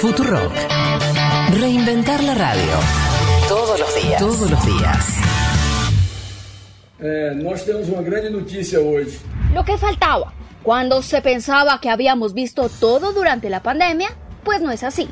Futurock. Reinventar la radio. Todos los días. Todos los días. É, nós temos uma grande notícia hoje. Lo que faltaba. Cuando se pensaba que habíamos visto todo durante la pandemia, pues no es así.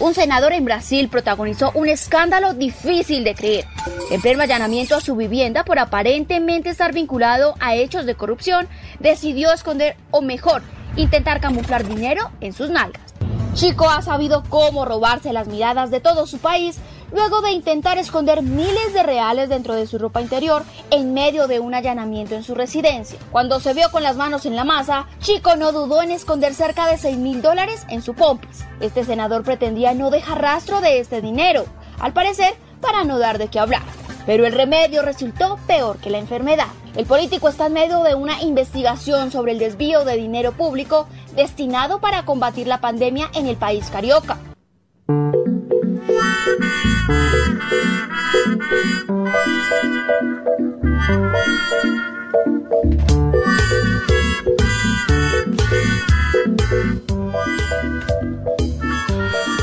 Un senador en Brasil protagonizó un escándalo difícil de creer. En pleno allanamiento a su vivienda por aparentemente estar vinculado a hechos de corrupción, decidió esconder, o mejor, intentar camuflar dinero en sus nalgas. Chico ha sabido cómo robarse las miradas de todo su país luego de intentar esconder miles de reales dentro de su ropa interior en medio de un allanamiento en su residencia. Cuando se vio con las manos en la masa, Chico no dudó en esconder cerca de 6 mil dólares en su pompis. Este senador pretendía no dejar rastro de este dinero, al parecer para no dar de qué hablar. Pero el remedio resultó peor que la enfermedad. El político está en medio de una investigación sobre el desvío de dinero público destinado para combatir la pandemia en el país carioca.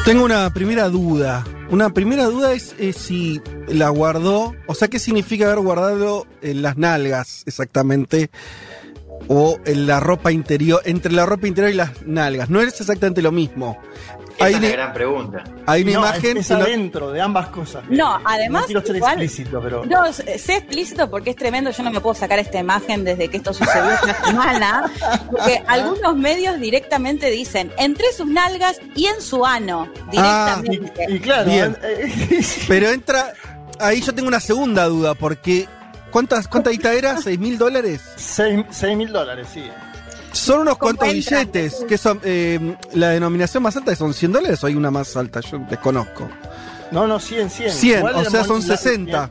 Tengo una primera duda. Una primera duda es, es si la guardó, o sea, ¿qué significa haber guardado en las nalgas exactamente? O en la ropa interior, entre la ropa interior y las nalgas. No es exactamente lo mismo. Esa Hay es la ni- gran pregunta. Hay una No, imagen. Es, adentro de ambas cosas. No, además, No quiero ser igual- explícito, pero. No, sé explícito porque es tremendo. Yo no me puedo sacar esta imagen desde que esto sucedió esta semana. Porque algunos medios directamente dicen entre sus nalgas y en su ano. Ah, Directamente. Y claro, Bien. eh, Pero entra. Ahí yo tengo una segunda duda, porque. ¿Cuántas, ¿Cuánta guita era? ¿6 mil dólares? 6 mil dólares, sí. Son unos ¿Cómo cuantos billetes. que son eh, La denominación más alta son 100 dólares o hay una más alta, yo desconozco. No, no, 100, 100. 100, Igual o sea, son la- 60.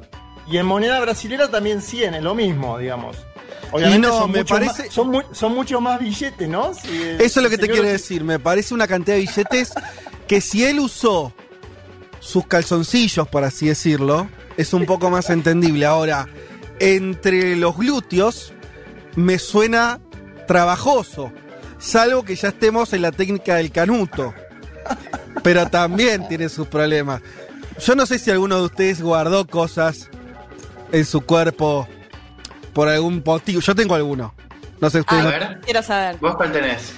Y en moneda brasilera también 100, es lo mismo, digamos. Y no, son me muchos parece- más- son, mu- son muchos más billetes, ¿no? Si, Eso es lo que te quiero decir. Me parece una cantidad de billetes que si él usó sus calzoncillos, por así decirlo, es un poco más entendible. Ahora, entre los glúteos, me suena trabajoso. Salvo que ya estemos en la técnica del canuto. Pero también tiene sus problemas. Yo no sé si alguno de ustedes guardó cosas en su cuerpo por algún motivo. Yo tengo alguno. No sé ustedes. A no- ver, Quiero saber. ¿vos cuál tenés?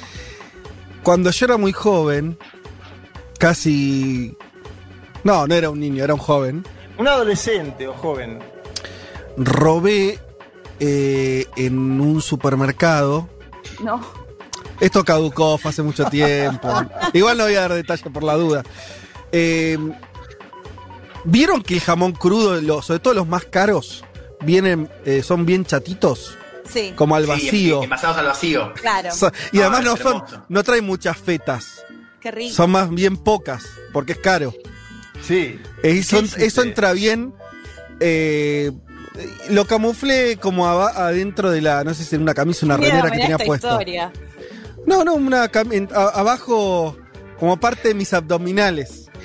Cuando yo era muy joven, casi... No, no era un niño, era un joven. Un adolescente o joven. Robé eh, en un supermercado. No. Esto caducó fue hace mucho tiempo. Igual no voy a dar detalle por la duda. Eh, ¿Vieron que el jamón crudo, lo- sobre todo los más caros, vienen, eh, son bien chatitos? Sí, Como al Sí, vacío. envasados al vacío. claro. So- y Ah, además no, son, no traen muchas fetas. Qué rico. Son más bien pocas, porque es caro. Sí. Eso, entra bien. eh, lo camuflé como adentro de la, no sé si era una camisa o una remera que tenía esta puesta. historia. No, no, una cam- en- a- abajo como parte de mis abdominales.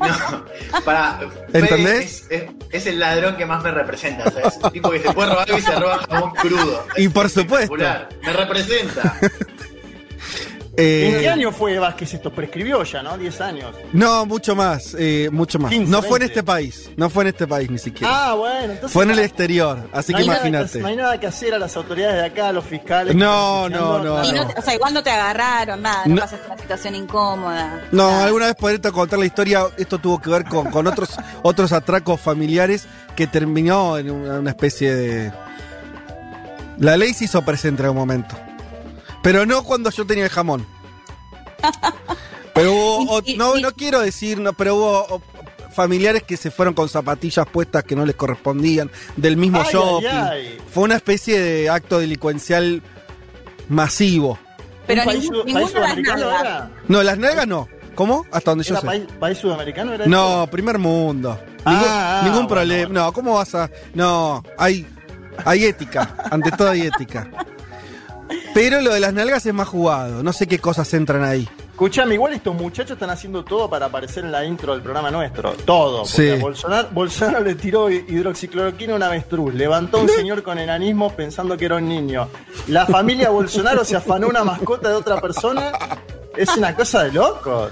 No, para, ¿Entendés? Es, es- es el ladrón que más me representa, ¿sabes? Un tipo que se puede robar algo y se roba jamón crudo. Y Es por supuesto. Me representa. Eh, ¿En qué año fue Vázquez esto? Prescribió ya, ¿no? 10 años. No, mucho más, eh, mucho más. 15, no fue en 20. este país, no fue en este país ni siquiera. Ah, bueno, entonces. fue en el exterior, así no que imagínate. no hay nada que hacer a las autoridades de acá, a los fiscales. No, no, no, Y no te- o sea, igual no te agarraron, nada, no, No. pasaste una situación incómoda. No, nada. alguna vez podré contar la historia. Esto tuvo que ver con, con otros, otros atracos familiares que terminó en una, una especie de. La ley se hizo presente en algún momento. Pero no cuando yo tenía el jamón. Pero hubo. Y- no, y- no quiero decir, no, pero hubo o- familiares que se fueron con zapatillas puestas que no les correspondían, del mismo Ay, shopping. ay. Fue una especie de acto delincuencial masivo. Pero ¿Un país, ningún- país de las sudamericano nalgas. era? No, las nalgas no. ¿Cómo? Hasta donde yo ¿Era sé. país, país sudamericano? Era No, primer mundo. Ah, Ningún, ah, ningún bueno, problema. bueno. No, ¿cómo vas a.? No, hay, hay ética. Ante todo hay ética. Pero lo de las nalgas es más jugado. No sé qué cosas entran ahí. Escuchame, igual estos muchachos están haciendo todo para aparecer en la intro del programa nuestro. Todo. Porque Sí. Bolsonaro, Bolsonaro le tiró hidroxicloroquina a un avestruz. Levantó a un señor con enanismo pensando que era un niño. La familia Bolsonaro se afanó una mascota de otra persona. Es una cosa de locos.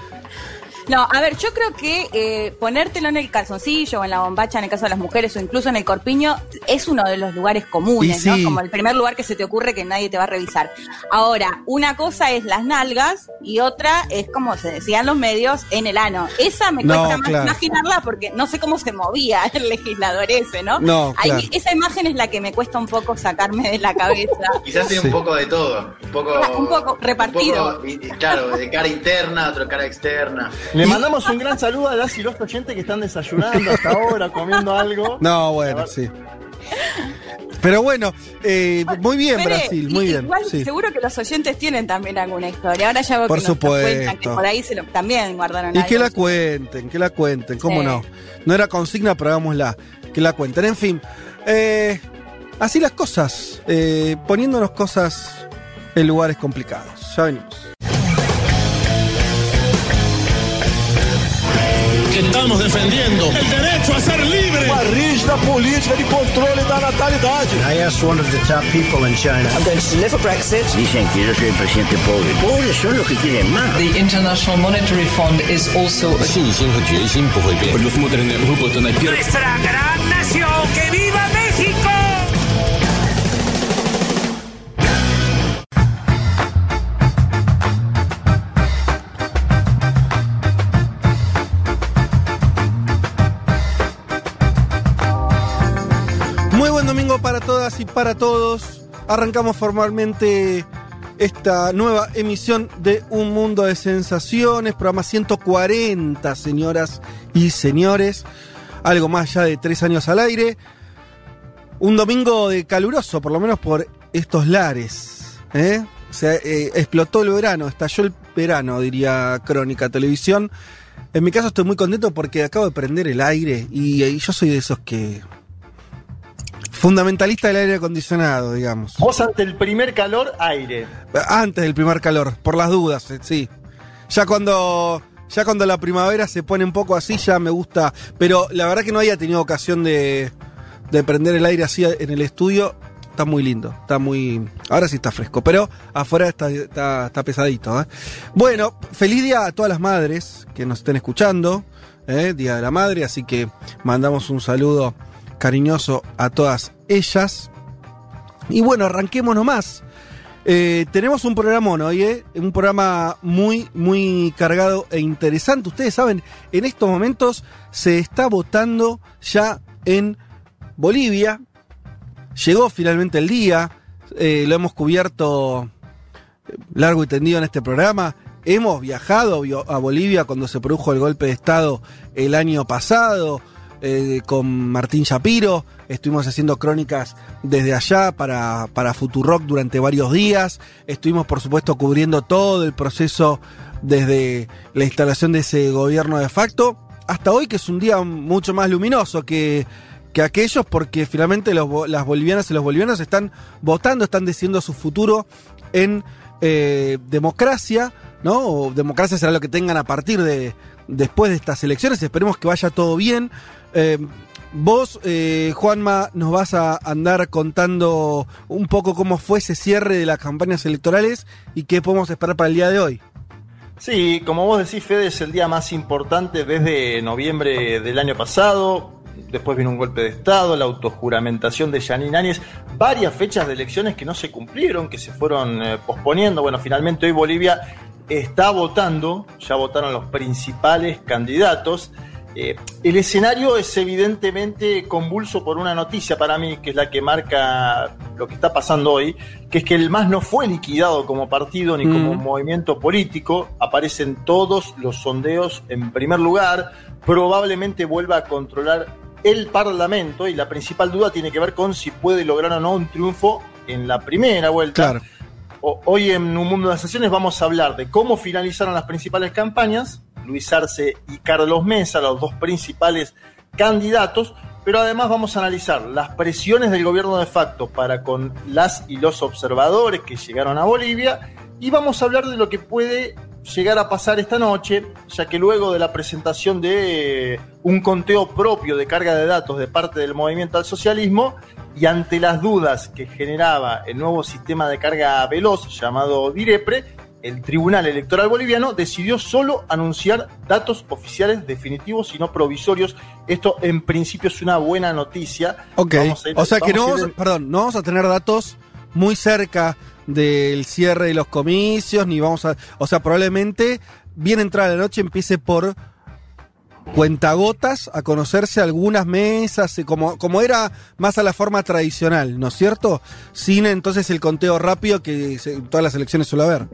No, a ver, yo creo que eh, ponértelo en el calzoncillo o en la bombacha, en el caso de las mujeres, o incluso en el corpiño, es uno de los lugares comunes, sí. ¿no? Como el primer lugar que se te ocurre que nadie te va a revisar. Ahora, una cosa es las nalgas y otra es, como se decían los medios, en el ano. Esa me No, cuesta más claro. imaginarla porque no sé cómo se movía el legislador ese, ¿no? No, Ahí, claro. esa imagen es la que me cuesta un poco sacarme de la cabeza. Quizás tiene Sí. un poco de todo. Un poco, Un poco repartido. un poco, claro, de cara interna, otro cara externa. Le mandamos un gran saludo a las y los oyentes que están desayunando hasta ahora, comiendo algo. No, bueno, sí. Pero bueno, eh, muy bien Brasil, muy bien. Igual sí. seguro que los oyentes tienen también alguna historia. Ahora ya veo Por que nos cuentan que supuesto. por ahí se lo, también guardaron Y algo. que la cuenten, que la cuenten, cómo Sí. no. No era consigna, pero hagámosla. Que la cuenten. En fin, eh, así las cosas, eh, poniéndonos cosas en lugares complicados. Ya venimos. estamos defendiendo el derecho a ser libre. Uma rígida política de controle da natalidade. I asked one of the top people in China. Dicen que yo soy el presidente pobre. Pobres son los que quieren más. The International Monetary Fund is also a 信心和决心不会变。Предусмотрены выплаты на первый. nuestra gran nación. ¡Que viva México! Para todas y para todos. Arrancamos formalmente esta nueva emisión de Un Mundo de Sensaciones, programa 140, señoras y señores. Algo más ya de tres años al aire. Un domingo de caluroso, por lo menos por estos lares. ¿eh? O sea, eh, explotó el verano, estalló el verano, diría Crónica Televisión. En mi caso estoy muy contento porque acabo de prender el aire y yo soy de esos que Fundamentalista del aire acondicionado, digamos. Vos ante el primer calor, aire. Antes del primer calor, por las dudas, eh, sí. Ya cuando, ya cuando la primavera se pone un poco así, ya me gusta. Pero la verdad que no había tenido ocasión de, de prender el aire así en el estudio. Está muy lindo, está muy... Ahora sí está fresco, pero afuera está, está, está pesadito. ¿eh? Bueno, feliz día a todas las madres que nos estén escuchando. ¿eh? Día de la Madre, así que mandamos un saludo cariñoso a todas ellas. Y bueno, arranquemos nomás. Eh, tenemos un programa hoy, ¿eh? un programa muy, muy cargado e interesante. Ustedes saben, en estos momentos se está votando ya en Bolivia. Llegó finalmente el día, eh, lo hemos cubierto largo y tendido en este programa. Hemos viajado a Bolivia cuando se produjo el golpe de Estado el año pasado eh, con Martín Shapiro. Estuvimos haciendo crónicas desde allá para, para Futurock durante varios días. Estuvimos, por supuesto, cubriendo todo el proceso desde la instalación de ese gobierno de facto hasta hoy, que es un día mucho más luminoso que, que aquellos, porque finalmente las bolivianas y los bolivianos están votando, están decidiendo su futuro en eh, democracia, ¿no? Democracia será lo que tengan a partir de después de estas elecciones. Esperemos que vaya todo bien. Eh, vos, eh, Juanma, nos vas a andar contando un poco cómo fue ese cierre de las campañas electorales y qué podemos esperar para el día de hoy. Sí, como vos decís, Fede, es el día más importante desde noviembre del año pasado. Después vino un golpe de Estado, la autojuramentación de Janine Áñez, varias fechas de elecciones que no se cumplieron, que se fueron eh, posponiendo. Bueno, finalmente hoy Bolivia está votando, ya votaron los principales candidatos. Eh, el escenario es evidentemente convulso por una noticia para mí, que es la que marca lo que está pasando hoy, que es que el MAS no fue liquidado como partido ni como Mm. movimiento político, aparecen todos los sondeos en primer lugar, probablemente vuelva a controlar el Parlamento y la principal duda tiene que ver con si puede lograr o no un triunfo en la primera vuelta. Claro. Hoy en un mundo de sesiones vamos a hablar de cómo finalizaron las principales campañas, Luis Arce y Carlos Mesa, los dos principales candidatos, pero además vamos a analizar las presiones del gobierno de facto para con las y los observadores que llegaron a Bolivia y vamos a hablar de lo que puede llegar a pasar esta noche, ya que luego de la presentación de eh, un conteo propio de carga de datos de parte del movimiento al socialismo y ante las dudas que generaba el nuevo sistema de carga veloz llamado Direpre, el Tribunal Electoral Boliviano decidió solo anunciar datos oficiales definitivos y no provisorios. Esto en principio es una buena noticia. Ok, ir- o sea que no vamos a vamos, ir- perdón, no vamos a tener datos muy cerca del cierre de los comicios, ni vamos a, o sea, probablemente bien entrada la noche empiece por cuentagotas a conocerse algunas mesas, eh, como, como era más a la forma tradicional, ¿no es cierto? Sin entonces el conteo rápido que se- en todas las elecciones suele haber.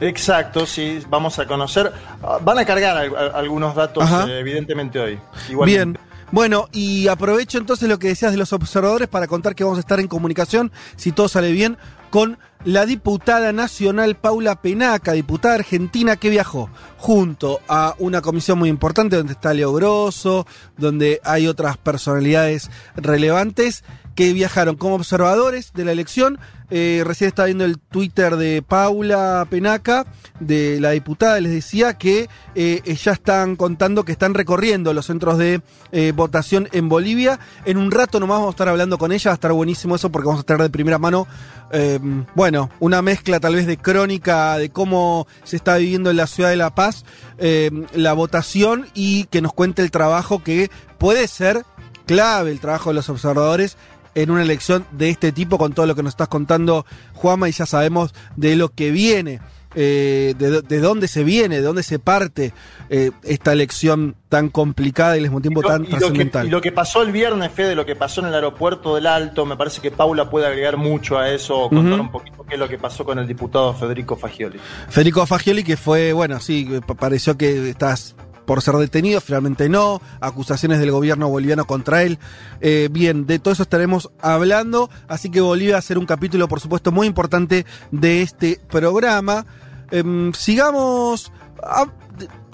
Exacto, sí, vamos a conocer. ah, Van a cargar al- al- algunos datos, eh, evidentemente, hoy. Igualmente. Bien. Bueno, y aprovecho entonces lo que decías de los observadores para contar que vamos a estar en comunicación, si todo sale bien, con la diputada nacional Paula Penaca, diputada argentina que viajó junto a una comisión muy importante donde está Leo Grosso, donde hay otras personalidades relevantes que viajaron como observadores de la elección. Eh, recién estaba viendo el Twitter de Paula Penaca, de la diputada, les decía que eh, ya están contando que están recorriendo los centros de eh, votación en Bolivia. En un rato nomás vamos a estar hablando con ella, va a estar buenísimo eso porque vamos a tener de primera mano, eh, bueno, una mezcla tal vez de crónica de cómo se está viviendo en la ciudad de La Paz eh, la votación y que nos cuente el trabajo que puede ser clave, el trabajo de los observadores en una elección de este tipo con todo lo que nos estás contando, Juama, y ya sabemos de lo que viene, eh, de, de dónde se viene, de dónde se parte eh, esta elección tan complicada y al mismo tiempo tan Y lo, que, y lo que pasó el viernes, Fede, lo que pasó en el aeropuerto del Alto, me parece que Paula puede agregar mucho a eso, o contar un poquito qué es lo que pasó con el diputado Federico Fagioli. Federico Fagioli, que fue, bueno, sí, pa- pareció que estás por ser detenido, finalmente no, acusaciones del gobierno boliviano contra él. Eh, bien, de todo eso estaremos hablando, así que Bolivia va a ser un capítulo, por supuesto, muy importante de este programa. Em, sigamos, ah,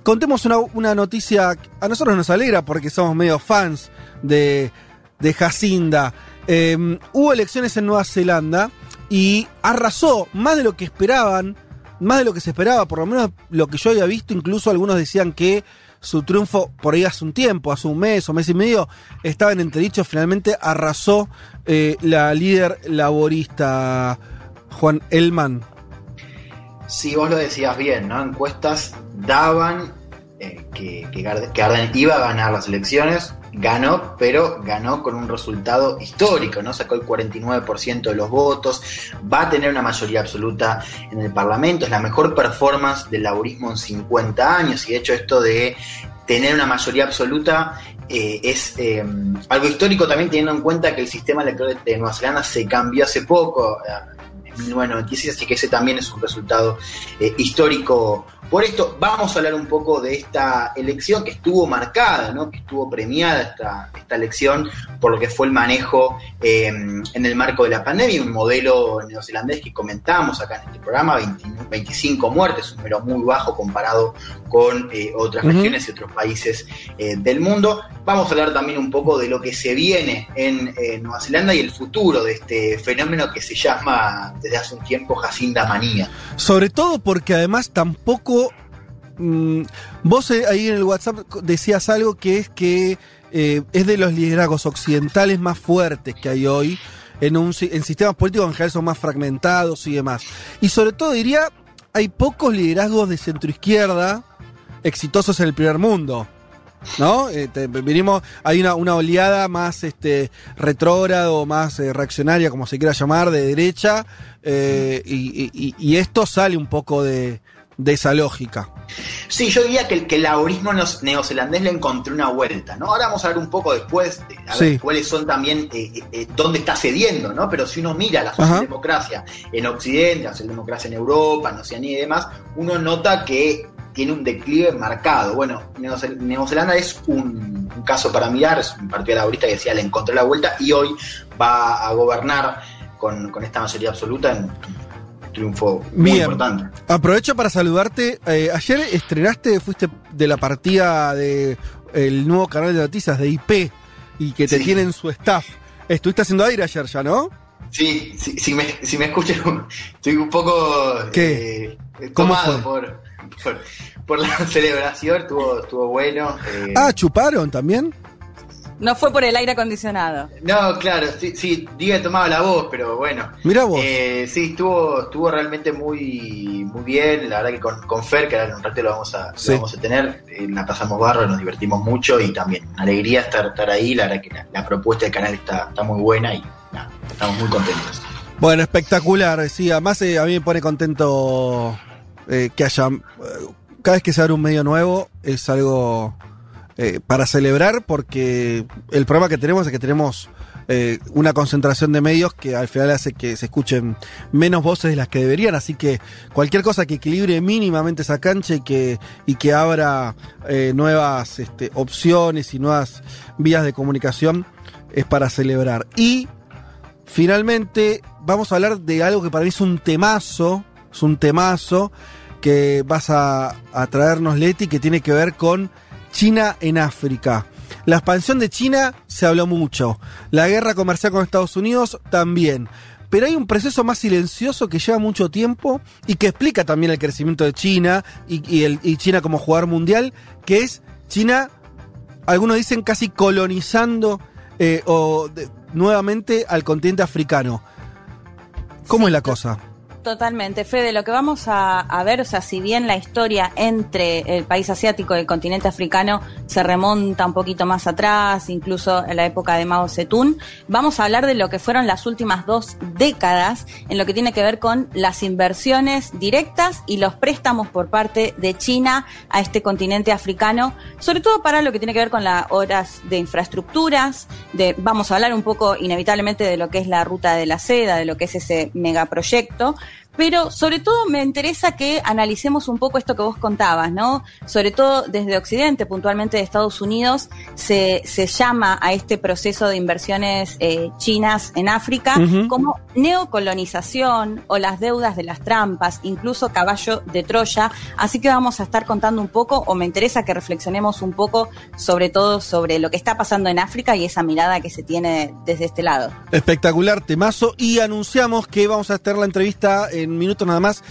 contemos una, una noticia, a nosotros nos alegra porque somos medio fans de, de Jacinda. Em, hubo elecciones en Nueva Zelanda y arrasó más de lo que esperaban más de lo que se esperaba, por lo menos lo que yo había visto, incluso algunos decían que su triunfo por ahí hace un tiempo, hace un mes o mes y medio, estaba en entredicho, finalmente arrasó eh, la líder laborista Juan Elman. Sí, vos lo decías bien, ¿no? Encuestas daban eh, que, que iba a ganar las elecciones, ganó, pero ganó con un resultado histórico, ¿no? Sacó el 49% de los votos, va a tener una mayoría absoluta en el Parlamento, es la mejor performance del laborismo en 50 años, y de hecho esto de tener una mayoría absoluta eh, es eh, algo histórico también teniendo en cuenta que el sistema electoral de Nueva Zelanda se cambió hace poco, eh, en 1996, así que ese también es un resultado histórico. Por esto vamos a hablar un poco de esta elección que estuvo marcada, ¿no? que estuvo premiada esta, esta elección por lo que fue el manejo eh, en el marco de la pandemia, un modelo neozelandés que comentamos acá en este programa, 20 25 muertes, un número muy bajo comparado con eh, otras regiones y otros países eh, del mundo. Vamos a hablar también un poco de lo que se viene en eh, Nueva Zelanda y el futuro de este fenómeno que se llama desde hace un tiempo Jacinda Manía. Sobre todo porque además tampoco... mm, vos eh, ahí en el WhatsApp decías algo que es que eh, es de los liderazgos occidentales más fuertes que hay hoy. En, un, en sistemas políticos en general son más fragmentados y demás. Y sobre todo diría, hay pocos liderazgos de centroizquierda exitosos en el primer mundo. ¿No? Eh, te- venimos, hay una, una oleada más este, más eh, reaccionaria, como se quiera llamar, de derecha, eh, y esto sale un poco de, de esa lógica. Sí, yo diría que el, que el laborismo neozelandés le encontró una vuelta, ¿no? Ahora vamos a ver un poco después de a ver cuáles son también, eh, eh, eh, dónde está cediendo, ¿no? Pero si uno mira la Ajá. socialdemocracia en Occidente, la socialdemocracia en Europa, en Oceanía y demás, uno nota que tiene un declive marcado. Bueno, Neozel- Neozelanda es un, un caso para mirar, es un partido laborista que decía le encontró la vuelta y hoy va a gobernar con, con esta mayoría absoluta en triunfo muy Bien. importante. Aprovecho para saludarte. Eh, ayer estrenaste, fuiste de la partida de el nuevo canal de noticias de IP y que te Sí. tienen su staff. Estuviste haciendo aire ayer ya, ¿no? Sí, sí, si, me, si me escuchan, estoy un poco ¿Qué? eh, ¿Cómo tomado fue? por, por, por la celebración, estuvo, estuvo bueno. eh, Ah, chuparon también. No fue por el aire acondicionado. No, claro, sí, sí Diga tomaba la voz, pero bueno. Mira vos. Eh, sí, estuvo, estuvo realmente muy, muy bien. La verdad que con, con Fer, que ahora en un rato lo vamos a, lo vamos a tener, eh, la pasamos barro, nos divertimos mucho y también una alegría estar, estar ahí. La verdad que la, la propuesta del canal está, está muy buena y nada, estamos muy contentos. Bueno, espectacular. Sí, además eh, a mí me pone contento eh, que haya. eh, cada vez que se abre un medio nuevo es algo eh, para celebrar porque el problema que tenemos es que tenemos eh, una concentración de medios que al final hace que se escuchen menos voces de las que deberían. Así que cualquier cosa que equilibre mínimamente esa cancha y que, y que abra eh, nuevas este, opciones y nuevas vías de comunicación es para celebrar. Y finalmente vamos a hablar de algo que para mí es un temazo, es un temazo que vas a, a traernos Leti que tiene que ver con China en África. La expansión de China se habló mucho, la guerra comercial con Estados Unidos también. Pero hay un proceso más silencioso que lleva mucho tiempo y que explica también el crecimiento de China y, China como jugador mundial, que es China, algunos dicen casi colonizando eh, o nuevamente al continente africano. ¿Cómo es la cosa? Totalmente, Fede, lo que vamos a, ver, o sea, si bien la historia entre el país asiático y el continente africano se remonta un poquito más atrás, incluso en la época de Mao Zedong, vamos a hablar de lo que fueron las últimas dos décadas en lo que tiene que ver con las inversiones directas y los préstamos por parte de China a este continente africano, sobre todo para lo que tiene que ver con las horas de infraestructuras, de, vamos a hablar un poco inevitablemente de lo que es la ruta de la seda, de lo que es ese megaproyecto, pero sobre todo me interesa que analicemos un poco esto que vos contabas, ¿no? Sobre todo desde Occidente, puntualmente de Estados Unidos, se, se llama a este proceso de inversiones eh, chinas en África Ujú. como neocolonización o las deudas de las trampas, incluso caballo de Troya. Así que vamos a estar contando un poco, o me interesa que reflexionemos un poco sobre todo sobre lo que está pasando en África y esa mirada que se tiene desde este lado. Espectacular temazo. Y anunciamos que vamos a tener la entrevista en minutos nada más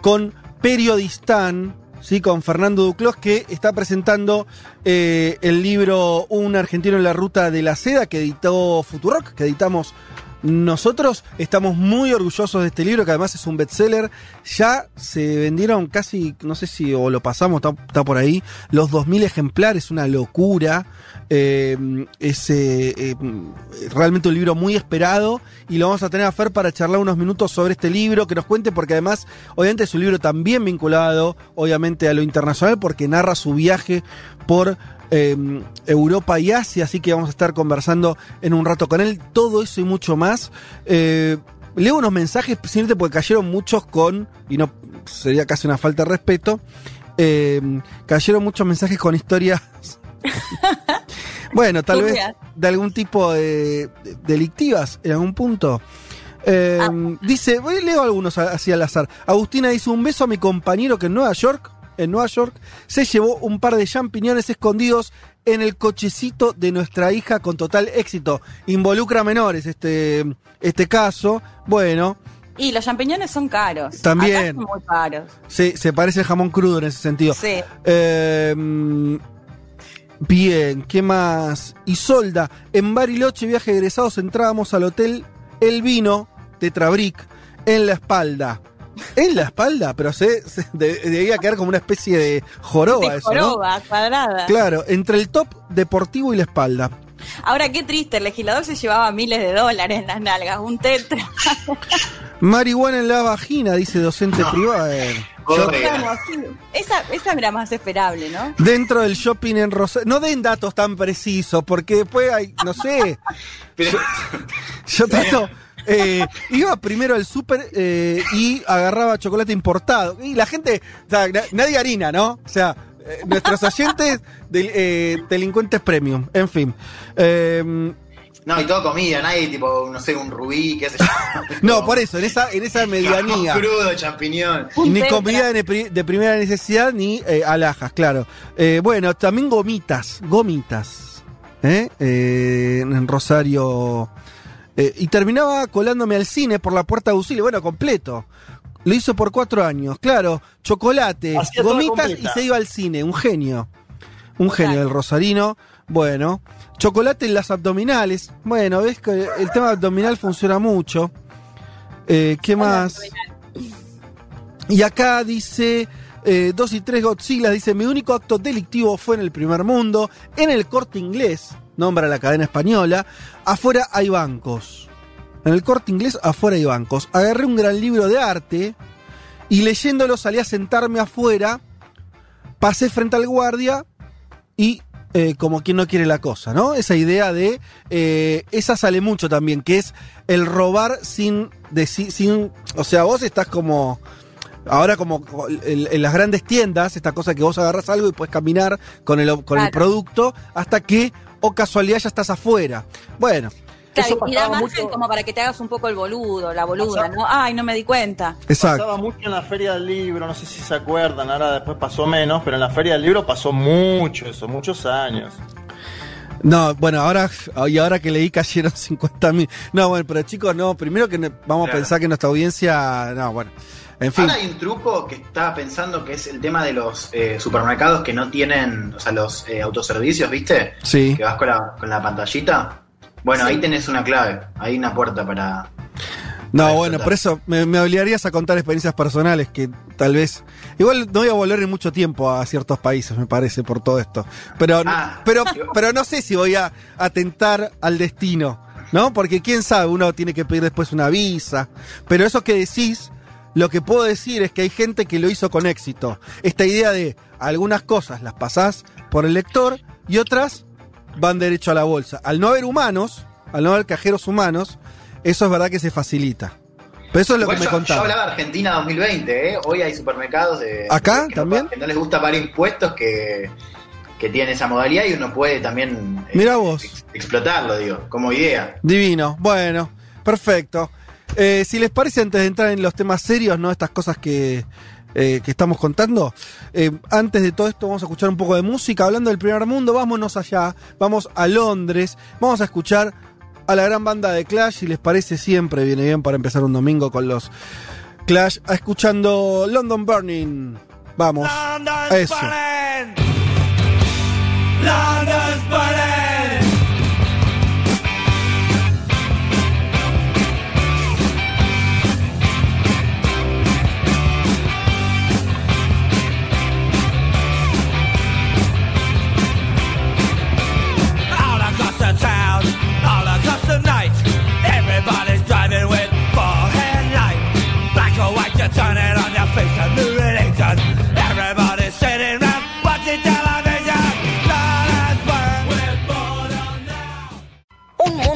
con Periodistán, ¿sí? con Fernando Duclos, que está presentando eh, el libro Un argentino en la ruta de la seda que editó Futurock, que editamos nosotros. Estamos muy orgullosos de este libro, que además es un bestseller. Ya se vendieron casi, no sé si o lo pasamos, está, por ahí, los 2.000 ejemplares, una locura. Eh, es eh, eh, realmente un libro muy esperado y lo vamos a tener a Fer para charlar unos minutos sobre este libro, que nos cuente, porque además, obviamente es un libro también vinculado, obviamente, a lo internacional, porque narra su viaje por eh, Europa y Asia, así que vamos a estar conversando en un rato con él, todo eso y mucho más. Eh, leo unos mensajes, simplemente porque cayeron muchos con, y no sería casi una falta de respeto, eh, cayeron muchos mensajes con historias bueno, tal vez de algún tipo de, de- delictivas en algún punto. Eh, Dice, voy, leo algunos así al azar. Agustina dice, un beso a mi compañero que en Nueva York, en Nueva York, se llevó un par de champiñones escondidos en el cochecito de nuestra hija con total éxito. Involucra menores este, este caso. Bueno, Y los champiñones son caros. También. Acá son muy caros. se, se parece al jamón crudo en ese sentido. Sí. Eh, bien, ¿qué más? Isolda, en Bariloche, viaje egresados, entrábamos al hotel El Vino, Tetrabric, en la espalda. ¿En la espalda? Pero se, se- de- debía quedar como una especie de joroba De eso, ¿no? joroba, cuadrada. Claro, entre el top deportivo y la espalda. Ahora, qué triste, el legislador se llevaba miles de dólares en las nalgas, un tetra. Marihuana en la vagina, dice docente privado. Vamos, sí. esa, esa era más esperable, ¿no? dentro del shopping en Rosario. No den datos tan precisos, porque después hay, no sé. Yo, yo trato. Eh, iba primero al súper eh, y agarraba chocolate importado. Y la gente, o sea, na- nadie harina, ¿no? O sea, eh, nuestros oyentes, del- eh, delincuentes premium, en fin. Eh, No, y todo comida, nadie tipo, no sé, un rubí, qué sé yo. no, por eso, en esa, en esa medianía. Crudo, champiñón. Ni comida de, pri- de primera necesidad ni eh, alhajas, claro. Eh, bueno, también gomitas, gomitas. ¿eh? Eh, en Rosario. Eh, y terminaba colándome al cine por la puerta de auxilio, bueno, completo. Lo hizo por cuatro años, claro. Chocolate, Hacía gomitas y se iba al cine, un genio. Un Total. genio el rosarino. Bueno, chocolate en las abdominales. Bueno, ves que el tema abdominal funciona mucho. Eh, ¿Qué más? Y acá dice 2 y 3 Godzilla, dice, mi único acto delictivo fue en el primer mundo, en el corte inglés, nombra la cadena española, afuera hay bancos. En el corte inglés afuera hay bancos. Agarré un gran libro de arte y leyéndolo salí a sentarme afuera, pasé frente al guardia y eh, como quien no quiere la cosa, ¿no? Esa idea de. eh, esa sale mucho también, que es el robar sin, deci- sin. O sea, vos estás como. Ahora como en, en las grandes tiendas, esta cosa que vos agarras algo y puedes caminar con el, con el producto hasta que, o casualidad, ya estás afuera. Bueno, Claro, Eso y da margen mucho- como para que te hagas un poco el boludo, la boluda, Pasaba- ¿no? Ay, no me di cuenta. exacto. Pasaba mucho en la Feria del Libro, no sé si se acuerdan, ahora después pasó menos, pero en la Feria del Libro pasó mucho eso, muchos años. No, bueno, ahora, y ahora que leí cayeron 50 mil. No, bueno, pero chicos, no, primero que vamos a pensar que nuestra audiencia. No, bueno. En fin. Ahora hay un truco que estaba pensando que es el tema de los eh, supermercados que no tienen, o sea, los eh, autoservicios, ¿viste? Sí. Que vas con la, con la pantallita. Bueno, ahí tenés una clave, hay una puerta para... No, Para bueno, por eso me, me obligarías a contar experiencias personales que tal vez. Igual no voy a volver en mucho tiempo a ciertos países, me parece, por todo esto. Pero, Ah. pero, pero no sé si voy a atentar al destino, ¿no? Porque quién sabe, uno tiene que pedir después una visa. Pero eso que decís, lo que puedo decir es que hay gente que lo hizo con éxito. Esta idea de algunas cosas las pasás por el lector y otras van derecho a la bolsa. Al no haber humanos, al no haber cajeros humanos, eso es verdad que se facilita. Pero eso es lo Igual que me yo, yo hablaba de Argentina 2020, ¿eh? Hoy hay supermercados de... ¿Acá que no- también? que no les gusta pagar impuestos que, que tienen esa modalidad y uno puede también... eh, Mirá vos. ex- explotarlo, digo, como idea. Divino. Bueno, perfecto. Eh, si les parece, antes de entrar en los temas serios, ¿no? Estas cosas que, eh, que estamos contando. eh, antes de todo esto, vamos a escuchar un poco de música. Hablando del primer mundo, vámonos allá. Vamos a Londres. Vamos a escuchar a la gran banda de Clash. Si les parece, siempre viene bien para empezar un domingo con los Clash. Escuchando London Burning. Vamos. A eso. London's burning.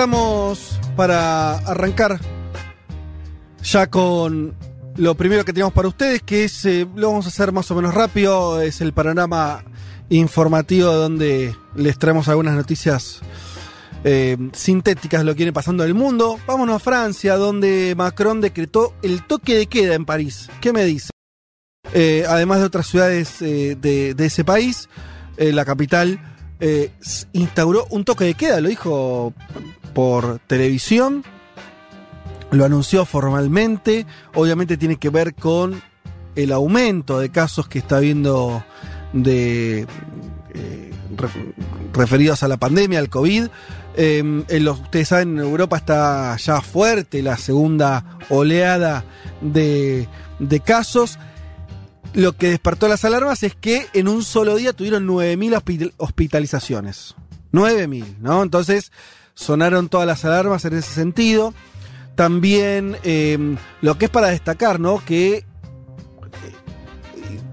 Estamos para arrancar ya con lo primero que tenemos para ustedes, que es, eh, lo vamos a hacer más o menos rápido, es el panorama informativo donde les traemos algunas noticias eh, sintéticas de lo que viene pasando en el mundo. Vámonos a Francia, donde Macron decretó el toque de queda en París. ¿Qué me dice? Eh, además de otras ciudades eh, de, ese país, la capital instauró un toque de queda, lo dijo por televisión, lo anunció formalmente, obviamente tiene que ver con el aumento de casos que está habiendo de eh, re- referidos a la pandemia, al COVID. Eh, en los- ustedes saben, en Europa está ya fuerte la segunda oleada de, de casos. Lo que despertó las alarmas es que en un solo día tuvieron 9.000 hospi- hospitalizaciones. 9.000, ¿no? Entonces sonaron todas las alarmas en ese sentido. También eh, lo que es para destacar, ¿no? Que eh,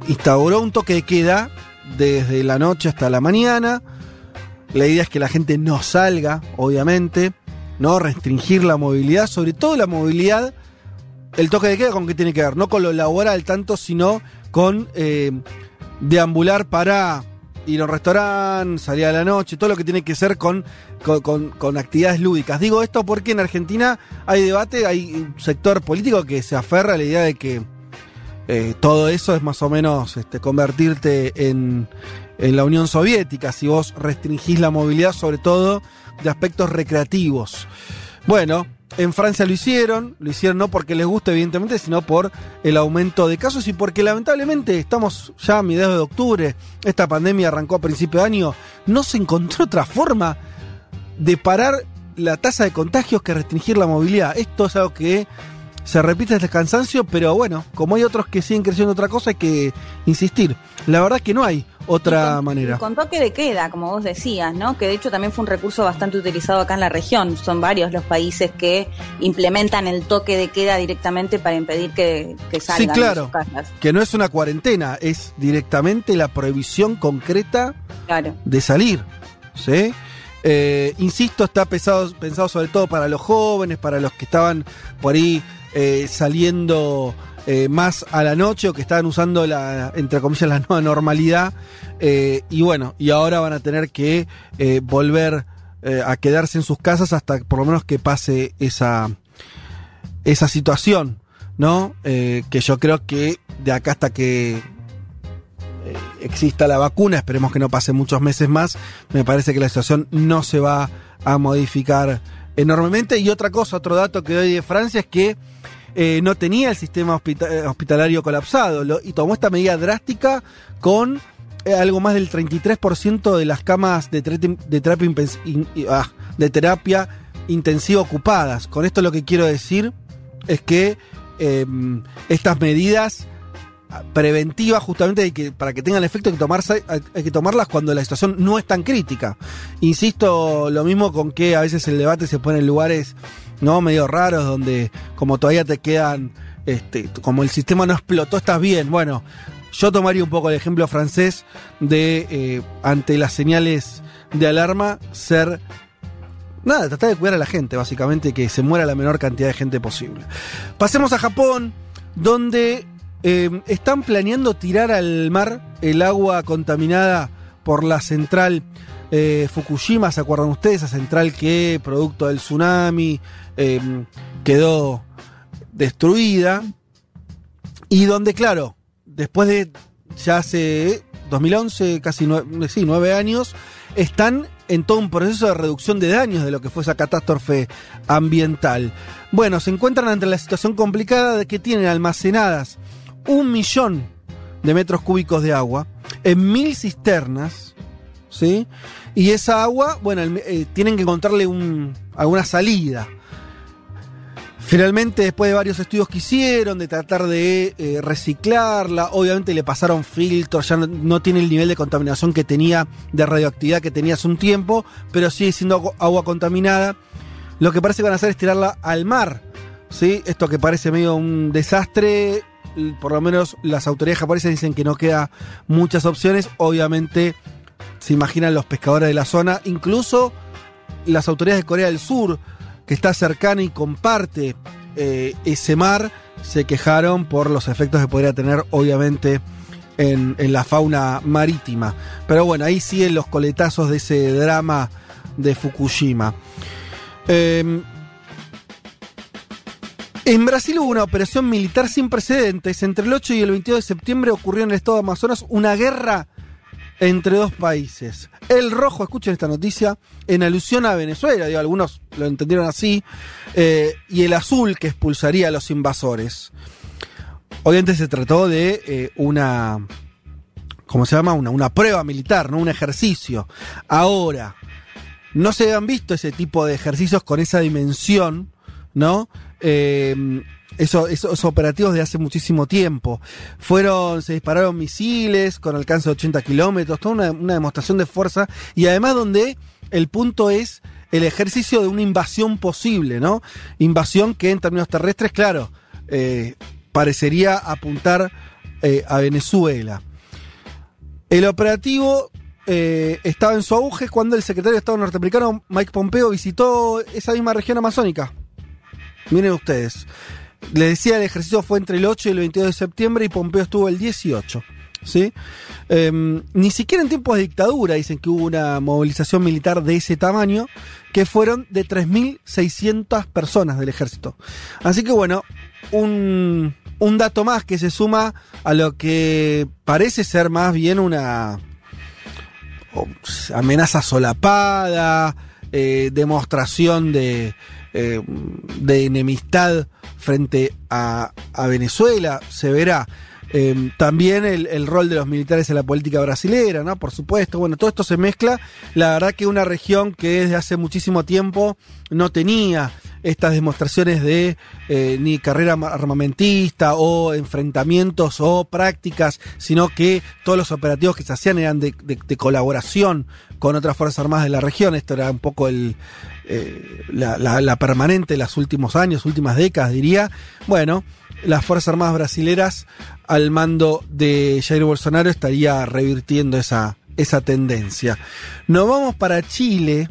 instauró un toque de queda desde la noche hasta la mañana. La idea es que la gente no salga, obviamente, ¿no? Restringir la movilidad, sobre todo la movilidad. El toque de queda con qué tiene que ver, no con lo laboral tanto, sino con eh, deambular para ir a un restaurante, salir a la noche, todo lo que tiene que ser con, con, actividades lúdicas. Digo esto porque en Argentina hay debate, hay un sector político que se aferra a la idea de que eh, todo eso es más o menos este, convertirte en, en la Unión Soviética, si vos restringís la movilidad, sobre todo de aspectos recreativos. Bueno, en Francia lo hicieron, lo hicieron no porque les guste, evidentemente, sino por el aumento de casos y porque lamentablemente estamos ya a mediados de octubre, esta pandemia arrancó a principio de año, no se encontró otra forma de parar la tasa de contagios que restringir la movilidad. Esto es algo que se repite el cansancio, pero bueno, como hay otros que siguen creciendo otra cosa, hay que insistir. La verdad es que no hay otra con- manera. Con toque de queda, como vos decías, ¿no? Que de hecho también fue un recurso bastante utilizado acá en la región. Son varios los países que implementan el toque de queda directamente para impedir que, que salgan Sí, claro. de sus casas. Que no es una cuarentena, es directamente la prohibición concreta Claro. de salir. ¿sí? Eh, insisto, está pesado- pensado sobre todo para los jóvenes, para los que estaban por ahí eh, saliendo eh, más a la noche o que estaban usando la, entre comillas, la nueva normalidad. Y bueno, y ahora van a tener que volver a quedarse en sus casas hasta por lo menos que pase esa, esa situación, ¿no? Que yo creo que de acá hasta que exista la vacuna, esperemos que no pase muchos meses más, me parece que la situación no se va a modificar enormemente. Y otra cosa, otro dato que doy de Francia es que eh, no tenía el sistema eh, hospitalario colapsado y tomó esta medida drástica con eh, algo más del 33% de las camas de, terapia- ah, de terapia intensiva ocupadas. Con esto lo que quiero decir es que eh, estas medidas preventivas justamente para que tengan efecto hay que, tomarse, hay, hay que tomarlas cuando la situación no es tan crítica. Insisto, lo mismo con que a veces el debate se pone en lugares no medio raros donde como todavía te quedan, este, como el sistema no explotó, estás bien. Bueno, yo tomaría un poco el ejemplo francés de eh, ante las señales de alarma ser nada, tratar de cuidar a la gente, básicamente, que se muera la menor cantidad de gente posible. Pasemos a Japón, donde eh, están planeando tirar al mar el agua contaminada por la central eh, Fukushima, ¿se acuerdan ustedes? Esa central que, producto del tsunami, eh, quedó destruida. Y donde, claro, después de ya hace 2011, casi nueve años, están en todo un proceso de reducción de daños de lo que fue esa catástrofe ambiental. Bueno, se encuentran ante la situación complicada de que tienen almacenadas un millón de metros cúbicos de agua en mil cisternas, ¿sí? Y esa agua, bueno, eh, tienen que encontrarle un, alguna salida. Finalmente, después de varios estudios que hicieron, de tratar de eh, reciclarla, obviamente le pasaron filtros, ya no, tiene el nivel de contaminación que tenía, de radioactividad que tenía hace un tiempo, pero sigue siendo agua, contaminada. Lo que parece que van a hacer es tirarla al mar. ¿sí? Esto que parece medio un desastre, por lo menos las autoridades japonesas dicen que no queda muchas opciones. Obviamente, se imaginan los pescadores de la zona, incluso las autoridades de Corea del Sur, que está cercana y comparte eh, ese mar, se quejaron por los efectos que podría tener, obviamente, en, la fauna marítima. Pero bueno, ahí siguen los coletazos de ese drama de Fukushima. Eh, en Brasil hubo una operación militar sin precedentes. Entre el 8 y el 22 de septiembre ocurrió en el estado de Amazonas una guerra entre dos países. El rojo, escuchen esta noticia, en alusión a Venezuela, digo, algunos lo entendieron así, eh, y el azul que expulsaría a los invasores. Obviamente se trató de eh, una, ¿cómo se llama? Una, una prueba militar, ¿no? Un ejercicio. Ahora, no se han visto ese tipo de ejercicios con esa dimensión, ¿no? Eso, esos operativos de hace muchísimo tiempo. Fueron, se dispararon misiles con alcance de 80 kilómetros, toda una, una demostración de fuerza y además donde el punto es el ejercicio de una invasión posible, ¿no? Invasión que en términos terrestres, claro, eh, parecería apuntar eh, a Venezuela. El operativo eh, estaba en su auge cuando el secretario de Estado norteamericano Mike Pompeo visitó esa misma región amazónica. Miren ustedes. Les decía, el ejercicio fue entre el 8 y el 22 de septiembre y Pompeo estuvo el 18. ¿sí? Em, ni siquiera en tiempos de dictadura dicen que hubo una movilización militar de ese tamaño, que fueron de 3.600 personas del ejército. Así que bueno, un, un dato más que se suma a lo que parece ser más bien una amenaza solapada, eh, demostración de, eh, de enemistad frente a, Venezuela, se verá. Eh, también el, rol de los militares en la política brasilera, ¿no? Por supuesto. Bueno, todo esto se mezcla. La verdad que una región que desde hace muchísimo tiempo no tenía estas demostraciones de eh, ni carrera armamentista o enfrentamientos o prácticas, sino que todos los operativos que se hacían eran de- de colaboración con otras Fuerzas Armadas de la región. Esto era un poco el, eh, la, la- la permanente los últimos años, últimas décadas, diría. Bueno, las Fuerzas Armadas brasileras al mando de Jair Bolsonaro estaría revirtiendo esa, esa tendencia. Nos vamos para Chile,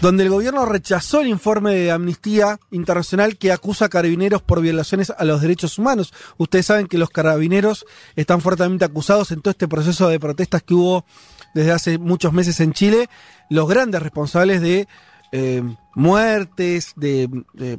donde el gobierno rechazó el informe de Amnistía Internacional que acusa a carabineros por violaciones a los derechos humanos. Ustedes saben que los carabineros están fuertemente acusados en todo este proceso de protestas que hubo desde hace muchos meses en Chile, los grandes responsables de eh, muertes, de,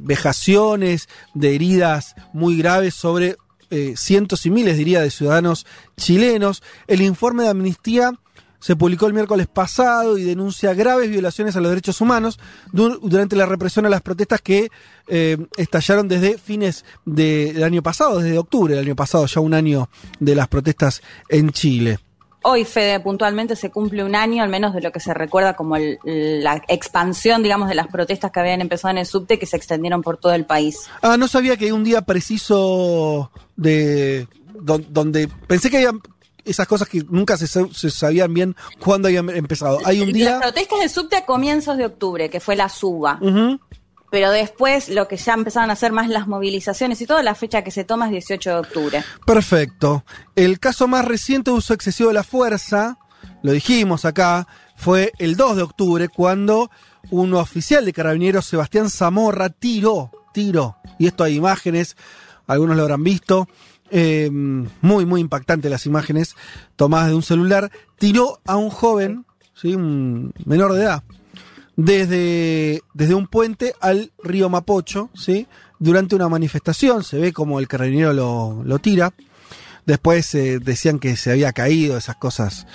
vejaciones, de heridas muy graves sobre eh, cientos y miles, diría, de ciudadanos chilenos. El informe de amnistía se publicó el miércoles pasado y denuncia graves violaciones a los derechos humanos du- durante la represión a las protestas que eh, estallaron desde fines de- del año pasado, desde octubre del año pasado, ya un año de las protestas en Chile. Hoy, Fede, puntualmente se cumple un año, al menos de lo que se recuerda como el- la expansión, digamos, de las protestas que habían empezado en el subte, que se extendieron por todo el país. Ah, no sabía que hay un día preciso de don- donde pensé que había esas cosas que nunca se, sa- se sabían bien cuándo habían empezado. Hay un día Las protestas del subte a comienzos de octubre, que fue la suba. Pero después, lo que ya empezaron a hacer más las movilizaciones y toda la fecha que se toma es 18 de octubre. Perfecto. El caso más reciente de uso excesivo de la fuerza, lo dijimos acá, fue el 2 de octubre cuando un oficial de carabineros, Sebastián Zamorra, tiró, tiró, y esto hay imágenes, algunos lo habrán visto, eh, muy, muy impactantes las imágenes tomadas de un celular, tiró a un joven, ¿sí? un menor de edad, desde, desde un puente al río Mapocho, ¿sí? Durante una manifestación, se ve como el carabinero lo, lo tira. Después eh, decían que se había caído, esas cosas.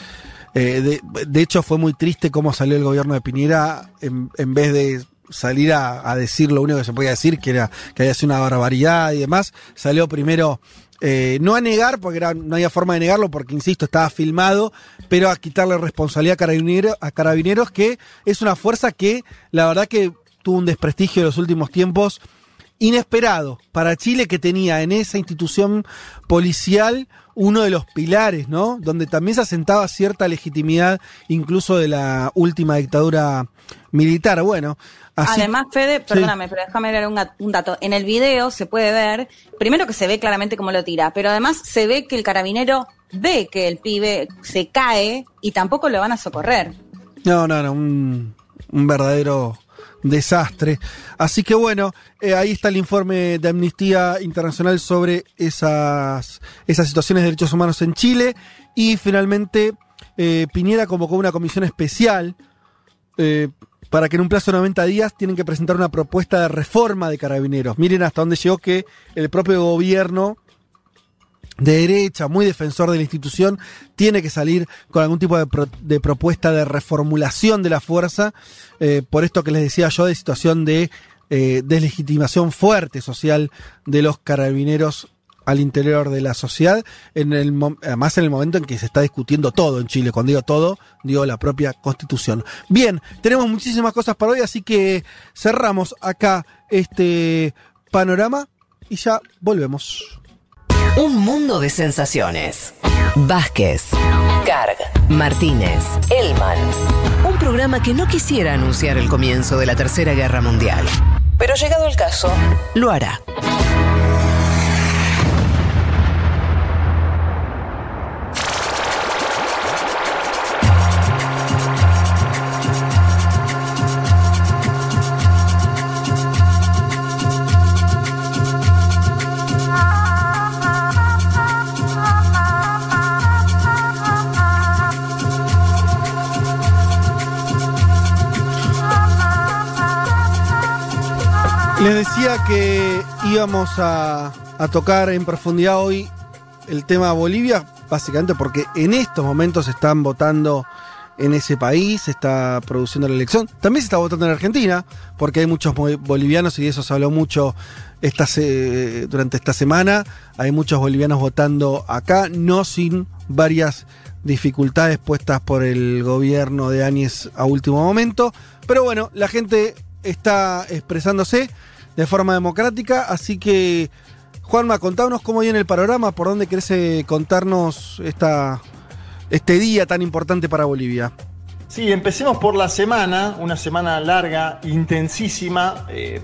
Eh, de, de hecho, fue muy triste cómo salió el gobierno de Piñera en, en vez de salir a, a decir lo único que se podía decir, que era que había sido una barbaridad y demás. Salió primero eh, no a negar, porque no había forma de negarlo, porque insisto, estaba filmado, pero a quitarle responsabilidad a, carabinero- a carabineros, que es una fuerza que la verdad que tuvo un desprestigio en los últimos tiempos inesperado para Chile que tenía en esa institución policial uno de los pilares, ¿no? Donde también se asentaba cierta legitimidad incluso de la última dictadura militar. Bueno, así Además, Fede, Sí. perdóname, pero déjame dar un, un dato. En el video se puede ver, primero que se ve claramente cómo lo tira, pero además se ve que el carabinero ve que el pibe se cae y tampoco lo van a socorrer. No, no, no, un, un verdadero desastre. Así que bueno, eh, ahí está el informe de Amnistía Internacional sobre esas, esas situaciones de derechos humanos en Chile. Y finalmente, eh, Piñera convocó una comisión especial eh, para que en un plazo de 90 días tienen que presentar una propuesta de reforma de carabineros. Miren hasta dónde llegó que el propio gobierno de derecha, muy defensor de la institución, tiene que salir con algún tipo de, pro- de propuesta de reformulación de la fuerza, eh, por esto que les decía yo, de situación de eh, deslegitimación fuerte social de los carabineros al interior de la sociedad, en el, mo- además en el momento en que se está discutiendo todo en Chile. Cuando digo todo, digo la propia constitución. Bien, tenemos muchísimas cosas para hoy, así que cerramos acá este panorama y ya volvemos. Un mundo de sensaciones. Vázquez, Carg, Martínez, Elman. Un programa que no quisiera anunciar el comienzo de la Tercera Guerra Mundial. Pero llegado el caso, lo hará. Les decía que íbamos a, tocar en profundidad hoy el tema Bolivia, básicamente porque en estos momentos están votando en ese país, se está produciendo la elección. También se está votando en Argentina, porque hay muchos bolivianos y de eso se habló mucho esta durante esta semana. Hay muchos bolivianos votando acá, no sin varias dificultades puestas por el gobierno de Áñez a último momento. Pero bueno, la gente está expresándose de forma democrática, así que Juanma, contanos cómo viene el panorama, por dónde querés contarnos esta, este día tan importante para Bolivia. Sí, empecemos por la semana, una semana larga, intensísima. eh,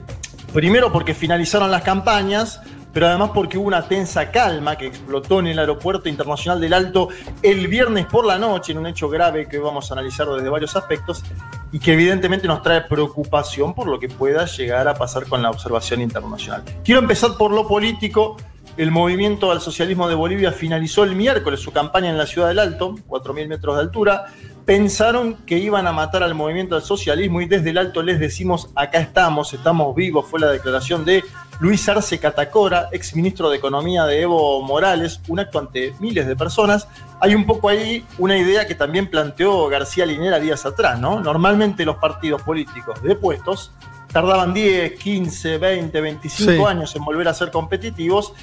primero porque finalizaron las campañas, pero además porque hubo una tensa calma que explotó en el Aeropuerto Internacional del Alto el viernes por la noche, en un hecho grave que vamos a analizar desde varios aspectos y que evidentemente nos trae preocupación por lo que pueda llegar a pasar con la observación internacional. Quiero empezar por lo político. El movimiento al socialismo de Bolivia finalizó el miércoles su campaña en la ciudad del Alto, 4.000 metros de altura. Pensaron que iban a matar al movimiento al socialismo y desde el Alto les decimos, acá estamos, estamos vivos, fue la declaración de Luis Arce Catacora, ex ministro de Economía de Evo Morales, un acto ante miles de personas. Hay un poco ahí una idea que también planteó García Linera días atrás, ¿no? Normalmente los partidos políticos de puestos tardaban 10, 15, 20, 25 Sí. años en volver a ser competitivos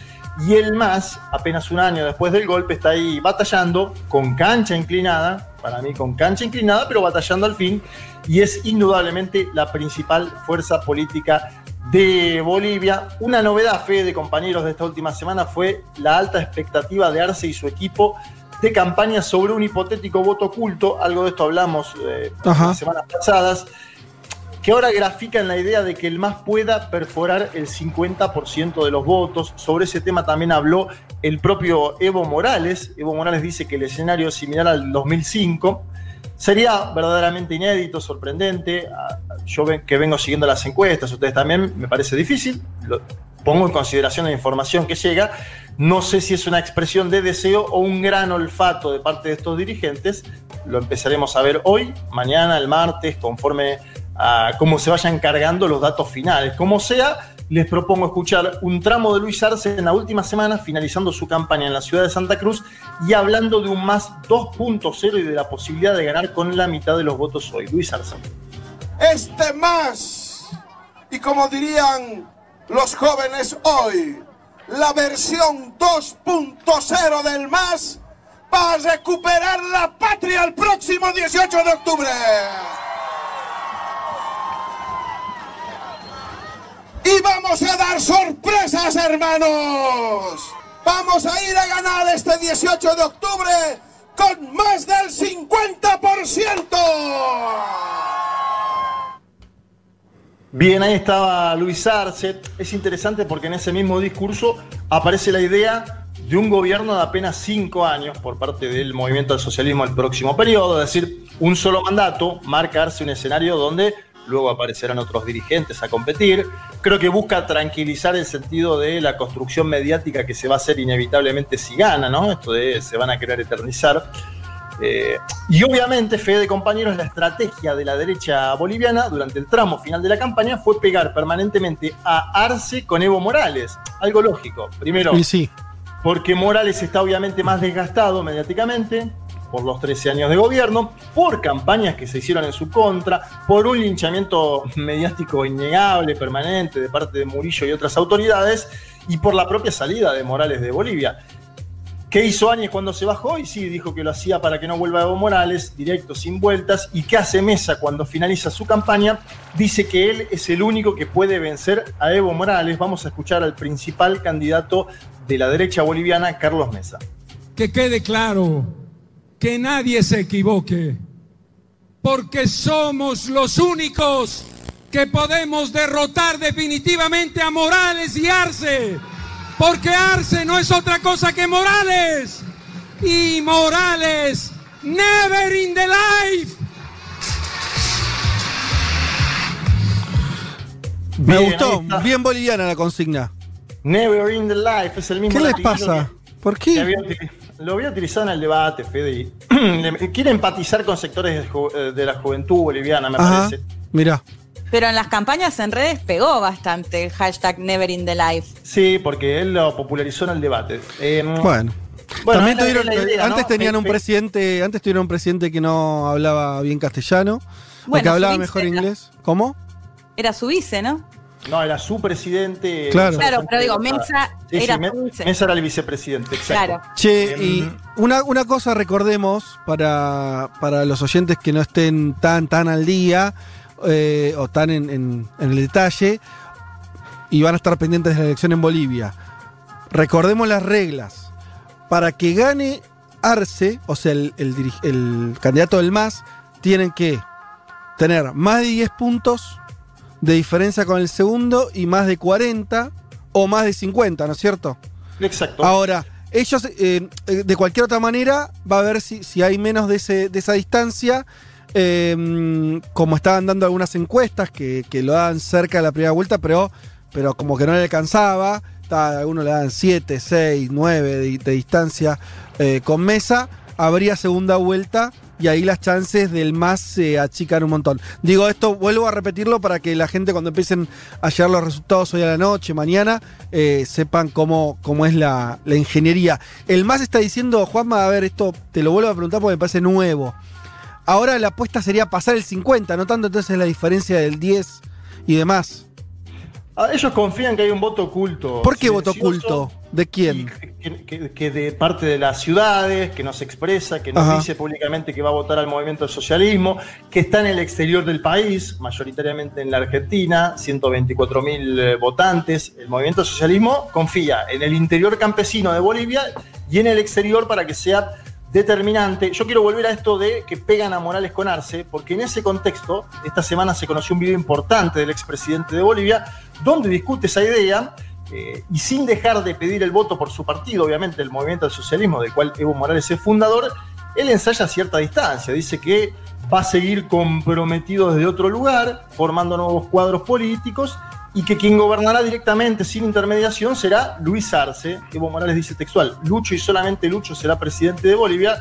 y el MAS, apenas un año después del golpe, está ahí batallando con cancha inclinada, para mí con cancha inclinada, pero batallando al fin, y es indudablemente la principal fuerza política de Bolivia. Una novedad, fe de compañeros de esta última semana, fue la alta expectativa de Arce y su equipo de campaña sobre un hipotético voto oculto, algo de esto hablamos eh, las semanas pasadas, que ahora grafican la idea de que el MAS pueda perforar el 50% de los votos. Sobre ese tema también habló el propio Evo Morales. Evo Morales dice que el escenario es similar al 2005. Sería verdaderamente inédito, sorprendente. Ah, Yo que vengo siguiendo las encuestas, ustedes también, me parece difícil. Pongo en consideración la información que llega. No sé si es una expresión de deseo o un gran olfato de parte de estos dirigentes. Lo empezaremos a ver hoy, mañana, el martes, conforme a cómo se vayan cargando los datos finales. Como sea, les propongo escuchar un tramo de Luis Arce en la última semana, finalizando su campaña en la ciudad de Santa Cruz y hablando de un más 2.0 y de la posibilidad de ganar con la mitad de los votos hoy. Luis Arce. Este más, y como dirían los jóvenes hoy, la versión 2.0 del más va a recuperar la patria el próximo 18 de octubre. Y vamos a dar sorpresas, hermanos. Vamos a ir a ganar este 18 de octubre con más del 50%. Bien, ahí estaba Luis Arce. Es interesante porque en ese mismo discurso aparece la idea de un gobierno de apenas cinco años por parte del movimiento al socialismo el próximo periodo, es decir, un solo mandato, marcarse un escenario donde luego aparecerán otros dirigentes a competir. Creo que busca tranquilizar el sentido de la construcción mediática que se va a hacer inevitablemente si gana, ¿no? Esto de se van a querer eternizar. Eh, y obviamente, Fede de compañeros, la estrategia de la derecha boliviana durante el tramo final de la campaña fue pegar permanentemente a Arce con Evo Morales. Algo lógico. Primero, Y sí, porque Morales está obviamente más desgastado mediáticamente por los 13 años de gobierno, por campañas que se hicieron en su contra, por un linchamiento mediático innegable, permanente de parte de Murillo y otras autoridades, y por la propia salida de Morales de Bolivia. ¿Qué hizo Áñez cuando se bajó? Y sí, dijo que lo hacía para que no vuelva Evo Morales, directo, sin vueltas. ¿Y qué hace Mesa cuando finaliza su campaña? Dice que él es el único que puede vencer a Evo Morales. Vamos a escuchar al principal candidato de la derecha boliviana, Carlos Mesa. Que quede claro, que nadie se equivoque, porque somos los únicos que podemos derrotar definitivamente a Morales y Arce, porque Arce no es otra cosa que Morales, y Morales, never in the life. me Bien, gustó, bien boliviana la consigna. Never in the life es el mismo. ¿Qué les pasa? que- ¿Por que qué? Lo había utilizado en el debate, Fede. quiere empatizar con sectores de, ju- eh, de la juventud boliviana, me Ajá, parece. mira. Pero en las campañas en redes pegó bastante el hashtag Never in the Life. Sí, porque él lo popularizó en el debate. Eh, Bueno. Bueno, También tuvieron, idea, antes ¿no? tenían un presidente, antes tuvieron un presidente que no hablaba bien castellano, o Bueno, que hablaba mejor inglés. ¿Cómo? Era su vice, ¿no? No, era su presidente. Claro. Claro, pero digo, Mesa Sí, sí, era vice. Mesa era el vicepresidente, exacto. Claro. Che, Em, y una, una cosa recordemos para, para los oyentes que no estén tan, tan al día eh, o tan en, en- en el detalle y van a estar pendientes de la elección en Bolivia. Recordemos las reglas. Para que gane Arce, o sea, el, el candidato del MAS, tienen que tener más de 10 puntos de diferencia con el segundo y más de 40 o más de 50, ¿no es cierto? Exacto. Ahora, ellos, eh, eh, de cualquier otra manera, va a ver si, si hay menos de, ese, de esa distancia. eh, como estaban dando algunas encuestas que, que lo daban cerca de la primera vuelta, pero, pero como que no le alcanzaba. Estaba- algunos le dan 7, 6, 9 de, de distancia eh, con mesa. Habría segunda vuelta y ahí las chances del más se achican un montón. Digo esto, vuelvo a repetirlo para que la gente cuando empiecen a llegar los resultados hoy a la noche, mañana, eh, sepan cómo, cómo es la, la ingeniería. El más está diciendo, Juanma, a ver, esto te lo vuelvo a preguntar porque me parece nuevo. Ahora la apuesta sería pasar el 50, no tanto entonces la diferencia del 10 y demás. Ah, Ellos confían que hay un voto oculto. ¿Por qué voto oculto? ¿De quién? Que, que- que de parte de las ciudades, que no se expresa, que no Ajá. dice públicamente que va a votar al movimiento del socialismo, que está en el exterior del país, mayoritariamente en la Argentina, 124 mil eh, votantes. El movimiento socialismo confía en el interior campesino de Bolivia y en el exterior para que sea determinante. Yo quiero volver a esto de que pegan a Morales con Arce, porque en ese contexto, esta semana se conoció un video importante del expresidente de Bolivia, donde discute esa idea, eh, y sin dejar de pedir el voto por su partido, obviamente el movimiento del socialismo, del cual Evo Morales es fundador, él ensaya a cierta distancia, dice que va a seguir comprometido desde otro lugar, formando nuevos cuadros políticos, y que quien gobernará directamente sin intermediación será Luis Arce. Evo Morales dice textual, Lucho y solamente Lucho será presidente de Bolivia,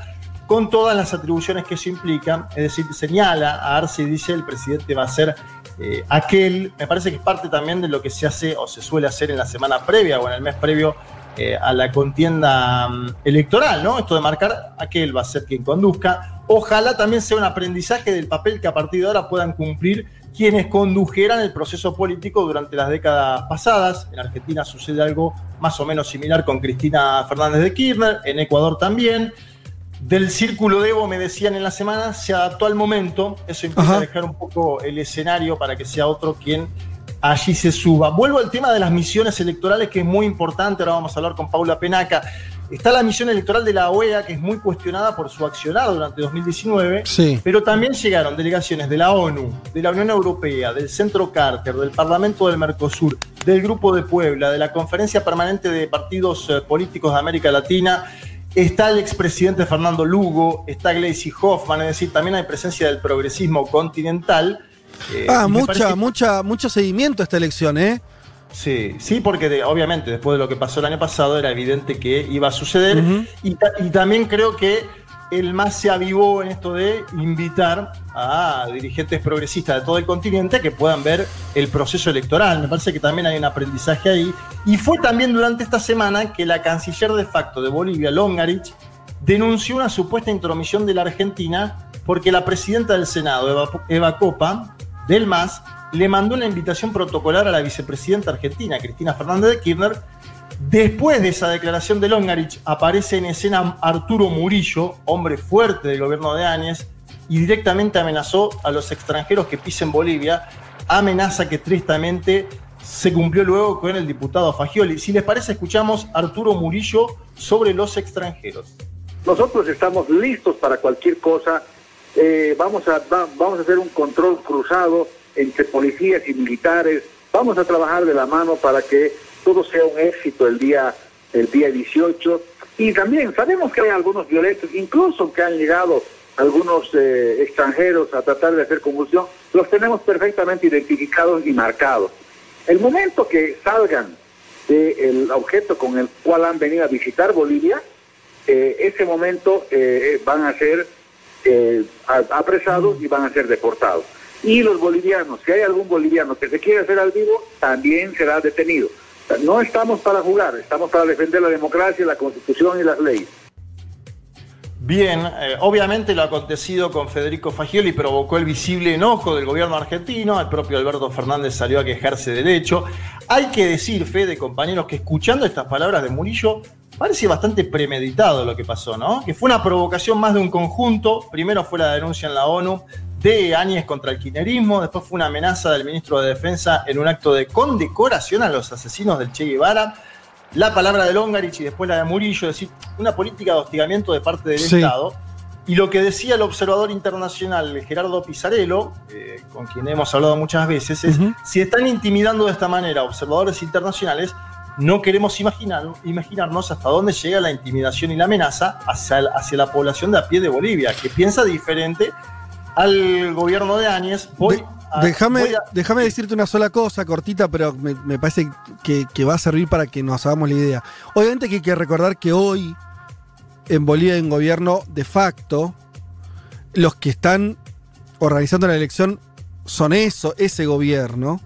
con todas las atribuciones que eso implica, es decir, señala a Arce y dice el presidente va a ser eh, aquel, me parece que es parte también de lo que se hace o se suele hacer en la semana previa o en el mes previo eh, a la contienda mm, electoral, ¿no? Esto de marcar aquel va a ser quien conduzca. Ojalá también sea un aprendizaje del papel que a partir de ahora puedan cumplir quienes condujeran el proceso político durante las décadas pasadas. En Argentina sucede algo más o menos similar con Cristina Fernández de Kirchner, en Ecuador también. Del círculo de Evo, me decían en la semana, se adaptó al momento. Eso implica Ajá. dejar un poco el escenario para que sea otro quien allí se suba. Vuelvo al tema de las misiones electorales, que es muy importante. Ahora vamos a hablar con Paula Penaca. Está la misión electoral de la OEA, que es muy cuestionada por su accionar durante 2019. Sí. Pero también llegaron delegaciones de la ONU, de la Unión Europea, del Centro Carter, del Parlamento del Mercosur, del Grupo de Puebla, de la Conferencia Permanente de Partidos eh, Políticos de América Latina. Está el expresidente Fernando Lugo, está Gleisi Hoffman, es decir, también hay presencia del progresismo continental. Eh, Ah, mucha, parece mucha, mucho seguimiento a esta elección, ¿eh? Sí, sí, porque de- obviamente después de lo que pasó el año pasado era evidente que iba a suceder. Y, ta- y también creo que el más se avivó en esto de invitar a dirigentes progresistas de todo el continente a que puedan ver el proceso electoral. Me parece que también hay un aprendizaje ahí. Y fue también durante esta semana que la canciller de facto de Bolivia, Longarich, denunció una supuesta intromisión de la Argentina porque la presidenta del Senado, Eva, Eva Copa, del MAS, le mandó una invitación protocolar a la vicepresidenta argentina, Cristina Fernández de Kirchner. Después de esa declaración de Longarich, aparece en escena Arturo Murillo, hombre fuerte del gobierno de Áñez, y directamente amenazó a los extranjeros que pisen Bolivia, amenaza que tristemente se cumplió luego con el diputado Fagioli. Si les parece, escuchamos a Arturo Murillo sobre los extranjeros. Nosotros estamos listos para cualquier cosa. Eh, vamos, a, va- vamos a hacer un control cruzado entre policías y militares. Vamos a trabajar de la mano para que todo sea un éxito el día, el día 18. Y también sabemos que hay algunos violentos, incluso que han llegado algunos eh, extranjeros a tratar de hacer convulsión. Los tenemos perfectamente identificados y marcados. El momento que salgan del objeto con el cual han venido a visitar Bolivia, eh, ese momento eh, van a ser eh, apresados y van a ser deportados. Y los bolivianos, si hay algún boliviano que se quiere hacer al vivo, también será detenido. No estamos para jugar, estamos para defender la democracia, la constitución y las leyes. Bien, eh, obviamente lo acontecido con Federico Fagioli provocó el visible enojo del gobierno argentino, el propio Alberto Fernández salió a quejarse del hecho. Hay que decir, Fede, compañeros, que escuchando estas palabras de Murillo, parece bastante premeditado lo que pasó, ¿no? Que fue una provocación más de un conjunto. Primero fue la denuncia en la ONU de Áñez contra el kirchnerismo, después fue una amenaza del ministro de Defensa en un acto de condecoración a los asesinos del Che Guevara la palabra de Longarich y después la de Murillo, es decir, una política de hostigamiento de parte del Sí. Estado. Y lo que decía el observador internacional Gerardo Pizarello, eh, con quien hemos hablado muchas veces, es, si están intimidando de esta manera observadores internacionales, no queremos imaginar, imaginarnos hasta dónde llega la intimidación y la amenaza hacia, hacia la población de a pie de Bolivia, que piensa diferente al gobierno de Áñez. Voy a- Déjame voy a- déjame decirte una sola cosa, cortita, pero me, me parece que, que va a servir para que nos hagamos la idea. Obviamente que hay que recordar que hoy en Bolivia hay un gobierno de facto. Los que están organizando la elección son eso, ese gobierno.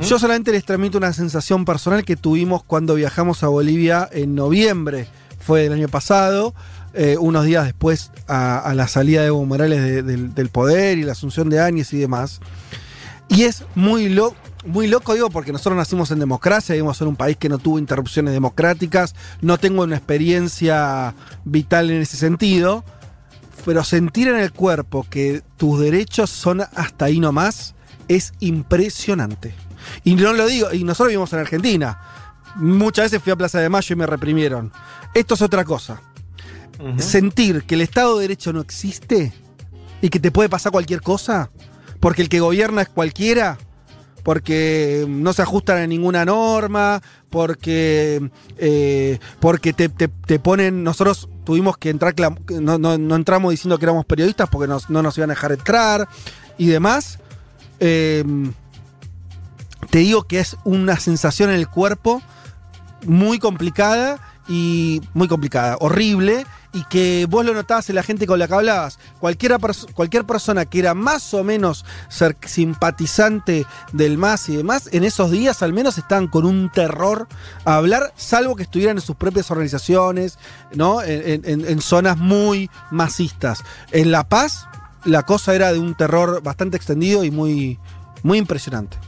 Yo solamente les transmito una sensación personal que tuvimos cuando viajamos a Bolivia en noviembre, fue el año pasado, eh, unos días después a, la salida de Evo Morales de- del, poder y la asunción de Áñez y demás. Y es muy, lo- muy loco, digo, porque nosotros nacimos en democracia, vivimos en un país que no tuvo interrupciones democráticas, no tengo una experiencia vital en ese sentido, pero sentir en el cuerpo que tus derechos son hasta ahí nomás es impresionante. Y no lo digo, y nosotros vivimos en Argentina. Muchas veces fui a Plaza de Mayo y me reprimieron. Esto es otra cosa. Sentir que el Estado de Derecho no existe y que te puede pasar cualquier cosa, porque el que gobierna es cualquiera, porque no se ajustan a ninguna norma, porque, eh, porque te, te- ponen. Nosotros tuvimos que entrar, no, no- no entramos diciendo que éramos periodistas porque nos- no nos iban a dejar entrar y demás. Eh, te digo que es una sensación en el cuerpo muy complicada y muy complicada, horrible, y que vos lo notabas en la gente con la que hablabas. Cualquier persona que era más o menos ser simpatizante del MAS y demás, en esos días al menos estaban con un terror a hablar, salvo que estuvieran en sus propias organizaciones, ¿no? En, en- en zonas muy masistas. En La Paz, la cosa era de un terror bastante extendido y muy, muy impresionante.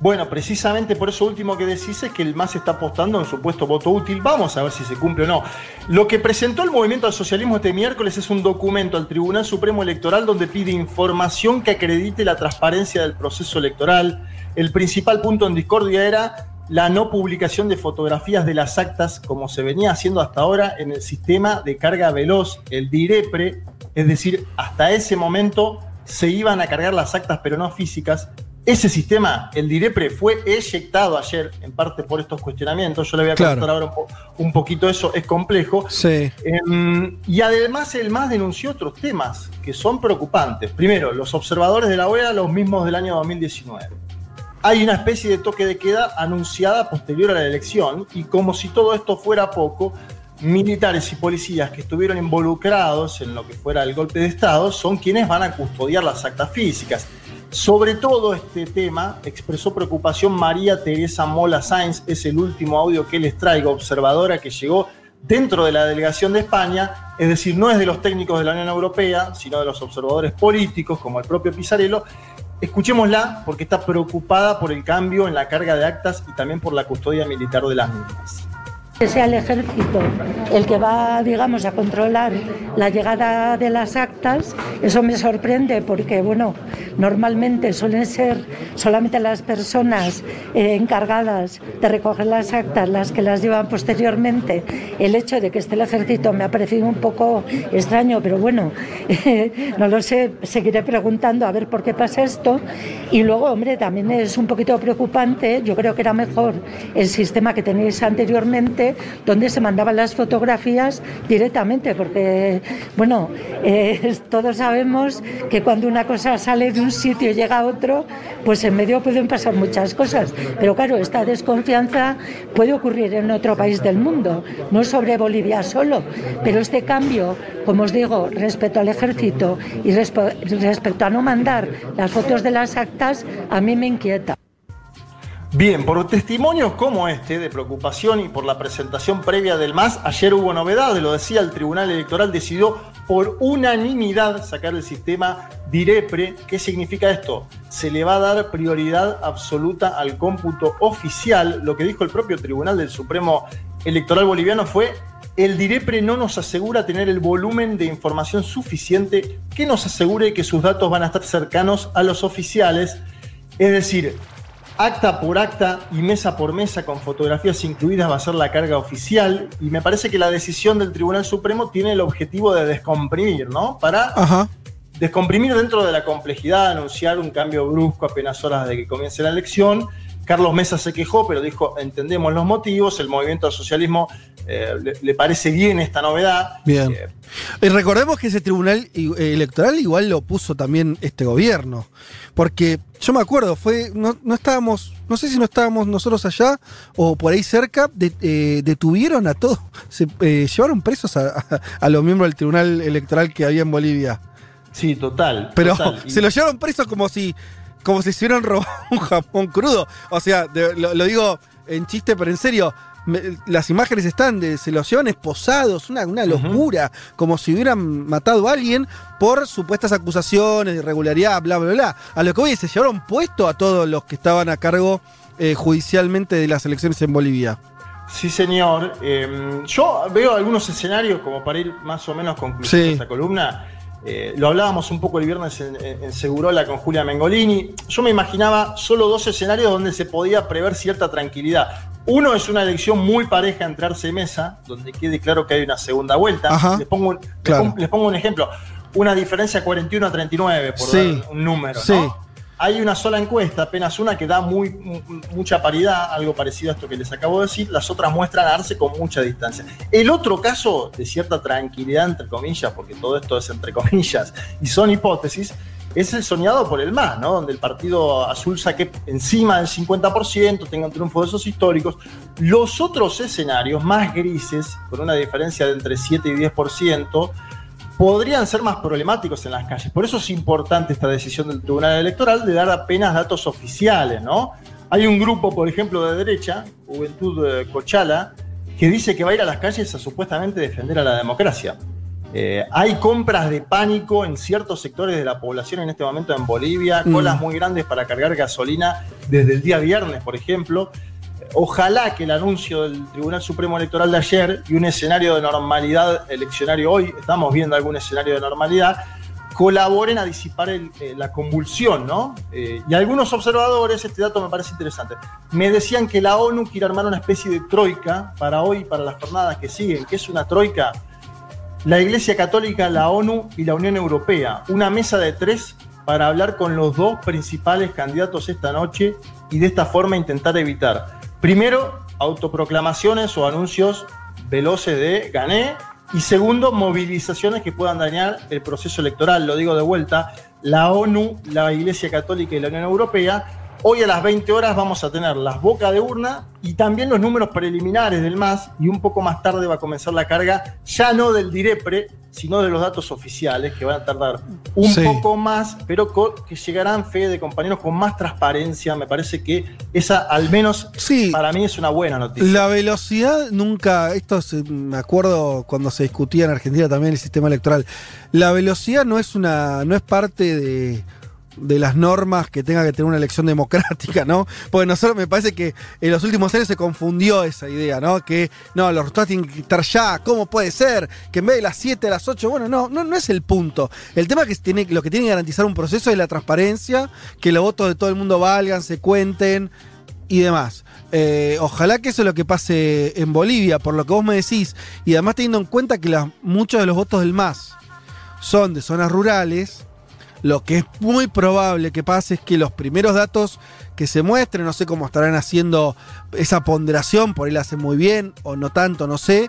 Bueno, precisamente por eso último que decís es que el MAS está apostando en supuesto voto útil. Vamos a ver si se cumple o no. Lo que presentó el movimiento al socialismo este miércoles es un documento al Tribunal Supremo Electoral donde pide información que acredite la transparencia del proceso electoral. El principal punto en discordia era la no publicación de fotografías de las actas como se venía haciendo hasta ahora en el sistema de carga veloz, el DIREPRE. Es decir, hasta ese momento se iban a cargar las actas pero no físicas. Ese sistema, el DIREPRE, fue eyectado ayer, en parte por estos cuestionamientos. Yo le voy a Claro. contar ahora un, po- un poquito eso, es complejo. Sí. Em, y además el MAS denunció otros temas que son preocupantes. Primero, los observadores de la OEA, los mismos del año 2019. Hay una especie de toque de queda anunciada posterior a la elección y como si todo esto fuera poco, militares y policías que estuvieron involucrados en lo que fuera el golpe de Estado son quienes van a custodiar las actas físicas. Sobre todo este tema expresó preocupación María Teresa Mola Sáenz, es el último audio que les traigo, observadora que llegó dentro de la delegación de España, es decir, no es de los técnicos de la Unión Europea, sino de los observadores políticos, como el propio Pizarello. Escuchémosla porque está preocupada por el cambio en la carga de actas y también por la custodia militar de las mismas. Que sea el ejército el que va, digamos, a controlar la llegada de las actas, eso me sorprende porque, bueno, normalmente suelen ser solamente las personas eh, encargadas de recoger las actas las que las llevan posteriormente. El hecho de que esté el ejército me ha parecido un poco extraño, pero bueno, no lo sé, seguiré preguntando a ver por qué pasa esto. Y luego, hombre, también es un poquito preocupante, yo creo que era mejor el sistema que tenéis anteriormente donde se mandaban las fotografías directamente, porque, bueno, eh, todos sabemos que cuando una cosa sale de un sitio y llega a otro, pues en medio pueden pasar muchas cosas. Pero claro, esta desconfianza puede ocurrir en otro país del mundo, no sobre Bolivia solo, pero este cambio, como os digo, respecto al ejército y respe- respecto a no mandar las fotos de las actas, a mí me inquieta. Bien, por testimonios como este de preocupación y por la presentación previa del MAS, ayer hubo novedades, lo decía, el Tribunal Electoral decidió por unanimidad sacar el sistema DIREPRE. ¿Qué significa esto? Se le va a dar prioridad absoluta al cómputo oficial. Lo que dijo el propio Tribunal del Supremo Electoral Boliviano fue el DIREPRE no nos asegura tener el volumen de información suficiente que nos asegure que sus datos van a estar cercanos a los oficiales. Es decir, acta por acta y mesa por mesa con fotografías incluidas va a ser la carga oficial y me parece que la decisión del Tribunal Supremo tiene el objetivo de descomprimir, ¿no? Para Ajá. descomprimir dentro de la complejidad, anunciar un cambio brusco apenas horas de que comience la elección. Carlos Mesa se quejó, pero dijo, entendemos los motivos, el movimiento al socialismo eh, le, le parece bien esta novedad. Bien. Eh, Y recordemos que ese tribunal electoral igual lo puso también este gobierno. Porque yo me acuerdo, fue. No, no estábamos. No sé si no estábamos nosotros allá o por ahí cerca. de- eh, detuvieron a todos. Se llevaron presos a, a- a los miembros del tribunal electoral que había en Bolivia. sí, total. Pero total. Se los llevaron presos como si. Como si se hubieran robado un jamón crudo. O sea, de- lo, lo digo en chiste, pero en serio. Me- las imágenes están de. Se los llevan esposados, una, una locura. Como si hubieran matado a alguien por supuestas acusaciones de irregularidad, bla, bla, bla. A lo que voy, se llevaron puesto a todos los que estaban a cargo eh, judicialmente de las elecciones en Bolivia. Sí, señor. Eh, yo veo algunos escenarios como para ir más o menos concluyendo Sí. esta columna. Eh, lo hablábamos un poco el viernes en, en- en Segurola con Julia Mengolini. Yo me imaginaba solo dos escenarios donde se podía prever cierta tranquilidad. Uno es una elección muy pareja entre Arce y Mesa, donde quede claro que hay una segunda vuelta. Ajá. Les, pongo, un- les Claro. pongo- les pongo un ejemplo. Una diferencia 41 a 39, por Sí. dar un número. Sí. ¿no? Hay una sola encuesta, apenas una que da muy, mu- mucha paridad, algo parecido a esto que les acabo de decir. Las otras muestran a Arce con mucha distancia. El otro caso de cierta tranquilidad, entre comillas, porque todo esto es entre comillas y son hipótesis, es el soñado por el MAS, ¿no? Donde el partido azul saque encima del 50%, tenga un triunfo de esos históricos. Los otros escenarios más grises, con una diferencia de entre 7 y 10%, podrían ser más problemáticos en las calles. Por eso es importante esta decisión del Tribunal Electoral de dar apenas datos oficiales, ¿no? Hay un grupo, por ejemplo, de derecha, Juventud eh, Cochala, que dice que va a ir a las calles a supuestamente defender a la democracia. Eh, hay compras de pánico en ciertos sectores de la población en este momento en Bolivia, Mm. colas muy grandes para cargar gasolina desde el día viernes, por ejemplo. Ojalá que el anuncio del Tribunal Supremo Electoral de ayer y un escenario de normalidad eleccionario hoy, estamos viendo algún escenario de normalidad, colaboren a disipar el- eh, la convulsión, ¿no? Eh, y algunos observadores, este dato me parece interesante, me decían que la ONU quiere armar una especie de troika para hoy, para las jornadas que siguen. ¿Qué es una troika? La Iglesia Católica, la ONU y la Unión Europea. Una mesa de tres para hablar con los dos principales candidatos esta noche y de esta forma intentar evitar, primero, autoproclamaciones o anuncios veloces de gané y segundo, movilizaciones que puedan dañar el proceso electoral. Lo digo de vuelta, la ONU, la Iglesia Católica y la Unión Europea. Hoy a las 20 horas vamos a tener las bocas de urna y también los números preliminares del MAS y un poco más tarde va a comenzar la carga ya no del DIREPRE, sino de los datos oficiales que van a tardar un Sí. poco más, pero que llegarán, fe de compañeros, con más transparencia. Me parece que esa al menos Sí. para mí es una buena noticia. La velocidad nunca, esto se- me acuerdo cuando se discutía en Argentina también el sistema electoral. La velocidad no es una, no es parte de, de las normas que tenga que tener una elección democrática, ¿no? Porque nosotros me parece que en los últimos años se confundió esa idea, ¿no? Que no, los resultados tienen que estar ya, ¿cómo puede ser? Que en vez de las 7 a las 8, bueno, no, no, no es el punto. El tema que tiene, lo que tiene que garantizar un proceso es la transparencia, que los votos de todo el mundo valgan, se cuenten, y demás. Eh, ojalá que eso es lo que pase en Bolivia, por lo que vos me decís, y además teniendo en cuenta que muchos de los votos del MAS son de zonas rurales, Lo que es muy probable que pase es que los primeros datos que se muestren, no sé cómo estarán haciendo esa ponderación, por ahí la hacen muy bien o no tanto, no sé,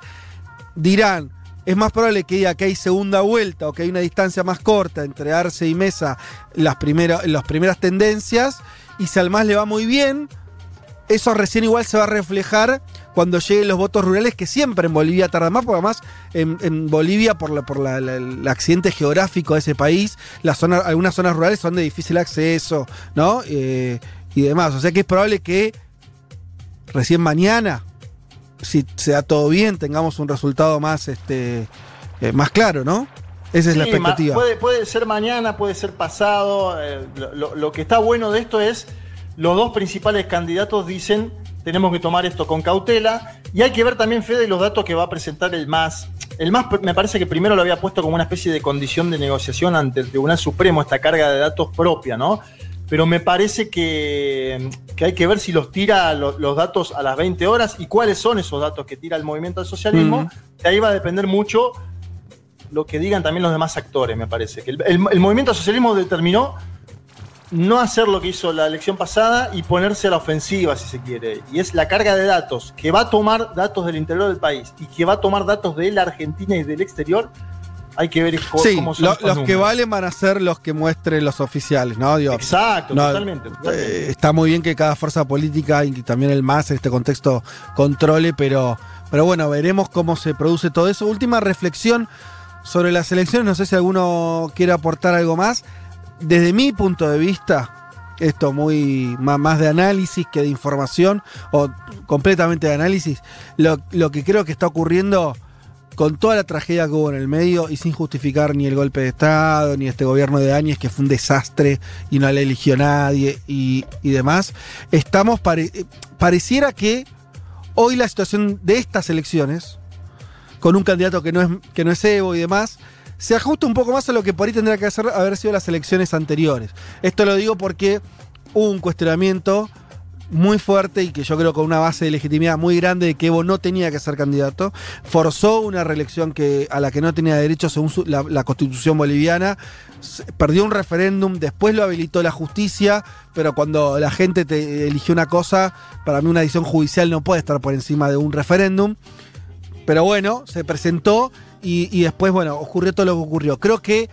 dirán, es más probable que diga que hay segunda vuelta o que hay una distancia más corta entre Arce y Mesa las, las primeras tendencias, y si al más le va muy bien, eso recién igual se va a reflejar cuando lleguen los votos rurales, que siempre en Bolivia tarda más, porque además en, en Bolivia, por, la, por la- la- el accidente geográfico de ese país, las zonas, algunas zonas rurales son de difícil acceso, ¿no? Eh, y demás. O sea que es probable que recién mañana, si se da todo bien, tengamos un resultado más, este, eh, más claro, ¿no? Esa es la Sí, expectativa. Puede, puede ser mañana, puede ser pasado. eh, lo, lo- lo que está bueno de esto es, los dos principales candidatos dicen, tenemos que tomar esto con cautela. Y hay que ver también, Fede, los datos que va a presentar el MAS. El MAS me parece que primero lo había puesto como una especie de condición de negociación ante el Tribunal Supremo, esta carga de datos propia, ¿no? Pero me parece que, que hay que ver si los tira lo- los datos a las 20 horas y cuáles son esos datos que tira el movimiento al socialismo. De ahí va a depender mucho lo que digan también los demás actores, me parece. Que el, el- el movimiento al socialismo determinó no hacer lo que hizo la elección pasada y ponerse a la ofensiva, si se quiere. Y es la carga de datos, que va a tomar datos del interior del país y que va a tomar datos de la Argentina y del exterior. Hay que ver co- Sí, cómo son lo- los que valen van a ser los que muestren los oficiales, ¿no? Digo, Exacto, no, totalmente. totalmente. eh, está muy bien que cada fuerza política y también el MAS en este contexto controle, pero, pero bueno, veremos cómo se produce todo eso. Última reflexión sobre las elecciones, no sé si alguno quiere aportar algo más. Desde mi punto de vista, esto muy más de análisis que de información, o completamente de análisis, lo, que creo que está ocurriendo con toda la tragedia que hubo en el medio y sin justificar ni el golpe de Estado, ni este gobierno de Áñez que fue un desastre y no le eligió nadie y, demás, estamos, eh, pareciera que hoy la situación de estas elecciones, con un candidato que no es, que no es Evo y demás, se ajusta un poco más a lo que por ahí tendría que haber sido las elecciones anteriores. Esto lo digo porque hubo un cuestionamiento muy fuerte y que yo creo con una base de legitimidad muy grande de que Evo no tenía que ser candidato, forzó una reelección que, a la que no tenía derecho según la, la constitución boliviana, perdió un referéndum, después lo habilitó la justicia, pero cuando la gente te eligió una cosa, para mí una decisión judicial no puede estar por encima de un referéndum. Pero bueno, se presentó y, después, bueno, ocurrió todo lo que ocurrió. Creo que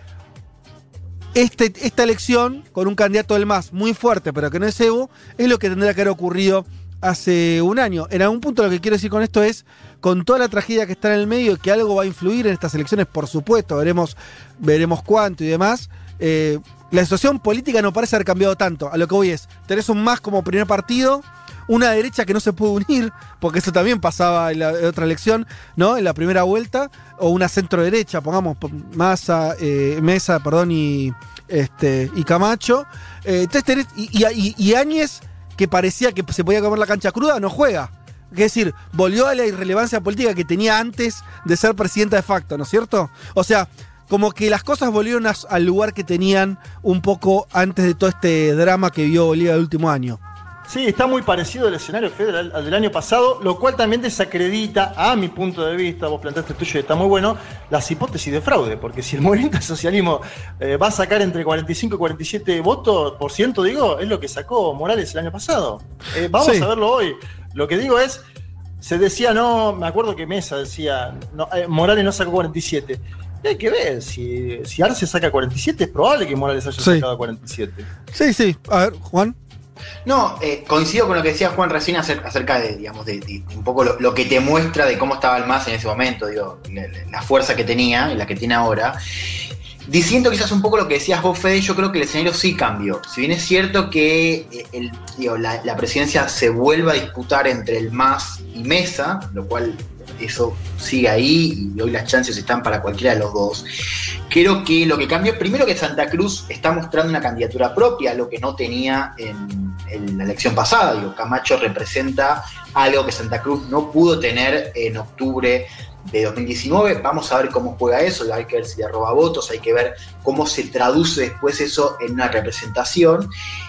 este, esta elección, con un candidato del MAS muy fuerte, pero que no es Evo, es lo que tendría que haber ocurrido hace un año. En algún punto lo que quiero decir con esto es, con toda la tragedia que está en el medio, que algo va a influir en estas elecciones, por supuesto, veremos, veremos cuánto y demás. eh, la situación política no parece haber cambiado tanto. A lo que voy es, tenés un MAS como primer partido, una derecha que no se puede unir, porque eso también pasaba en la otra elección, ¿no? En la primera vuelta, o una centro derecha, pongamos Massa, eh, Mesa, perdón, y, este, y Camacho. Eh, y Áñez, que parecía que se podía comer la cancha cruda, no juega. Es decir, volvió a la irrelevancia política que tenía antes de ser presidenta de facto, ¿no es cierto? O sea, como que las cosas volvieron a- al lugar que tenían un poco antes de todo este drama que vio Bolivia el último año. Sí, está muy parecido el escenario federal al del año pasado, lo cual también desacredita, a mi punto de vista, vos planteaste el tuyo y está muy bueno, las hipótesis de fraude, porque si el movimiento al socialismo eh, va a sacar entre 45 y 47 votos por ciento, digo, es lo que sacó Morales el año pasado. Eh, vamos Sí. a verlo hoy. Lo que digo es, se decía, no, me acuerdo que Mesa decía, no, eh, Morales no sacó 47. Y hay que ver, si, si Arce saca 47, es probable que Morales haya Sí. sacado 47. Sí, sí. A ver, Juan. No, eh, coincido con lo que decía Juan recién acer- acerca de, digamos, de, un poco lo, que te muestra de cómo estaba el MAS en ese momento, digo, la- la fuerza que tenía y la que tiene ahora. Diciendo quizás un poco lo que decías vos, Fede, yo creo que el escenario sí cambió. Si bien es cierto que eh, la, la presidencia se vuelva a disputar entre el MAS y Mesa, lo cual eso sigue ahí y hoy las chances están para cualquiera de los dos. Creo que lo que cambió es primero que Santa Cruz está mostrando una candidatura propia, lo que no tenía en, la elección pasada. Camacho representa algo que Santa Cruz no pudo tener en octubre de 2019. Vamos a ver cómo juega eso, hay que ver si le roba votos, hay que ver cómo se traduce después eso en una representación.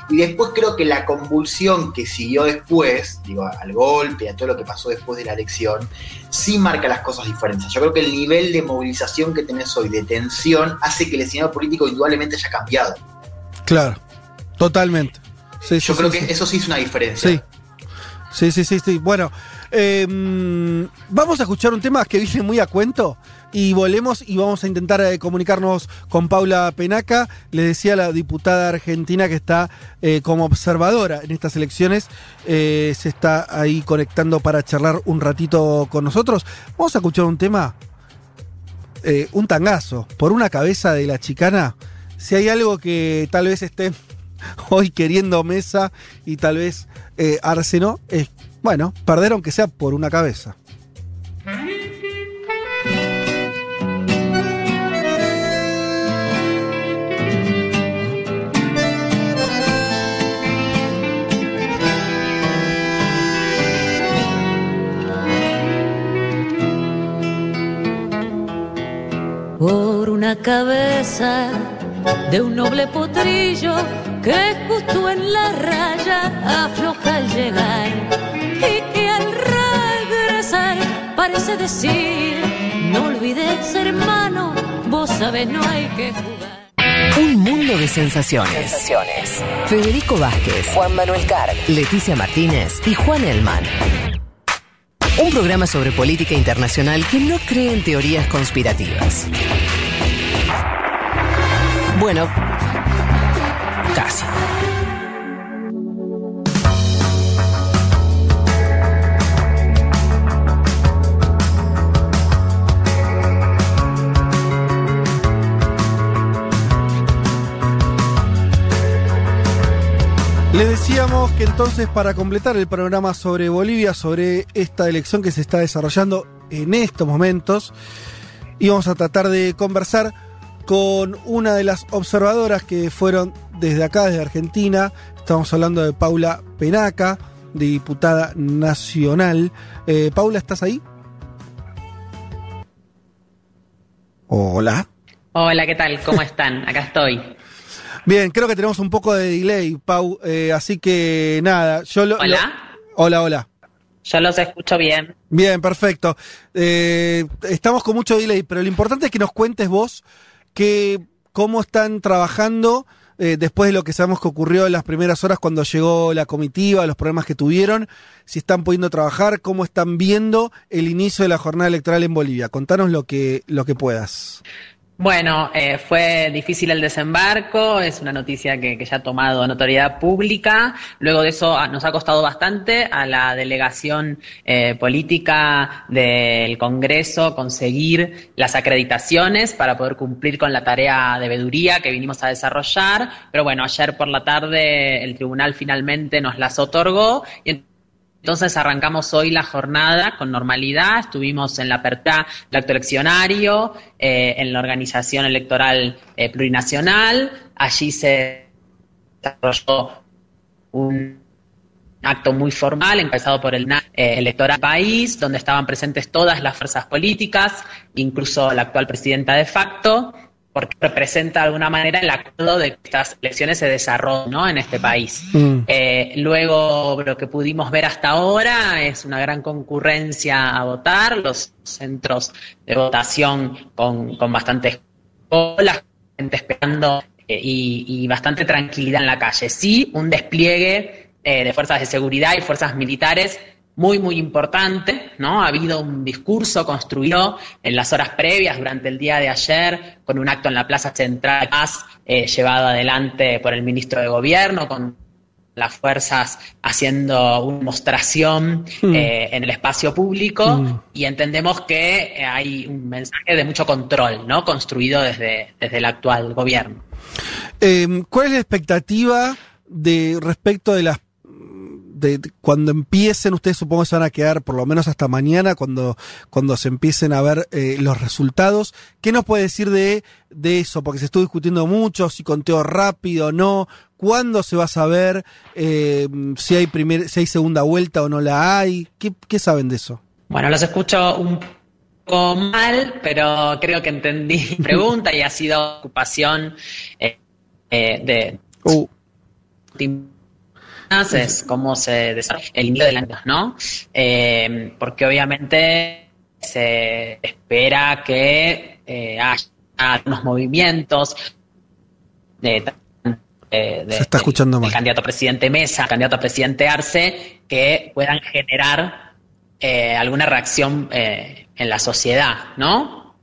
Y después creo que la convulsión que siguió después, digo, al golpe, a todo lo que pasó después de la elección, sí marca las cosas diferentes. Yo creo que el nivel de movilización que tenés hoy, de tensión, hace que el escenario político indudablemente haya cambiado. Claro, totalmente. Sí, Yo sí, creo sí, que eso sí es una diferencia. Sí, sí, sí, sí. Bueno, eh, vamos a escuchar un tema que viene muy a cuento y volvemos y vamos a intentar eh, comunicarnos con Paula Penaca. Le decía la diputada argentina que está eh, como observadora en estas elecciones. eh, se está ahí conectando para charlar un ratito con nosotros. Vamos a escuchar un tema, un tangazo, por una cabeza de la chicana. Si hay algo que tal vez esté hoy queriendo mesa y tal vez Arsenó, es, bueno, perder aunque sea por una cabeza. por una cabeza de un noble potrillo que justo en la raya afloja al llegar y que al regresar parece decir no olvides hermano vos sabés no hay que jugar Un mundo de sensaciones. Federico Vázquez, Juan Manuel Carg, Leticia Martínez y Juan Elman. Un programa sobre política internacional que no cree en teorías conspirativas. Bueno, casi. Les decíamos que entonces para completar el programa sobre Bolivia, sobre esta elección que se está desarrollando en estos momentos, íbamos a tratar de conversar con una de las observadoras que fueron desde acá, desde Argentina. Estamos hablando de Paula Penaca, diputada nacional. Eh, Paula, ¿estás ahí? Hola. Hola, ¿qué tal? ¿Cómo están? Acá estoy. Bien, creo que tenemos un poco de delay, Pau, eh, así que nada, yo lo... Hola. lo- hola, hola. Yo los escucho bien. Bien, perfecto. Eh, estamos con mucho delay, pero lo importante es que nos cuentes vos que, cómo están trabajando eh, después de lo que sabemos que ocurrió en las primeras horas cuando llegó la comitiva, los problemas que tuvieron, si están pudiendo trabajar, cómo están viendo el inicio de la jornada electoral en Bolivia. Contanos lo que, lo que puedas. Bueno, eh, fue difícil el desembarco, es una noticia que, ya ha tomado notoriedad pública. Luego de eso ah, nos ha costado bastante a la delegación eh, política del Congreso conseguir las acreditaciones para poder cumplir con la tarea de veeduría que vinimos a desarrollar. Pero bueno, ayer por la tarde el tribunal finalmente nos las otorgó y entonces arrancamos hoy la jornada con normalidad, estuvimos en la apertura del acto eleccionario, eh, en la organización electoral eh, plurinacional, allí se desarrolló un acto muy formal encabezado por el eh, electoral país, donde estaban presentes todas las fuerzas políticas, incluso la actual presidenta de facto, porque representa de alguna manera el acuerdo de que estas elecciones se desarrollen ¿no? en este país. Eh, luego, lo que pudimos ver hasta ahora es una gran concurrencia a votar, los centros de votación con, con bastantes colas, gente esperando eh, y, y bastante tranquilidad en la calle. Sí, un despliegue eh, de fuerzas de seguridad y fuerzas militares muy, muy importante, ¿no? Ha habido un discurso construido en las horas previas durante el día de ayer con un acto en la Plaza Central eh, llevado adelante por el ministro de Gobierno con las fuerzas haciendo una demostración Mm. eh, en el espacio público Mm. y entendemos que eh, hay un mensaje de mucho control, ¿no? Construido desde, desde el actual gobierno. Eh, ¿Cuál es la expectativa de respecto de las de, de cuando empiecen, ustedes supongo que se van a quedar por lo menos hasta mañana, cuando, cuando se empiecen a ver eh, los resultados. ¿Qué nos puede decir de, de eso? Porque se estuvo discutiendo mucho, si conteo rápido o no, cuándo se va a saber eh, si, hay primer, si hay segunda vuelta o no la hay. ¿Qué, qué saben de eso? Bueno, los escucho un poco mal, pero creo que entendí la pregunta y ha sido ocupación eh, eh, de... Uh, es cómo se desarrolla el inicio del año, ¿no? Eh, porque obviamente se espera que eh, haya unos movimientos de, de- de- Se está escuchando del mal. candidato a presidente Mesa, candidato a presidente Arce, que puedan generar eh, alguna reacción eh, en la sociedad, ¿no?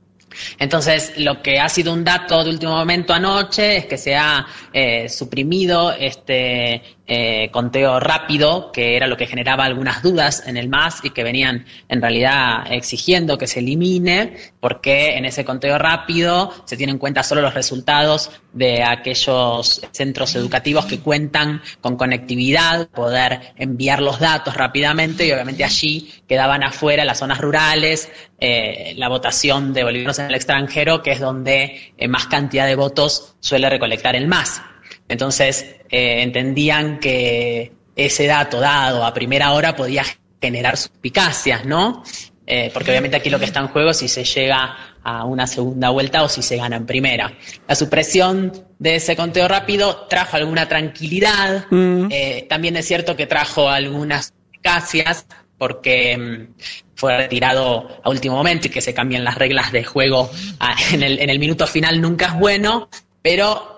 Entonces, lo que ha sido un dato de último momento anoche es que se ha eh, suprimido este eh, conteo rápido, que era lo que generaba algunas dudas en el MAS y que venían en realidad exigiendo que se elimine, porque en ese conteo rápido se tienen en cuenta solo los resultados de aquellos centros educativos que cuentan con conectividad, poder enviar los datos rápidamente y obviamente allí quedaban afuera las zonas rurales, eh, la votación de bolivianos en el extranjero, que es donde eh, más cantidad de votos suele recolectar el MAS. Entonces, eh, entendían que ese dato dado a primera hora podía generar suspicacias, ¿no? Eh, porque obviamente aquí lo que está en juego es si se llega a una segunda vuelta o si se gana en primera. La supresión de ese conteo rápido trajo alguna tranquilidad, eh, también es cierto que trajo algunas suspicacias porque mm, fue retirado a último momento y que se cambian las reglas de juego ah, en el, en el minuto final nunca es bueno, pero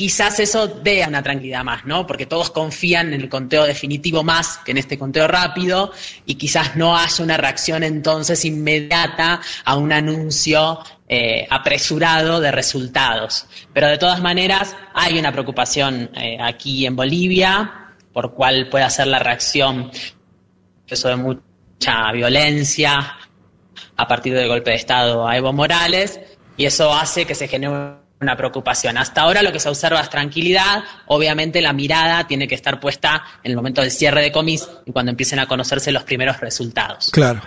quizás eso dé una tranquilidad más, ¿no? Porque todos confían en el conteo definitivo más que en este conteo rápido y quizás no haya una reacción entonces inmediata a un anuncio eh, apresurado de resultados. Pero de todas maneras hay una preocupación eh, aquí en Bolivia por cuál puede ser la reacción eso de mucha violencia a partir del golpe de Estado a Evo Morales y eso hace que se genere una preocupación. Hasta ahora lo que se observa es tranquilidad, obviamente la mirada tiene que estar puesta en el momento del cierre de comis y cuando empiecen a conocerse los primeros resultados. Claro.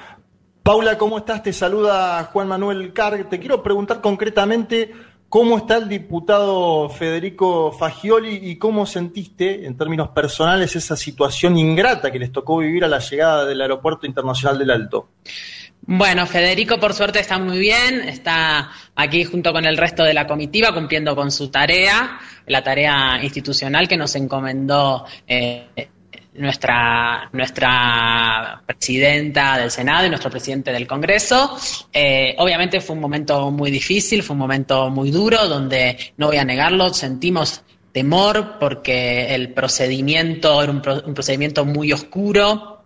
Paula, ¿cómo estás? Te saluda Juan Manuel Carg. Te quiero preguntar concretamente cómo está el diputado Federico Fagioli y cómo sentiste, en términos personales, esa situación ingrata que les tocó vivir a la llegada del Aeropuerto Internacional del Alto. Bueno, Federico por suerte está muy bien, está aquí junto con el resto de la comitiva cumpliendo con su tarea, la tarea institucional que nos encomendó eh, nuestra, nuestra presidenta del Senado y nuestro presidente del Congreso. Eh, obviamente fue un momento muy difícil, fue un momento muy duro, donde no voy a negarlo, sentimos temor porque el procedimiento era un, pro- un procedimiento muy oscuro,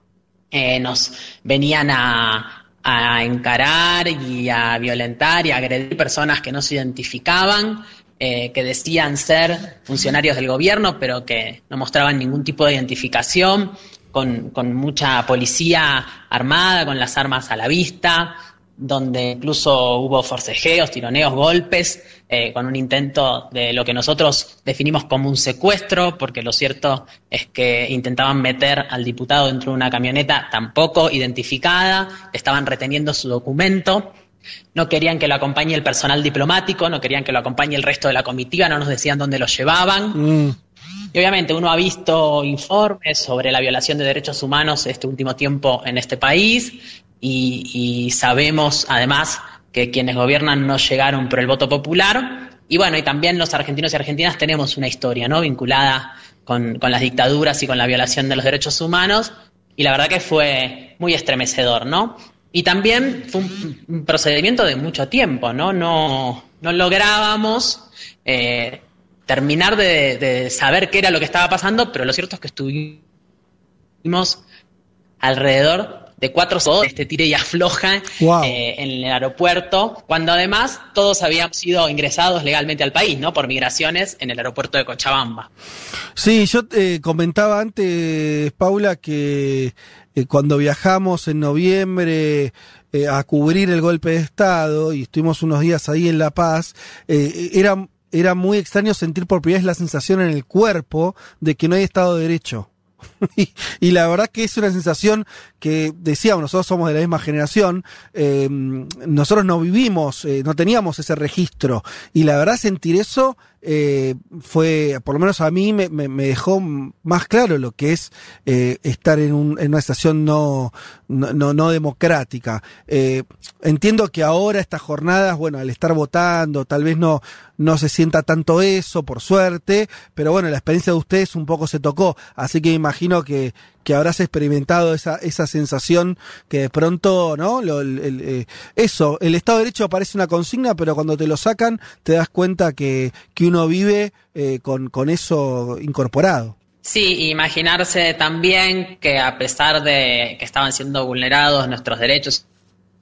eh, nos venían a, a encarar y a violentar y a agredir personas que no se identificaban, eh, que decían ser funcionarios del gobierno, pero que no mostraban ningún tipo de identificación, con, con mucha policía armada, con las armas a la vista, donde incluso hubo forcejeos, tironeos, golpes, eh, con un intento de lo que nosotros definimos como un secuestro, porque lo cierto es que intentaban meter al diputado dentro de una camioneta tampoco identificada, estaban reteniendo su documento, no querían que lo acompañe el personal diplomático, no querían que lo acompañe el resto de la comitiva, no nos decían dónde lo llevaban. Y obviamente uno ha visto informes sobre la violación de derechos humanos este último tiempo en este país y, sabemos además que quienes gobiernan no llegaron por el voto popular. Y bueno, y también los argentinos y argentinas tenemos una historia ¿no? vinculada con, con las dictaduras y con la violación de los derechos humanos. Y la verdad que fue muy estremecedor, ¿no? Y también fue un, procedimiento de mucho tiempo, ¿no? No, no lográbamos eh, terminar de saber qué era lo que estaba pasando, pero lo cierto es que estuvimos alrededor de cuatro horas, este tire y afloja Wow. eh, en el aeropuerto, cuando además todos habíamos sido ingresados legalmente al país, ¿no? Por migraciones en el aeropuerto de Cochabamba. Sí, yo eh, comentaba antes, Paula, que eh, cuando viajamos en noviembre eh, a cubrir el golpe de Estado y estuvimos unos días ahí en La Paz, era, era muy extraño sentir por primera vez la sensación en el cuerpo de que no hay Estado de Derecho. y, la verdad que es una sensación que decíamos, nosotros somos de la misma generación, eh, nosotros no vivimos, eh, no teníamos ese registro, y la verdad sentir eso eh, fue, por lo menos a mí, me, dejó más claro lo que es eh, estar en, un- en una estación no, no, no, no democrática. Eh, entiendo que ahora estas jornadas, bueno, al estar votando, tal vez no, no se sienta tanto eso, por suerte, pero bueno, la experiencia de ustedes un poco se tocó, así que imagino que, que habrás experimentado esa, esa sensación que de pronto, ¿no? Lo- eso, el Estado de Derecho parece una consigna, pero cuando te lo sacan te das cuenta que, que uno vive eh, con, con eso incorporado. Sí, imaginarse también que a pesar de que estaban siendo vulnerados nuestros derechos,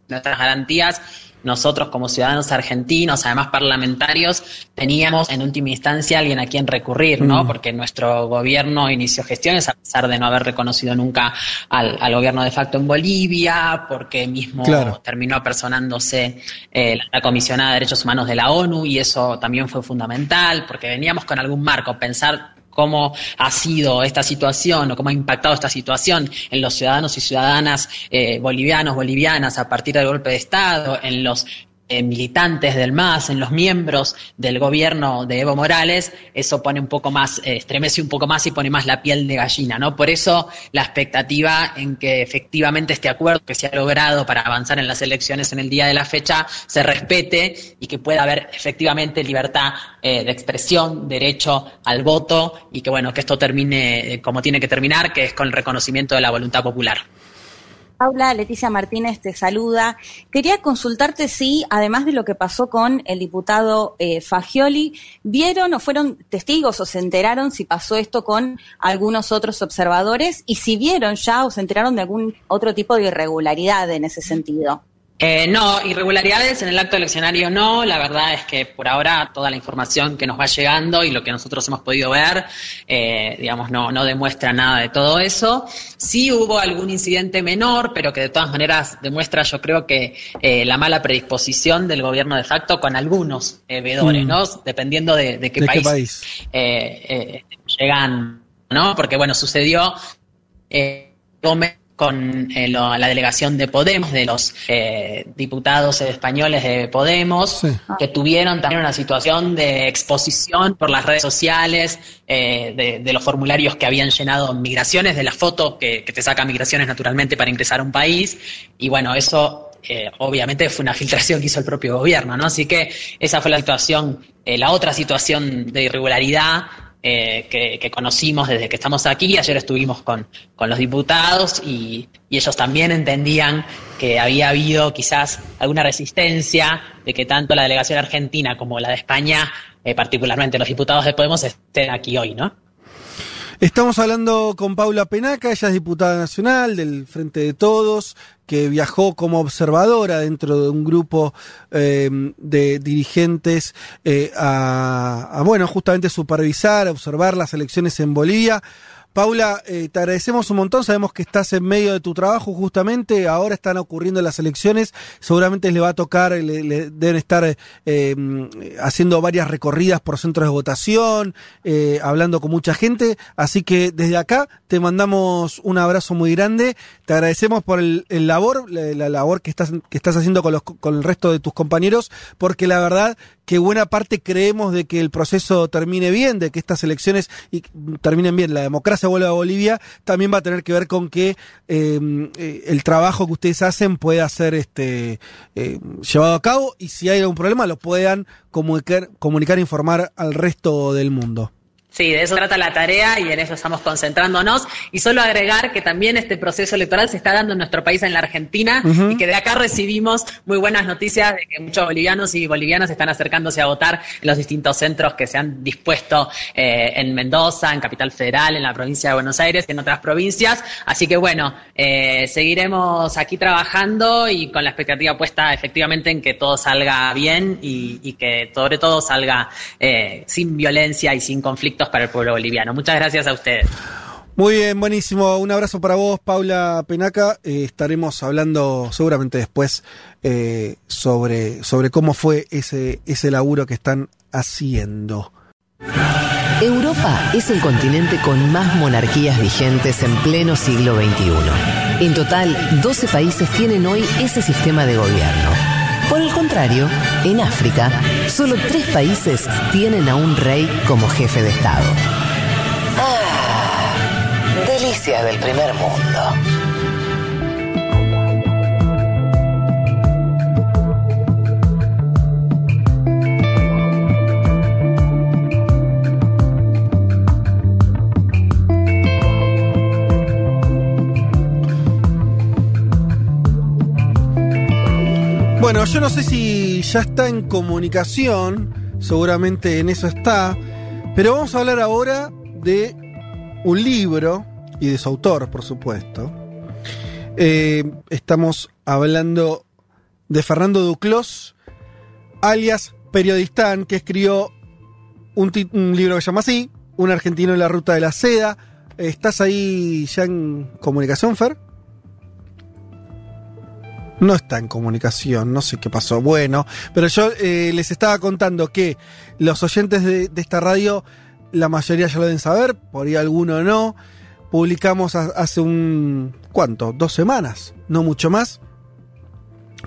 nuestras garantías, nosotros como ciudadanos argentinos, además parlamentarios, teníamos en última instancia alguien a quien recurrir, ¿no? Mm. Porque nuestro gobierno inició gestiones a pesar de no haber reconocido nunca al, al gobierno de facto en Bolivia, porque mismo Claro. terminó apersonándose eh, la comisionada de derechos humanos de la ONU y eso también fue fundamental, porque veníamos con algún marco, pensar cómo ha sido esta situación o cómo ha impactado esta situación en los ciudadanos y ciudadanas eh, bolivianos, bolivianas a partir del golpe de Estado, en los militantes del MAS, en los miembros del gobierno de Evo Morales, eso pone un poco más, eh, estremece un poco más y pone más la piel de gallina, ¿no? Por eso la expectativa en que efectivamente este acuerdo que se ha logrado para avanzar en las elecciones en el día de la fecha se respete y que pueda haber efectivamente libertad eh, de expresión, derecho al voto y que bueno, que esto termine eh, como tiene que terminar, que es con el reconocimiento de la voluntad popular. Paula, Leticia Martínez te saluda. Quería consultarte si, además de lo que pasó con el diputado eh, Fagioli, vieron o fueron testigos o se enteraron si pasó esto con algunos otros observadores y si vieron ya o se enteraron de algún otro tipo de irregularidad en ese sentido. Eh, no, irregularidades en el acto eleccionario no. La verdad es que por ahora toda la información que nos va llegando y lo que nosotros hemos podido ver, eh, digamos, no, no demuestra nada de todo eso. Sí hubo algún incidente menor, pero que de todas maneras demuestra, yo creo que eh, la mala predisposición del gobierno de facto con algunos eh, veedores, Mm. ¿no? Dependiendo de, de qué ¿De país, qué país? eh, llegan, ¿no? Porque bueno, sucedió eh, con eh, lo- la delegación de Podemos, de los eh, diputados españoles de Podemos, que tuvieron también una situación de exposición por las redes sociales, eh, de, de los formularios que habían llenado en migraciones, de la foto que, que te saca migraciones naturalmente para ingresar a un país, y bueno, eso eh, obviamente fue una filtración que hizo el propio gobierno, ¿no? Así que esa fue la situación, eh, la otra situación de irregularidad eh, que, conocimos desde que estamos aquí. Ayer estuvimos con, con los diputados y, y ellos también entendían que había habido quizás alguna resistencia de que tanto la delegación argentina como la de España, eh, particularmente los diputados de Podemos, estén aquí hoy, ¿no? Estamos hablando con Paula Penaca, ella es diputada nacional del Frente de Todos, que viajó como observadora dentro de un grupo eh, de dirigentes eh, a, a, bueno, justamente supervisar, observar las elecciones en Bolivia. Paula, eh, te agradecemos un montón, sabemos que estás en medio de tu trabajo justamente, ahora están ocurriendo las elecciones, seguramente le va a tocar, le, le deben estar eh, haciendo varias recorridas por centros de votación, eh, hablando con mucha gente, así que desde acá te mandamos un abrazo muy grande, te agradecemos por el, el labor, la, la, labor que estás, que estás haciendo con, los, con el resto de tus compañeros, porque la verdad que buena parte creemos de que el proceso termine bien, de que estas elecciones y, terminen bien, la democracia vuelva a Bolivia, también va a tener que ver con que eh, eh, el trabajo que ustedes hacen pueda ser este eh, llevado a cabo y si hay algún problema lo puedan comunicar, comunicar, informar al resto del mundo. Sí, de eso trata la tarea y en eso estamos concentrándonos. Y solo agregar que también este proceso electoral se está dando en nuestro país, en la Argentina, uh -huh. y que de acá recibimos muy buenas noticias de que muchos bolivianos y bolivianas están acercándose a votar en los distintos centros que se han dispuesto eh, en Mendoza, en Capital Federal, en la provincia de Buenos Aires y en otras provincias. Así que bueno, eh, seguiremos aquí trabajando y con la expectativa puesta efectivamente en que todo salga bien y, y que sobre todo salga eh, sin violencia y sin conflictos para el pueblo boliviano. Muchas gracias a ustedes. Muy bien, buenísimo. Un abrazo para vos, Paula Penaca. Eh, estaremos hablando seguramente después eh, sobre, sobre cómo fue ese, ese laburo que están haciendo. Europa es el continente con más monarquías vigentes en pleno siglo XXI. En total, 12 países tienen hoy ese sistema de gobierno. Por el contrario, en África, solo tres países tienen a un rey como jefe de Estado. Ah, delicias del primer mundo. Bueno, yo no sé si ya está en comunicación, seguramente en eso está, pero vamos a hablar ahora de un libro y de su autor, por supuesto. Eh, estamos hablando de Fernando Duclos, alias Periodistán, que escribió un, un libro que se llama así, Un argentino en la ruta de la seda. ¿Estás ahí ya en comunicación, Fer? No está en comunicación, no sé qué pasó. Bueno, pero yo eh, les estaba contando que los oyentes de, esta radio, la mayoría ya lo deben saber, por ahí alguno no. Publicamos ha- hace un. ¿Cuánto? Dos semanas, no mucho más.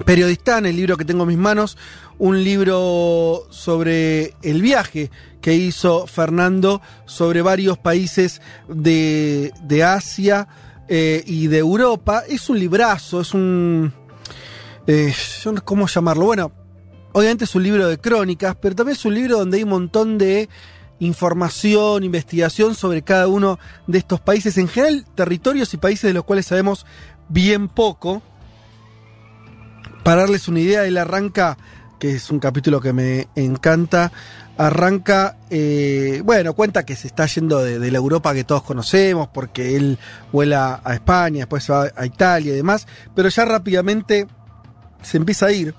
Periodistán, el libro que tengo en mis manos, un libro sobre el viaje que hizo Fernando sobre varios países de, de Asia eh, y de Europa. Es un librazo, es un... eh, yo no ¿Cómo llamarlo? Bueno, obviamente es un libro de crónicas, pero también es un libro donde hay un montón de información, investigación sobre cada uno de estos países, en general territorios y países de los cuales sabemos bien poco. Para darles una idea, él arranca, que es un capítulo que me encanta, arranca, eh, bueno, cuenta que se está yendo de, de la Europa que todos conocemos, porque él vuela a España, después va a Italia y demás, pero ya rápidamente se empieza a ir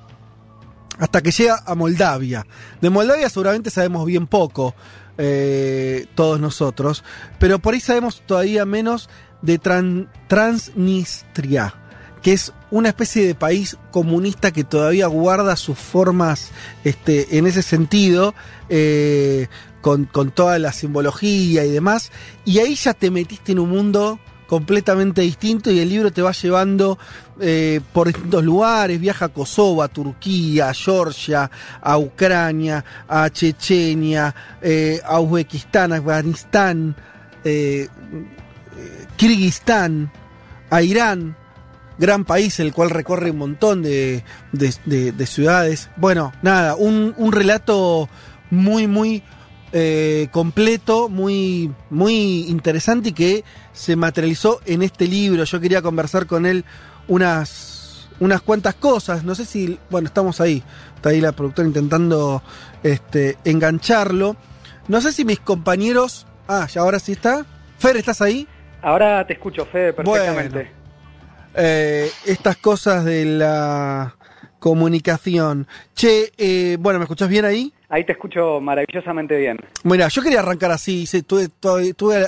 hasta que llega a Moldavia. De Moldavia seguramente sabemos bien poco, eh, todos nosotros, pero por ahí sabemos todavía menos de Tran- Transnistria, que es una especie de país comunista que todavía guarda sus formas este, en ese sentido, eh, con, con toda la simbología y demás, y ahí ya te metiste en un mundo completamente distinto y el libro te va llevando eh, por distintos lugares, viaja a Kosovo, a Turquía, a Georgia, a Ucrania, a Chechenia, eh, a Uzbekistán, a Afganistán, eh, Kirguistán, a Irán, gran país el cual recorre un montón de, de- de- de ciudades. Bueno, nada, un, un relato muy, muy eh, completo, muy, muy interesante y que se materializó en este libro. Yo quería conversar con él unas, unas cuantas cosas. No sé si, bueno, estamos ahí. Está ahí la productora intentando este, engancharlo. No sé si mis compañeros. Ah, ya ahora sí está. Fer, ¿estás ahí? Ahora te escucho, Fede, perfectamente. eh, estas cosas de la comunicación. Che, eh, bueno, ¿me escuchás bien ahí? Ahí te escucho maravillosamente bien. Mira, yo quería arrancar así, sí, estuve, estuve-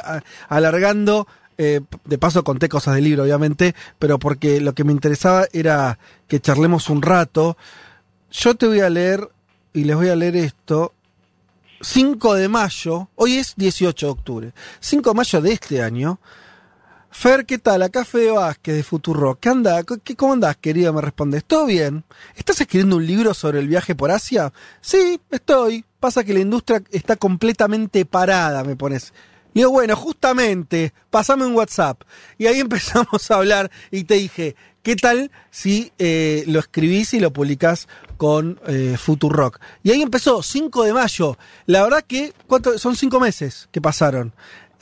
alargando, eh, de paso conté cosas del libro, obviamente, pero porque lo que me interesaba era que charlemos un rato. Yo te voy a leer, y les voy a leer esto, 5 de mayo, hoy es 18 de octubre, 5 de mayo de este año, Fer, ¿qué tal? Acá Fede Vázquez de Futuro. ¿Qué anda? ¿Qué, ¿Cómo andás, querida? Me respondes. ¿Todo bien? ¿Estás escribiendo un libro sobre el viaje por Asia? Sí, estoy. Pasa que la industria está completamente parada, me pones. Le digo, bueno, justamente, pasame un WhatsApp. Y ahí empezamos a hablar y te dije, ¿qué tal si eh, lo escribís y lo publicás con eh, Futurock? Y ahí empezó, 5 de mayo. La verdad que, ¿cuánto? Son cinco meses que pasaron.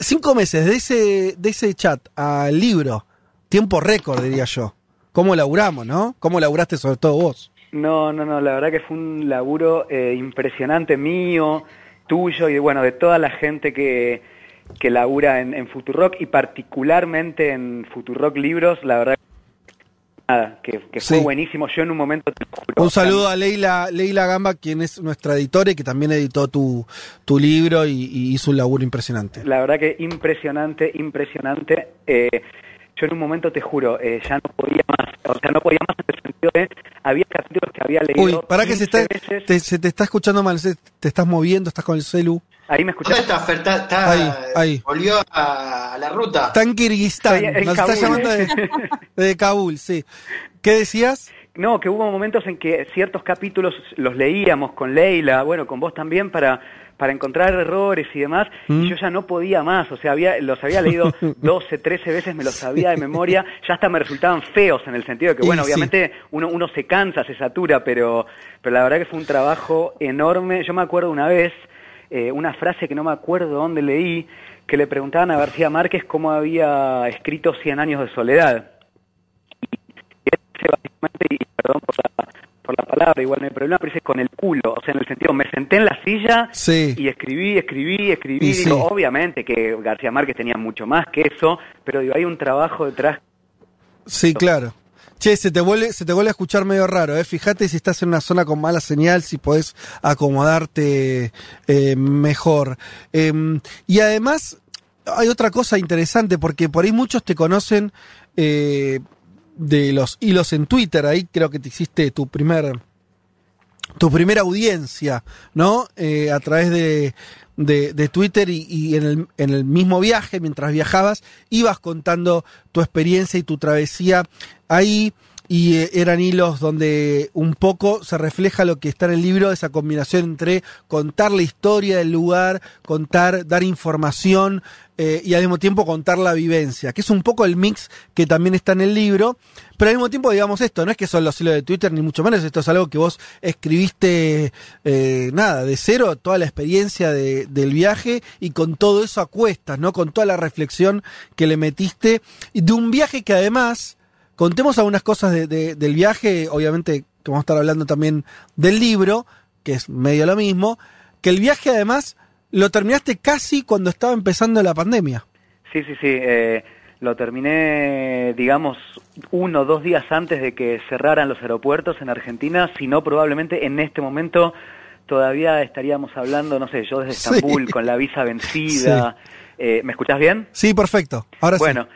Cinco meses de ese, de ese chat al libro. Tiempo récord, diría yo. ¿Cómo laburamos, no? ¿Cómo laburaste sobre todo vos? No, no, no, la verdad que fue un laburo eh, impresionante mío, tuyo y bueno, de toda la gente que, que labura en, en Futurock y particularmente en Futurock Libros, la verdad nada, que, que fue Sí. buenísimo. Yo en un momento te lo juro, Un saludo a Leila, Leila Gamba, quien es nuestra editora y que también editó tu, tu libro y, y hizo un laburo impresionante. La verdad que impresionante, impresionante. Eh, yo en un momento te juro, eh, ya no podía más, o sea, no podía más en el sentido de, había capítulos que había leído. Uy, para que se, 15 está, veces. te, se te está escuchando mal, se- te estás moviendo, estás con el celu. Ahí me ¿Dónde está Fer? Está- está- Ahí, ahí. Volvió a, a la ruta. Está en Kirguistán, en nos está llamando de, de Kabul, sí. ¿Qué decías? No, que hubo momentos en que ciertos capítulos los leíamos con Leila, bueno, con vos también, para, para encontrar errores y demás, Mm. y yo ya no podía más, o sea, había, los había leído 12, 13 veces, me los sabía de memoria, ya hasta me resultaban feos en el sentido de que, bueno, obviamente uno, uno se cansa, se satura, pero, pero la verdad que fue un trabajo enorme. Yo me acuerdo una vez, eh, una frase que no me acuerdo dónde leí, que le preguntaban a García Márquez cómo había escrito Cien años de soledad. Y y perdón por la, por la palabra, igual no hay problema, pero dice con el culo, o sea, en el sentido, me senté en la silla Sí. y escribí, escribí, escribí, Y digo, sí. obviamente que García Márquez tenía mucho más que eso, pero digo, hay un trabajo detrás Sí, claro. Che, se te vuelve, se te vuelve a escuchar medio raro, ¿eh? Fíjate si estás en una zona con mala señal, si podés acomodarte eh, mejor. Em, y además, hay otra cosa interesante, porque por ahí muchos te conocen eh, de los hilos en Twitter, ahí creo que te hiciste tu primer tu primera audiencia, ¿no? Eh, a través de, de, Twitter y, y en, el, en el mismo viaje, mientras viajabas, ibas contando tu experiencia y tu travesía ahí. Y eh, eran hilos donde un poco se refleja lo que está en el libro, esa combinación entre contar la historia del lugar, contar, dar información eh, y al mismo tiempo contar la vivencia, que es un poco el mix que también está en el libro. Pero al mismo tiempo, digamos esto, no es que son los hilos de Twitter, ni mucho menos, esto es algo que vos escribiste, eh, nada, de cero, toda la experiencia de- del viaje y con todo eso a cuestas, ¿no? Con toda la reflexión que le metiste de un viaje que además, contemos algunas cosas de- de- del viaje, obviamente que vamos a estar hablando también del libro, que es medio lo mismo, que el viaje además lo terminaste casi cuando estaba empezando la pandemia. Sí, sí, sí. eh, lo terminé, digamos, uno o dos días antes de que cerraran los aeropuertos en Argentina, si no probablemente en este momento todavía estaríamos hablando, no sé, yo desde Sí. Estambul con la visa vencida. Eh, ¿Me escuchás bien? Sí, perfecto. Ahora bueno,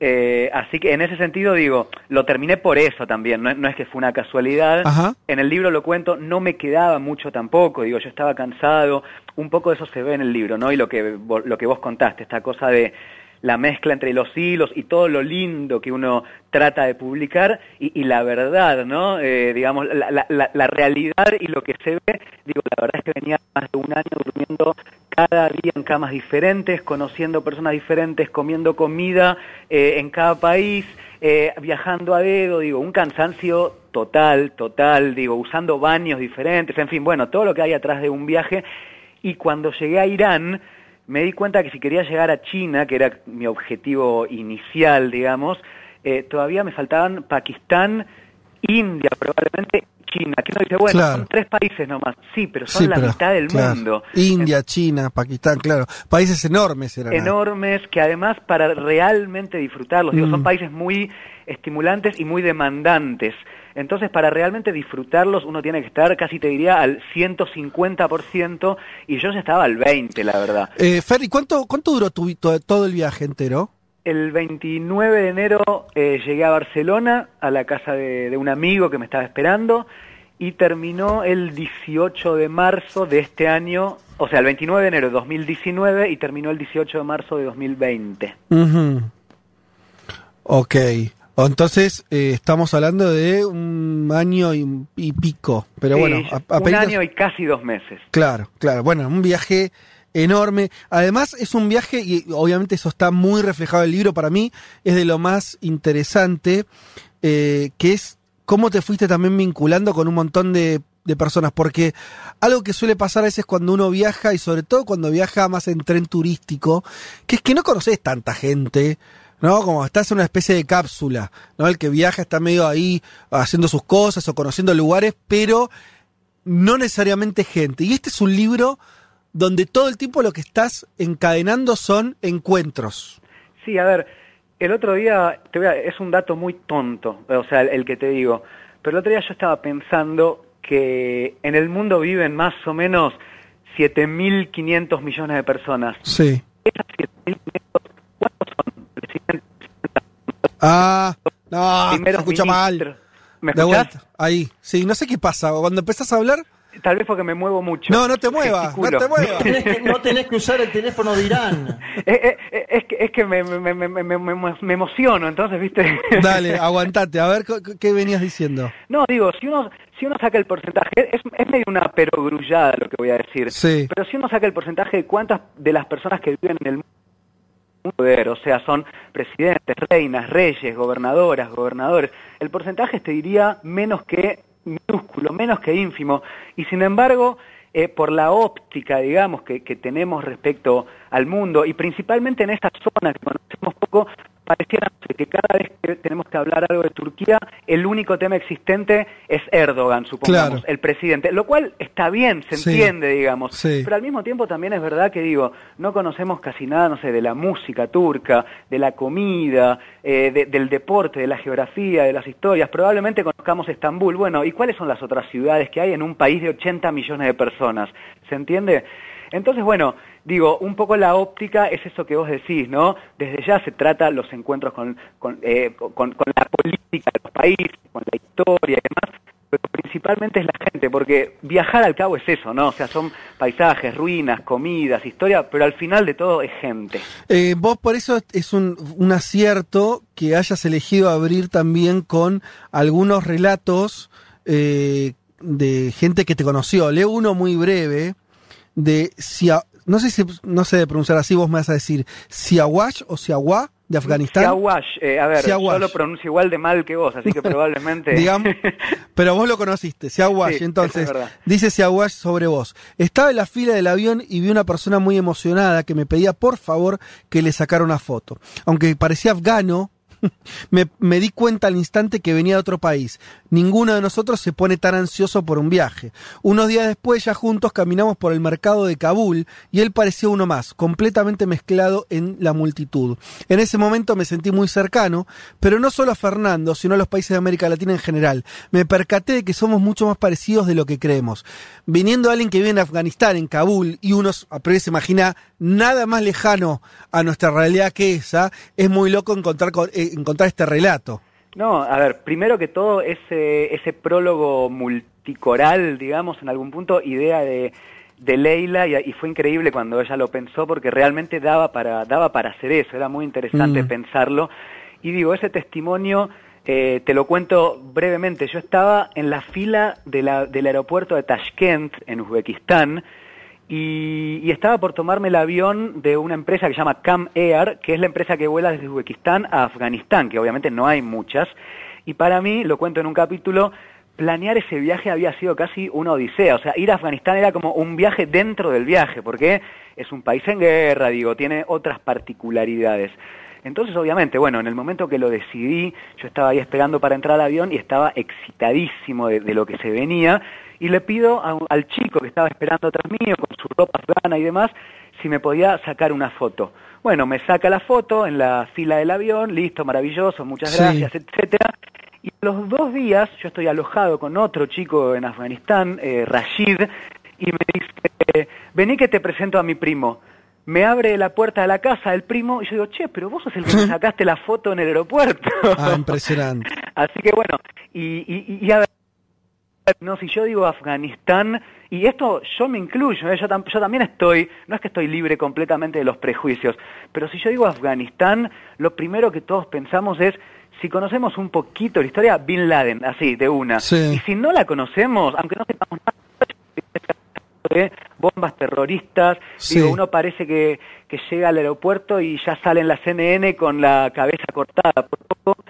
eh, así que en ese sentido digo, lo terminé por eso también, no, no es que fue una casualidad. Ajá. En el libro lo cuento, no me quedaba mucho tampoco, digo, yo estaba cansado, un poco de eso se ve en el libro, ¿no? Y lo que, lo que vos contaste, esta cosa de la mezcla entre los hilos y todo lo lindo que uno trata de publicar y, y la verdad, ¿no? Eh, digamos, la, la- la- la realidad y lo que se ve, digo, la verdad es que venía más de un año durmiendo cada día en camas diferentes, conociendo personas diferentes, comiendo comida eh, en cada país, eh, viajando a dedo, digo, un cansancio total, total, digo, usando baños diferentes, en fin, bueno, todo lo que hay atrás de un viaje. Y cuando llegué a Irán, me di cuenta que si quería llegar a China, que era mi objetivo inicial, digamos, eh, todavía me faltaban Pakistán, India, probablemente China, que uno dice, bueno, Claro. son tres países nomás, sí, pero son Sí, la pero, mitad del claro. mundo. India, China, Pakistán, claro. Países enormes eran. enormes que además para realmente disfrutarlos, digo, son Mm. países muy estimulantes y muy demandantes. Entonces, para realmente disfrutarlos, uno tiene que estar, casi te diría, al 150%, y yo ya estaba al 20%, la verdad. Eh, Ferry, ¿cuánto, ¿cuánto duró tu, to- todo el viaje entero? El 29 de enero eh, llegué a Barcelona, a la casa de, de un amigo que me estaba esperando, y terminó el 18 de marzo de este año, o sea, el 29 de enero de 2019 y terminó el 18 de marzo de 2020. Ujú. Ok. Entonces, eh, estamos hablando de un año y, y pico. Pero Sí, bueno, a- un año y casi dos meses. Claro, claro. Bueno, un viaje enorme. Además, es un viaje, y obviamente eso está muy reflejado en el libro, para mí es de lo más interesante, eh, que es cómo te fuiste también vinculando con un montón de, de personas. Porque algo que suele pasar a veces cuando uno viaja, y sobre todo cuando viaja más en tren turístico, que es que no conoces tanta gente. ¿no? Como estás en una especie de cápsula, ¿no? El que viaja está medio ahí haciendo sus cosas o conociendo lugares, pero no necesariamente gente. Y este es un libro donde todo el tiempo lo que estás encadenando son encuentros. Sí, a ver, el otro día, te voy a- es un dato muy tonto, o sea, el, el que te digo, pero el otro día yo estaba pensando que en el mundo viven más o menos 7.500 millones de personas. Sí. Esas 7.500, ¿cuántos son? Presidente, Ah, no, escucha mal. ¿Me De escuchás? vuelta, ahí. Sí, no sé qué pasa. Cuando empezás a hablar, tal vez porque me muevo mucho. No, no te muevas, no te muevas. Tenés que- no tenés que usar el teléfono de Irán. Eh, eh, eh, es que, es que me, me, me, me, me- me- me emociono, entonces, ¿viste? Dale, aguantate, a ver qué venías diciendo. No, digo, si uno, si uno saca el porcentaje, es, es medio una perogrullada lo que voy a decir, Sí. pero si uno saca el porcentaje de cuántas de las personas que viven en el mundo, poder, o sea, son presidentes, reinas, reyes, gobernadoras, gobernadores, el porcentaje te diría menos que minúsculo, menos que ínfimo, y sin embargo, eh, por la óptica, digamos, que, que tenemos respecto al mundo, y principalmente en esta zona que conocemos poco, pareciera no sé, que cada vez que tenemos que hablar algo de Turquía, el único tema existente es Erdogan, supongamos, Claro. el presidente, lo cual está bien, se Sí. entiende, digamos, Sí. pero al mismo tiempo también es verdad que digo, no conocemos casi nada, no sé, de la música turca, de la comida, eh, de- del deporte, de la geografía, de las historias, probablemente conozcamos Estambul, bueno, ¿y cuáles son las otras ciudades que hay en un país de 80 millones de personas? ¿Se entiende? Entonces, bueno, digo, un poco la óptica es eso que vos decís, ¿no? Desde ya se trata los encuentros con, con, eh, con- con la política de los países, con la historia y demás, pero principalmente es la gente, porque viajar al cabo es eso, ¿no? O sea, son paisajes, ruinas, comidas, historia, pero al final de todo es gente. Eh, vos por eso es un, un acierto que hayas elegido abrir también con algunos relatos eh, de gente que te conoció. Leo uno muy breve de Sia- no sé si no sé pronunciar así, vos me vas a decir Siawash o Siawa de Afganistán. Siawash, eh, a ver, Siawash. yo lo pronuncio igual de mal que vos, así que probablemente... Digamos, pero vos lo conociste, Siawash, Sí, entonces es dice Siawash sobre vos. Estaba en la fila del avión y vi una persona muy emocionada que me pedía por favor que le sacara una foto. Aunque parecía afgano, me, me di cuenta al instante que venía de otro país. Ninguno de nosotros se pone tan ansioso por un viaje. Unos días después ya juntos caminamos por el mercado de Kabul y él parecía uno más, completamente mezclado en la multitud. En ese momento me sentí muy cercano, pero no solo a Fernando, sino a los países de América Latina en general. Me percaté de que somos mucho más parecidos de lo que creemos. Viniendo alguien que vive en Afganistán, en Kabul, y uno a se imagina nada más lejano a nuestra realidad que esa, es muy loco encontrar, con- eh, encontrar este relato. No, a ver, primero que todo, ese, ese prólogo multicoral, digamos, en algún punto, idea de, de Leila, y, y fue increíble cuando ella lo pensó, porque realmente daba para, daba para hacer eso, era muy interesante Mm. pensarlo. Y digo, ese testimonio, eh, te lo cuento brevemente, yo estaba en la fila de la- del aeropuerto de Tashkent, en Uzbekistán, y, y estaba por tomarme el avión de una empresa que se llama Cam Air, que es la empresa que vuela desde Uzbekistán a Afganistán, que obviamente no hay muchas. Y para mí, lo cuento en un capítulo, planear ese viaje había sido casi una odisea. O sea, ir a Afganistán era como un viaje dentro del viaje, porque es un país en guerra, digo, tiene otras particularidades. Entonces, obviamente, bueno, en el momento que lo decidí, yo estaba ahí esperando para entrar al avión y estaba excitadísimo de, de lo que se venía. Y le pido a al chico que estaba esperando atrás mío, con su ropa afgana y demás, si me podía sacar una foto. Bueno, me saca la foto en la fila del avión, listo, maravilloso, muchas Sí. gracias, etcétera. Y a los dos días yo estoy alojado con otro chico en Afganistán, eh, Rashid, y me dice, vení que te presento a mi primo. Me abre la puerta de la casa el primo y yo digo, che, pero vos sos el que me sacaste la foto en el aeropuerto. Ah, impresionante. Así que bueno, y, y, y a ver, no, si yo digo Afganistán, y esto yo me incluyo, ¿eh? yo, tam- yo también estoy, no es que estoy libre completamente de los prejuicios, pero si yo digo Afganistán, lo primero que todos pensamos es, si conocemos un poquito la historia, Bin Laden, así, de una. Sí. Y si no la conocemos, aunque no sepamos nada, de bombas terroristas, Sí. digo, uno parece que, que llega al aeropuerto y ya sale en la CNN con la cabeza cortada por poco.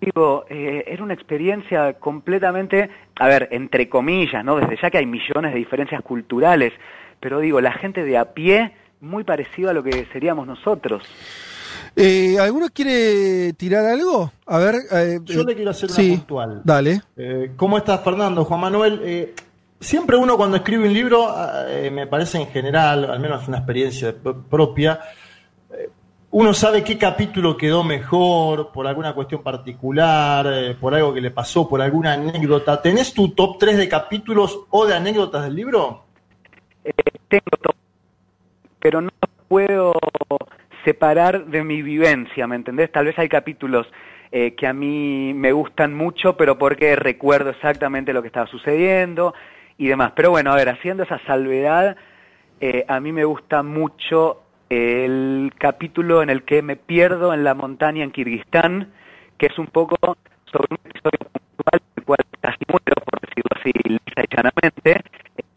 Digo, eh, era una experiencia completamente, a ver, entre comillas, ¿no? Desde ya que hay millones de diferencias culturales, pero digo, la gente de a pie, muy parecido a lo que seríamos nosotros. Eh, ¿Alguno quiere tirar algo? A ver. eh, Yo eh, le quiero hacer una sí, puntual. Dale. Eh, ¿Cómo estás, Fernando? Juan Manuel, eh, siempre uno cuando escribe un libro, eh, me parece en general, al menos es una experiencia propia, eh, uno sabe qué capítulo quedó mejor, por alguna cuestión particular, eh, por algo que le pasó, por alguna anécdota. ¿Tenés tu top 3 de capítulos o de anécdotas del libro? Eh, tengo todo, pero no puedo separar de mi vivencia, ¿me entendés? Tal vez hay capítulos eh, que a mí me gustan mucho, pero porque recuerdo exactamente lo que estaba sucediendo. y demás. Pero bueno, a ver, haciendo esa salvedad, eh, a mí me gusta mucho el capítulo en el que me pierdo en la montaña en Kirguistán, que es un poco sobre un episodio puntual en el cual casi muero, por decirlo así, lisa y llanamente.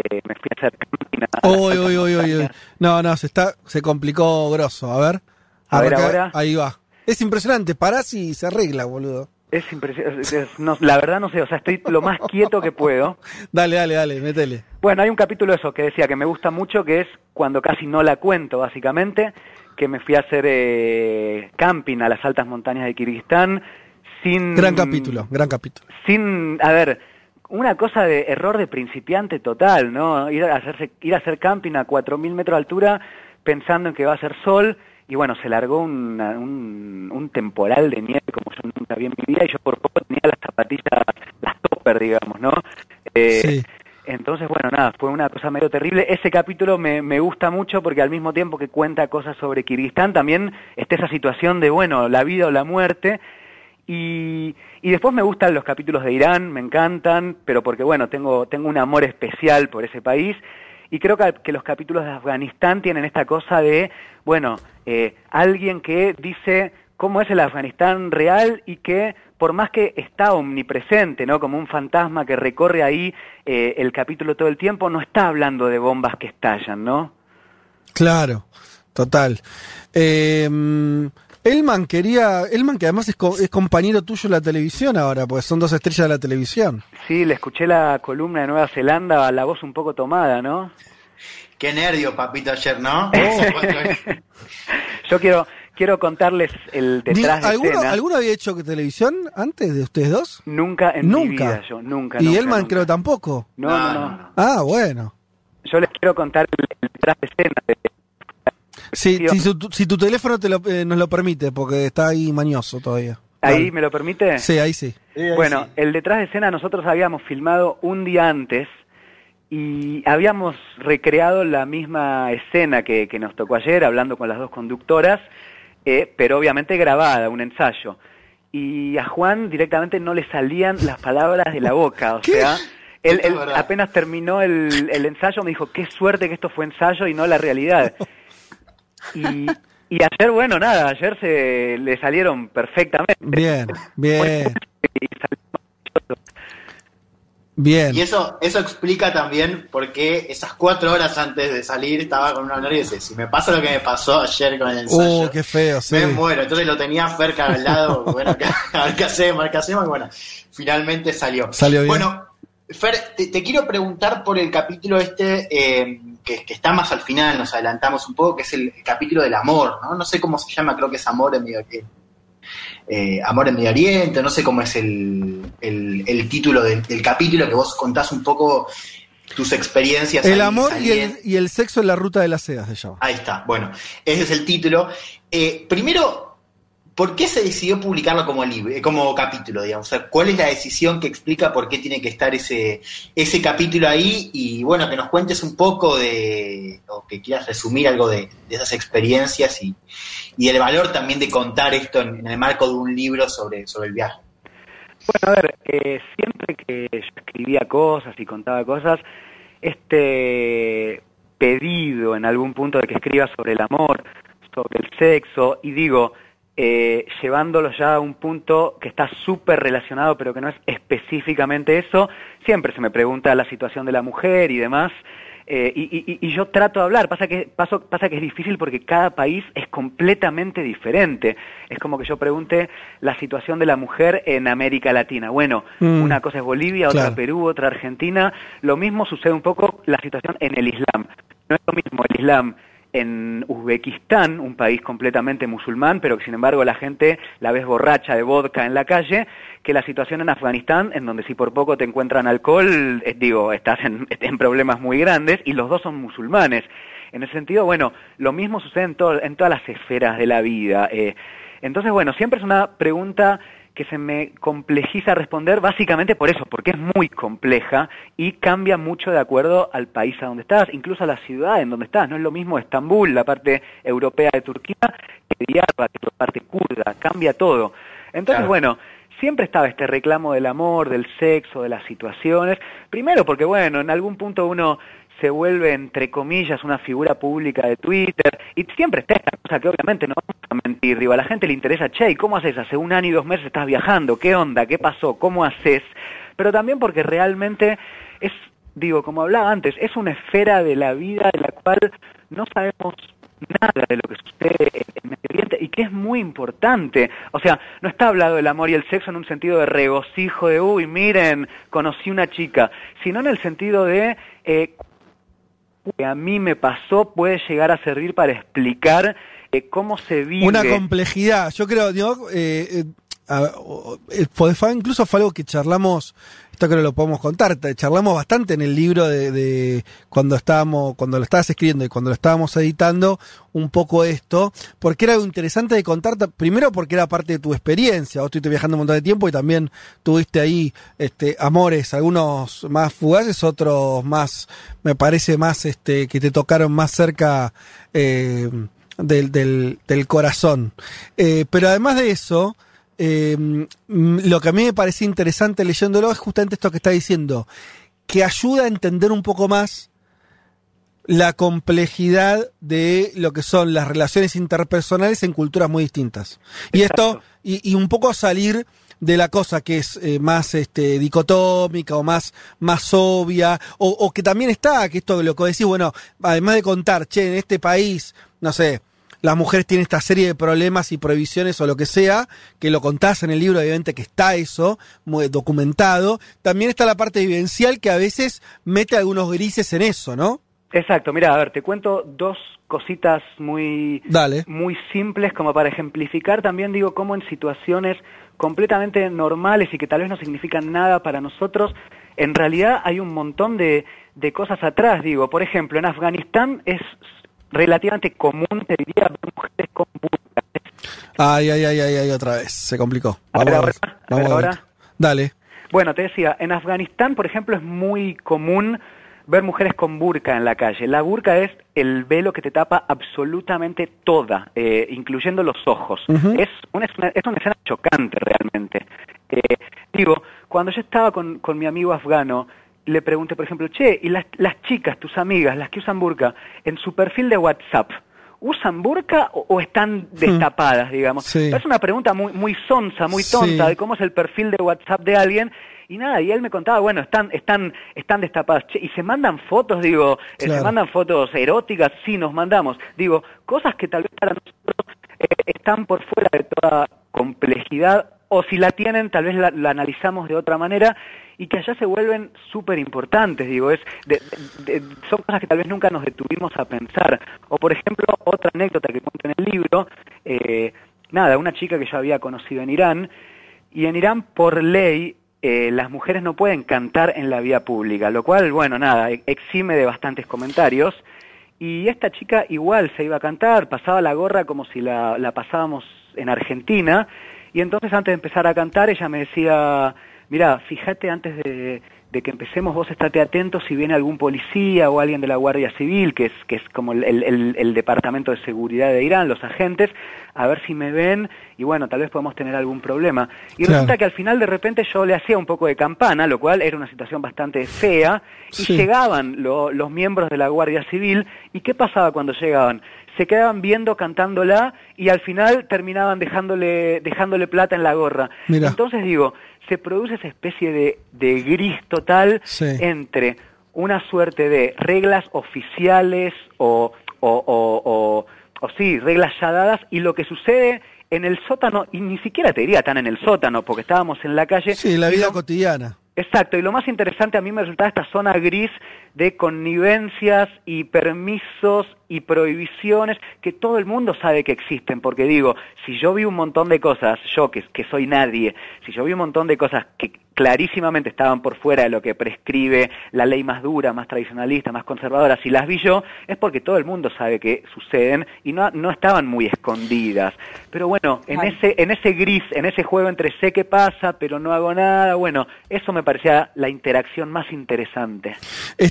Eh, me fui a hacer camping Uy, uy, uy, uy. No, no, se está, se complicó grosso. A ver. A ver, ahora. Ahí va. Es impresionante, parás y se arregla, boludo. Es impresionante. no, la verdad no sé, o sea, estoy lo más quieto que puedo. Dale, dale, dale, métele. Bueno, hay un capítulo eso que decía que me gusta mucho, que es cuando casi no la cuento, básicamente, que me fui a hacer eh, camping a las altas montañas de Kirguistán sin... Gran capítulo, gran capítulo. Sin, a ver, una cosa de error de principiante total, ¿no? Ir a, hacerse, ir a hacer camping a 4.000 metros de altura pensando en que va a ser sol y bueno, se largó una- un, un temporal de nieve como yo nunca vi en mi vida y yo por poco tenía las zapatillas, las topper, digamos, ¿no? Eh, Sí. entonces, bueno, nada, fue una cosa medio terrible. Ese capítulo me, me gusta mucho porque al mismo tiempo que cuenta cosas sobre Kirguistán, también está esa situación de, bueno, la vida o la muerte. Y, y después me gustan los capítulos de Irán, me encantan, pero porque, bueno, tengo, tengo un amor especial por ese país. Y creo que, los capítulos de Afganistán tienen esta cosa de, bueno, eh, alguien que dice cómo es el Afganistán real y que por más que está omnipresente, ¿no? Como un fantasma que recorre ahí eh, el capítulo todo el tiempo, no está hablando de bombas que estallan, ¿no? Claro, total. Eh, Elman quería, Elman que además es, co- es compañero tuyo en la televisión ahora, pues son dos estrellas de la televisión. Sí, le escuché la columna de Nueva Zelanda, la voz un poco tomada, ¿no? Qué nervio, papito, ayer, ¿no? Yo quiero quiero contarles el detrás de ¿alguno, escena. ¿Alguno había hecho televisión antes de ustedes dos? Nunca en mi Nunca. vida yo, nunca. y nunca, Elman nunca. creo tampoco. No, no, no, Ah, bueno. Yo les quiero contar el, el detrás de escena. de- Sí, si, su- si tu teléfono te lo, eh, nos lo permite, porque está ahí mañoso todavía. ¿Ahí me lo permite? Sí, ahí sí. Bueno, el detrás de escena nosotros habíamos filmado un día antes y habíamos recreado la misma escena que, que nos tocó ayer, hablando con las dos conductoras, eh, pero obviamente grabada, un ensayo. Y a Juan directamente no le salían las palabras de la boca, o sea, él, él apenas terminó el, el ensayo me dijo, qué suerte que esto fue ensayo y no la realidad. Y, y ayer, bueno, nada, ayer se le salieron perfectamente. Bien, bien. Bien. Y eso, eso explica también por qué esas cuatro horas antes de salir estaba con una nervio y dice, si me pasa lo que me pasó ayer con el ensayo, Uh, qué feo, sí. me muero. Entonces lo tenía cerca al lado, bueno, a ver qué hacemos, a ver qué hacemos, y bueno, finalmente salió. Salió bien. Bueno, Fer, te, te quiero preguntar por el capítulo este, eh, que, que está más al final, nos adelantamos un poco, que es el, capítulo del amor, ¿no? No sé cómo se llama, creo que es amor en Medio Oriente. Eh, amor en Medio Oriente, no sé cómo es el, el- el título del, del capítulo, que vos contás un poco tus experiencias. El ahí amor y el, y el sexo en la ruta de la seda se llama. Ahí está, bueno, ese es el título. Eh, primero, ¿por qué se decidió publicarlo como libro, eh, como capítulo, digamos? ¿cuál es la decisión que explica por qué tiene que estar ese, ese capítulo ahí? Y bueno, que nos cuentes un poco de, o que quieras resumir algo de, de esas experiencias y, y el valor también de contar esto en, en el marco de un libro sobre, sobre el viaje. Bueno, a ver, eh, siempre que yo escribía cosas y contaba cosas, este pedido en algún punto de que escriba sobre el amor, sobre el sexo, y digo, eh, llevándolo ya a un punto que está súper relacionado, pero que no es específicamente eso, siempre se me pregunta la situación de la mujer y demás, eh, y, y- y yo trato de hablar, pasa que, paso- pasa que es difícil porque cada país es completamente diferente. Es como que yo pregunte la situación de la mujer en América Latina. Bueno, Mm. una cosa es Bolivia, otra Claro. Perú, otra Argentina. Lo mismo sucede un poco la situación en el Islam. No es lo mismo el Islam en Uzbekistán, un país completamente musulmán, pero que sin embargo la gente la ves borracha de vodka en la calle, que la situación en Afganistán, en donde si por poco te encuentran alcohol, eh, digo, estás en, en problemas muy grandes, y los dos son musulmanes. En ese sentido, bueno, lo mismo sucede en, todo- en todas las esferas de la vida. eh. entonces, bueno, siempre es una pregunta que se me complejiza responder básicamente por eso, porque es muy compleja y cambia mucho de acuerdo al país a donde estás, incluso a la ciudad en donde estás. No es lo mismo Estambul, la parte europea de Turquía, que Diyarbakir, la parte kurda, cambia todo. Entonces, Claro. bueno, siempre estaba este reclamo del amor, del sexo, de las situaciones. Primero porque, bueno, en algún punto uno se vuelve, entre comillas, una figura pública de Twitter, y siempre está esta cosa que obviamente no vamos a mentir, digo, a la gente le interesa, che, ¿y cómo haces? Hace un año y dos meses estás viajando, ¿qué onda? ¿Qué pasó? ¿Cómo haces? Pero también porque realmente es, digo, como hablaba antes, es una esfera de la vida de la cual no sabemos nada de lo que sucede en Medio Oriente y que es muy importante. O sea, no está hablado del amor y el sexo en un sentido de regocijo, de, uy, miren, conocí una chica, sino en el sentido de... Eh, que a mí me pasó puede llegar a servir para explicar eh, cómo se vive. Una complejidad. Yo creo, digo, eh, eh, a- o- eh, incluso fue algo que charlamos, esto creo que lo podemos contar, charlamos bastante en el libro de, cuando estábamos, cuando lo estabas escribiendo y cuando lo estábamos editando, un poco esto, porque era algo interesante de contar, ta- primero porque era parte de tu experiencia, vos estuviste viajando un montón de tiempo y también tuviste ahí este amores, algunos más fugaces, otros más, me parece más este que te tocaron más cerca eh, del, del, del corazón. Eh, pero además de eso, eh, mm, lo que a mí me parece interesante leyéndolo es justamente esto que está diciendo, que ayuda a entender un poco más la complejidad de lo que son las relaciones interpersonales en culturas muy distintas. Y esto, y, y un poco salir de la cosa que es eh, más este, dicotómica o más, más obvia, o, o que también está, que esto lo que decís, bueno, además de contar, che, en este país, no sé, las mujeres tienen esta serie de problemas y prohibiciones o lo que sea, que lo contás en el libro, obviamente que está eso, muy documentado. También está la parte vivencial que a veces mete algunos grises en eso, ¿no? Exacto, mira, a ver, te cuento dos cositas muy, Dale. muy simples como para ejemplificar también, digo, cómo en situaciones completamente normales y que tal vez no significan nada para nosotros, en realidad hay un montón de, de cosas atrás, digo, por ejemplo, en Afganistán es relativamente común, te diría, ver mujeres con burka. Ay, ay, ay, ay, ay, otra vez, se complicó. A ver, Vamos a ahora, ver, a ver, vamos a ver. ahora. Dale. Bueno, te decía, en Afganistán, por ejemplo, es muy común ver mujeres con burka en la calle. La burka es el velo que te tapa absolutamente toda, eh, incluyendo los ojos. Ujú. es, una, es, una, es una escena chocante realmente. Eh, digo, cuando yo estaba con, con mi amigo afgano, le pregunté, por ejemplo, che, ¿y las, las chicas, tus amigas, las que usan burka, en su perfil de WhatsApp, ¿usan burka o, o están destapadas, digamos? Sí. Es una pregunta muy, muy sonsa, muy tonta, Sí. de cómo es el perfil de WhatsApp de alguien. Y nada, y él me contaba, bueno, están, están, están destapadas. Che, y se mandan fotos, digo, eh, se mandan fotos eróticas, sí, nos mandamos. Digo, cosas que tal vez para nosotros eh, están por fuera de toda complejidad, o si la tienen, tal vez la, analizamos de otra manera, y que allá se vuelven súper importantes, digo, es de- de- son cosas que tal vez nunca nos detuvimos a pensar. O por ejemplo, otra anécdota que cuento en el libro, eh, nada, una chica que yo había conocido en Irán, y en Irán por ley eh, las mujeres no pueden cantar en la vía pública, lo cual, bueno, nada, e- exime de bastantes comentarios. Y esta chica igual se iba a cantar, pasaba la gorra como si la, la pasábamos en Argentina, y entonces antes de empezar a cantar ella me decía, mira, fíjate antes de, de que empecemos, vos estate atento si viene algún policía o alguien de la Guardia Civil, que es, que es como el, el- el Departamento de Seguridad de Irán, los agentes, a ver si me ven y bueno, tal vez podemos tener algún problema. Y Claro. resulta que al final de repente yo le hacía un poco de campana, lo cual era una situación bastante fea, y Sí. llegaban lo- los miembros de la Guardia Civil, ¿y qué pasaba cuando llegaban? Se quedaban viendo, cantándola, y al final terminaban dejándole, dejándole plata en la gorra. Mira. Entonces digo, se produce esa especie de, de gris total Sí. entre una suerte de reglas oficiales o, o, o, o, sí, reglas ya dadas y lo que sucede en el sótano, y ni siquiera te diría tan en el sótano, porque estábamos en la calle. Sí, la vida lo- cotidiana. Exacto, y lo más interesante a mí me resultaba esta zona gris de connivencias y permisos y prohibiciones que todo el mundo sabe que existen, porque digo, si yo vi un montón de cosas, yo que, que soy nadie, si yo vi un montón de cosas que clarísimamente estaban por fuera de lo que prescribe la ley más dura, más tradicionalista, más conservadora, si las vi yo, es porque todo el mundo sabe que suceden y no, no estaban muy escondidas. Pero bueno, en ese, en ese gris, en ese juego entre sé qué pasa, pero no hago nada, bueno, eso me parecía la interacción más interesante.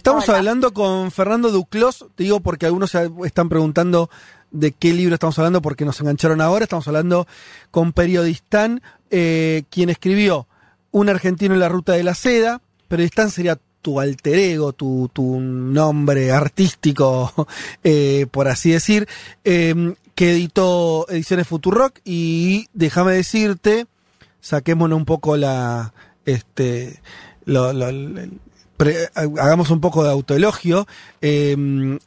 Estamos hablando con Fernando Duclos, te digo porque algunos se están preguntando de qué libro estamos hablando porque nos engancharon ahora. Estamos hablando con Periodistán eh, quien escribió Un argentino en la ruta de la seda, Periodistán sería tu alter ego, tu, tu nombre artístico, eh, por así decir, eh, que editó Ediciones Futurock. Y déjame decirte, saquémonos un poco la, este, lo- pre- hagamos un poco de autoelogio, eh,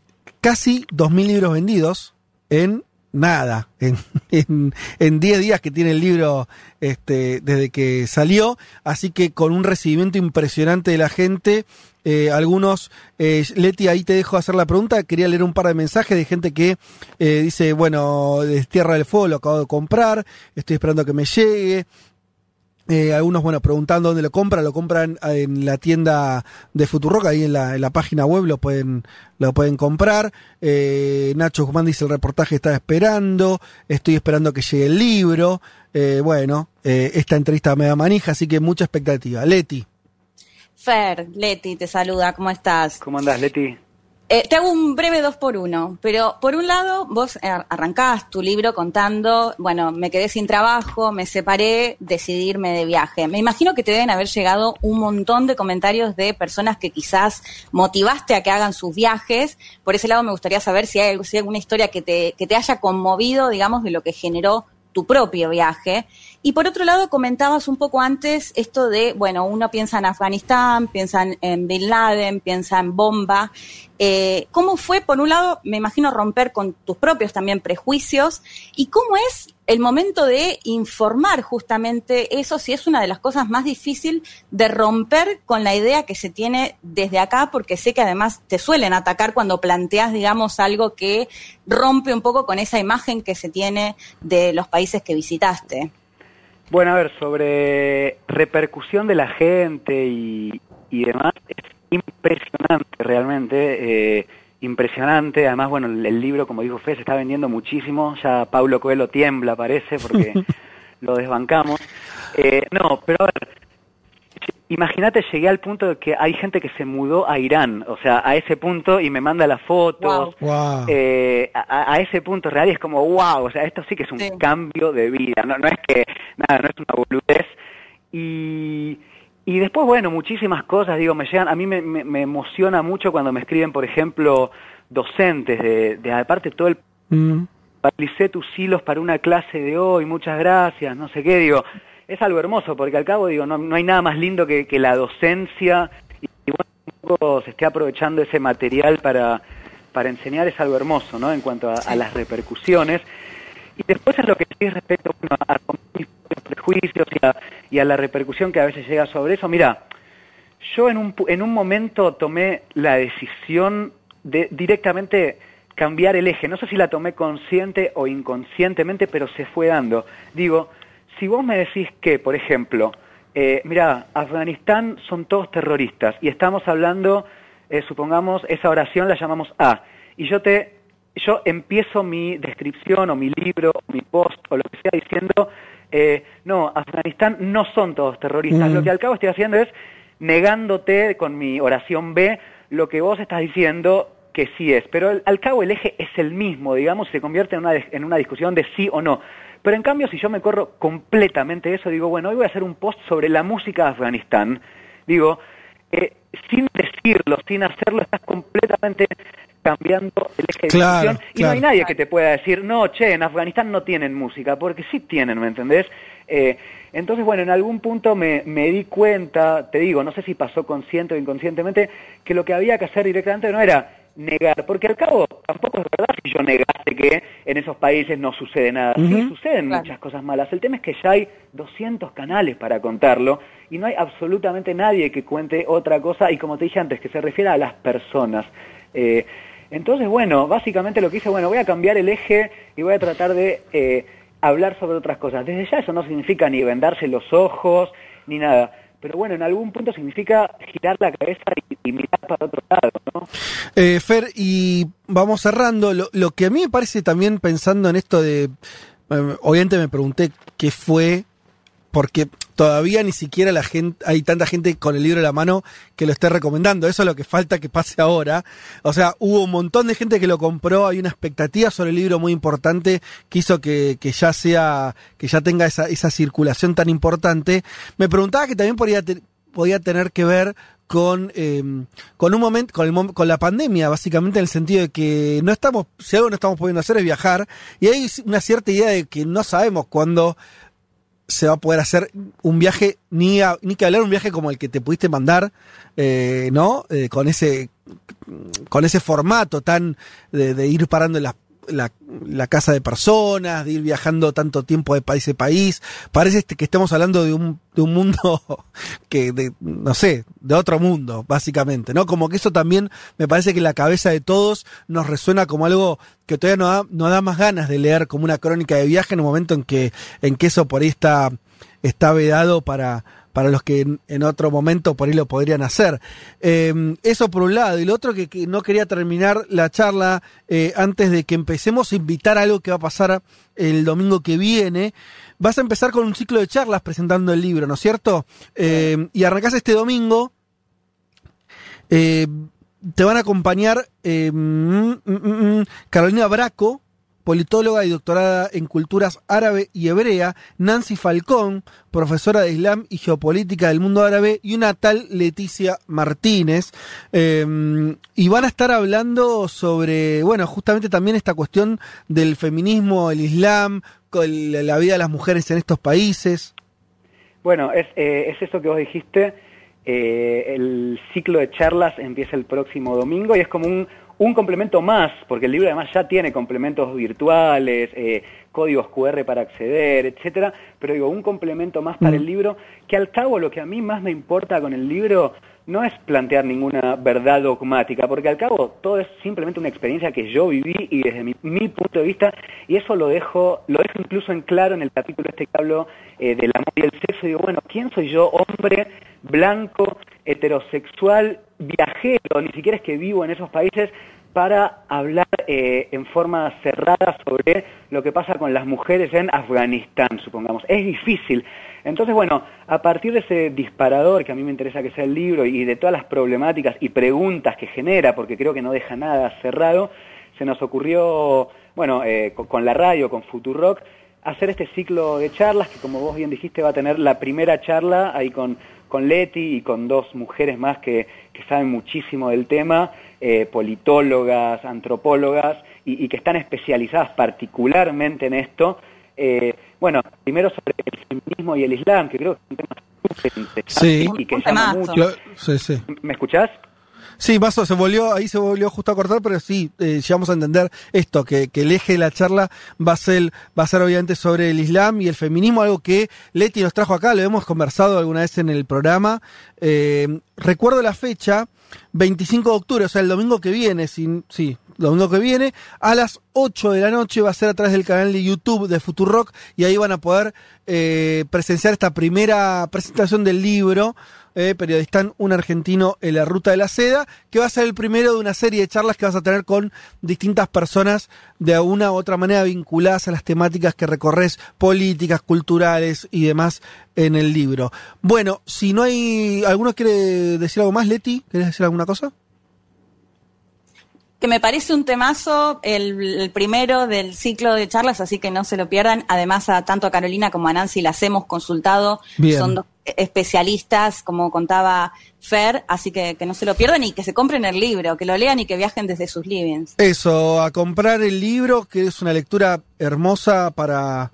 casi 2.000 libros vendidos en nada, en, en, en 10 días que tiene el libro este, desde que salió, así que con un recibimiento impresionante de la gente, eh, algunos, eh, Leti, ahí te dejo hacer la pregunta, quería leer un par de mensajes de gente que eh, dice, bueno, de Tierra del Fuego lo acabo de comprar, estoy esperando que me llegue, eh, algunos, bueno, preguntando dónde lo compran, lo compran en la tienda de Futurock, ahí en la, en la página web lo pueden, lo pueden comprar. Eh, Nacho Guzmán dice el reportaje está esperando, estoy esperando que llegue el libro. Eh, bueno, eh, esta entrevista me da manija, así que mucha expectativa. Leti. Fer, Leti, te saluda, ¿cómo estás? ¿Cómo andás, Leti? Eh, te hago un breve dos por uno, pero por un lado vos ar- arrancás tu libro contando, bueno, me quedé sin trabajo, me separé, decidí irme de viaje. Me imagino que te deben haber llegado un montón de comentarios de personas que quizás motivaste a que hagan sus viajes. Por ese lado me gustaría saber si hay, si hay alguna historia que te, que te haya conmovido, digamos, de lo que generó tu propio viaje. Y por otro lado, comentabas un poco antes esto de, bueno, uno piensa en Afganistán, piensa en, Bin Laden, piensa en bomba. Eh, ¿Cómo fue, por un lado, me imagino romper con tus propios también prejuicios? ¿Y cómo es el momento de informar justamente eso, si es una de las cosas más difíciles de romper con la idea que se tiene desde acá, porque sé que además te suelen atacar cuando planteas, digamos, algo que rompe un poco con esa imagen que se tiene de los países que visitaste. Bueno, a ver, sobre repercusión de la gente y, demás, es impresionante realmente, eh, impresionante. Además, bueno, el, el libro, como dijo Fe, se está vendiendo muchísimo. Ya Pablo Coelho tiembla, parece, porque lo desbancamos. Eh, no, pero a ver, imagínate, llegué al punto de que hay gente que se mudó a Irán, o sea, a ese punto y me manda las fotos. Wow. Eh, a, a ese punto real y es como, wow, o sea, esto sí que es un cambio de vida, no, no es que, nada, no es una boludez. Y, y después, bueno, muchísimas cosas, digo, me llegan, a mí me, me, me emociona mucho cuando me escriben, por ejemplo, docentes de, de aparte todo el Mm. Tus hilos para una clase de hoy, muchas gracias, no sé qué, digo, es algo hermoso, porque al cabo, digo, no, no hay nada más lindo que, que la docencia, y, y bueno, un poco se esté aprovechando ese material para, para enseñar, es algo hermoso, ¿no? En cuanto a, a las repercusiones. Y después es lo que sí respecto bueno, a prejuicios y a, y a la repercusión que a veces llega sobre eso. Mira, yo en un, en un momento tomé la decisión de directamente cambiar el eje. No sé si la tomé consciente o inconscientemente, pero se fue dando. Digo, si vos me decís que, por ejemplo, eh, mira, Afganistán son todos terroristas y estamos hablando, eh, supongamos, esa oración la llamamos A, y yo te, yo empiezo mi descripción o mi libro, o mi post o lo que sea diciendo, eh, no, Afganistán no son todos terroristas. Mm. Lo que al cabo estoy haciendo es negándote con mi oración B lo que vos estás diciendo que sí es. Pero al, al cabo el eje es el mismo, digamos, se convierte en una, en una discusión de sí o no. Pero en cambio, si yo me corro completamente eso, digo, bueno, hoy voy a hacer un post sobre la música de Afganistán. Digo, eh, sin decirlo, sin hacerlo, estás completamente cambiando el eje de Claro, discusión. Y no hay nadie que te pueda decir, no, che, en Afganistán no tienen música, porque sí tienen, ¿me entendés? Eh, entonces, bueno, en algún punto me, me di cuenta, te digo, no sé si pasó consciente o inconscientemente, que lo que había que hacer directamente no era negar, porque al cabo tampoco es verdad si yo negase que en esos países no sucede nada. Sí, suceden muchas cosas malas. El tema es que ya hay 200 canales para contarlo y no hay absolutamente nadie que cuente otra cosa y como te dije antes, que se refiera a las personas. Eh, entonces, bueno, básicamente lo que hice, bueno, voy a cambiar el eje y voy a tratar de eh, hablar sobre otras cosas. Desde ya eso no significa ni vendarse los ojos ni nada. Pero bueno, en algún punto significa girar la cabeza y, mirar para otro lado, ¿no? Eh, Fer, y vamos cerrando. Lo, lo que a mí me parece también pensando en esto de. eh, obviamente me pregunté qué fue, porque todavía ni siquiera la gente, hay tanta gente con el libro en la mano que lo esté recomendando. Eso es lo que falta que pase ahora. O sea, hubo un montón de gente que lo compró, hay una expectativa sobre el libro muy importante que hizo que, que ya sea, que ya tenga esa, esa circulación tan importante. Me preguntaba que también podía tener que ver con, eh, con un momento, con, el con la pandemia, básicamente en el sentido de que no estamos, si algo no estamos pudiendo hacer es viajar, y hay una cierta idea de que no sabemos cuándo se va a poder hacer un viaje, ni, a- ni que hablar un viaje como el que te pudiste mandar, eh, ¿no? Eh, con ese con ese formato tan de, de ir parando en la, la, casa de personas, de ir viajando tanto tiempo de país a país. Parece este que estamos hablando de un, de un mundo que, de, no sé, de otro mundo, básicamente, ¿no? Como que eso también me parece que la cabeza de todos nos resuena como algo que todavía no da, no da más ganas de leer como una crónica de viaje en un momento en que, en que eso por ahí está, está vedado para, para los que en, otro momento por ahí lo podrían hacer. Eh, eso por un lado. Y lo otro que, que no quería terminar la charla eh, antes de que empecemos a invitar a algo que va a pasar el domingo que viene. Vas a empezar con un ciclo de charlas presentando el libro, ¿no es cierto? Eh, y arrancás este domingo. Eh, te van a acompañar eh, mm, mm, mm, Carolina Braco, politóloga y doctorada en culturas árabe y hebrea, Nancy Falcón, profesora de Islam y geopolítica del mundo árabe, y una tal Leticia Martínez. Eh, y van a estar hablando sobre, bueno, justamente también esta cuestión del feminismo, el Islam, la vida de las mujeres en estos países. Bueno, es, eh, es eso que vos dijiste. eh, el ciclo de charlas empieza el próximo domingo y es como un, un complemento más, porque el libro además ya tiene complementos virtuales, eh, códigos QR para acceder, etcétera, pero digo, un complemento más para el libro, que al cabo lo que a mí más me importa con el libro no es plantear ninguna verdad dogmática, porque al cabo todo es simplemente una experiencia que yo viví y desde mi, mi punto de vista, y eso lo dejo, lo dejo incluso en claro en el capítulo este que hablo eh, del amor y el sexo, digo, bueno, ¿quién soy yo, hombre, blanco, heterosexual, viajero, ni siquiera es que vivo en esos países, para hablar eh, en forma cerrada sobre lo que pasa con las mujeres en Afganistán, supongamos. Es difícil. Entonces, bueno, a partir de ese disparador que a mí me interesa que sea el libro y de todas las problemáticas y preguntas que genera, porque creo que no deja nada cerrado, se nos ocurrió, bueno, eh, con, la radio, con Futurock, hacer este ciclo de charlas que, como vos bien dijiste, va a tener la primera charla ahí con, con Leti y con dos mujeres más que, que saben muchísimo del tema, eh, politólogas, antropólogas, y que están especializadas particularmente en esto. Eh, bueno, primero sobre el feminismo y el Islam, que creo que es un tema súper interesante Sí. y que llama mucho. Lo- sí, sí. ¿Me escuchás? Sí, Mazo, se volvió, ahí se volvió justo a cortar, pero sí, eh, llegamos a entender esto, que, que el eje de la charla va a ser, va a ser obviamente sobre el Islam y el feminismo, algo que Leti nos trajo acá, lo hemos conversado alguna vez en el programa. Eh, recuerdo la fecha, 25 de octubre, o sea, el domingo que viene, sin, sí, domingo que viene, a las 8 de la noche va a ser a través del canal de YouTube de Futurock y ahí van a poder eh, presenciar esta primera presentación del libro eh, Periodistán, un argentino en la ruta de la seda, que va a ser el primero de una serie de charlas que vas a tener con distintas personas de una u otra manera vinculadas a las temáticas que recorres, políticas, culturales y demás en el libro. Bueno, si no hay... ¿Alguno quiere decir algo más, Leti? ¿Quieres decir alguna cosa? Que me parece un temazo, el, el primero del ciclo de charlas, así que no se lo pierdan. Además, a tanto a Carolina como a Nancy las hemos consultado. Bien. Son dos especialistas, como contaba Fer, así que que no se lo pierdan y que se compren el libro, que lo lean y que viajen desde sus livings. Eso, a comprar el libro, que es una lectura hermosa para,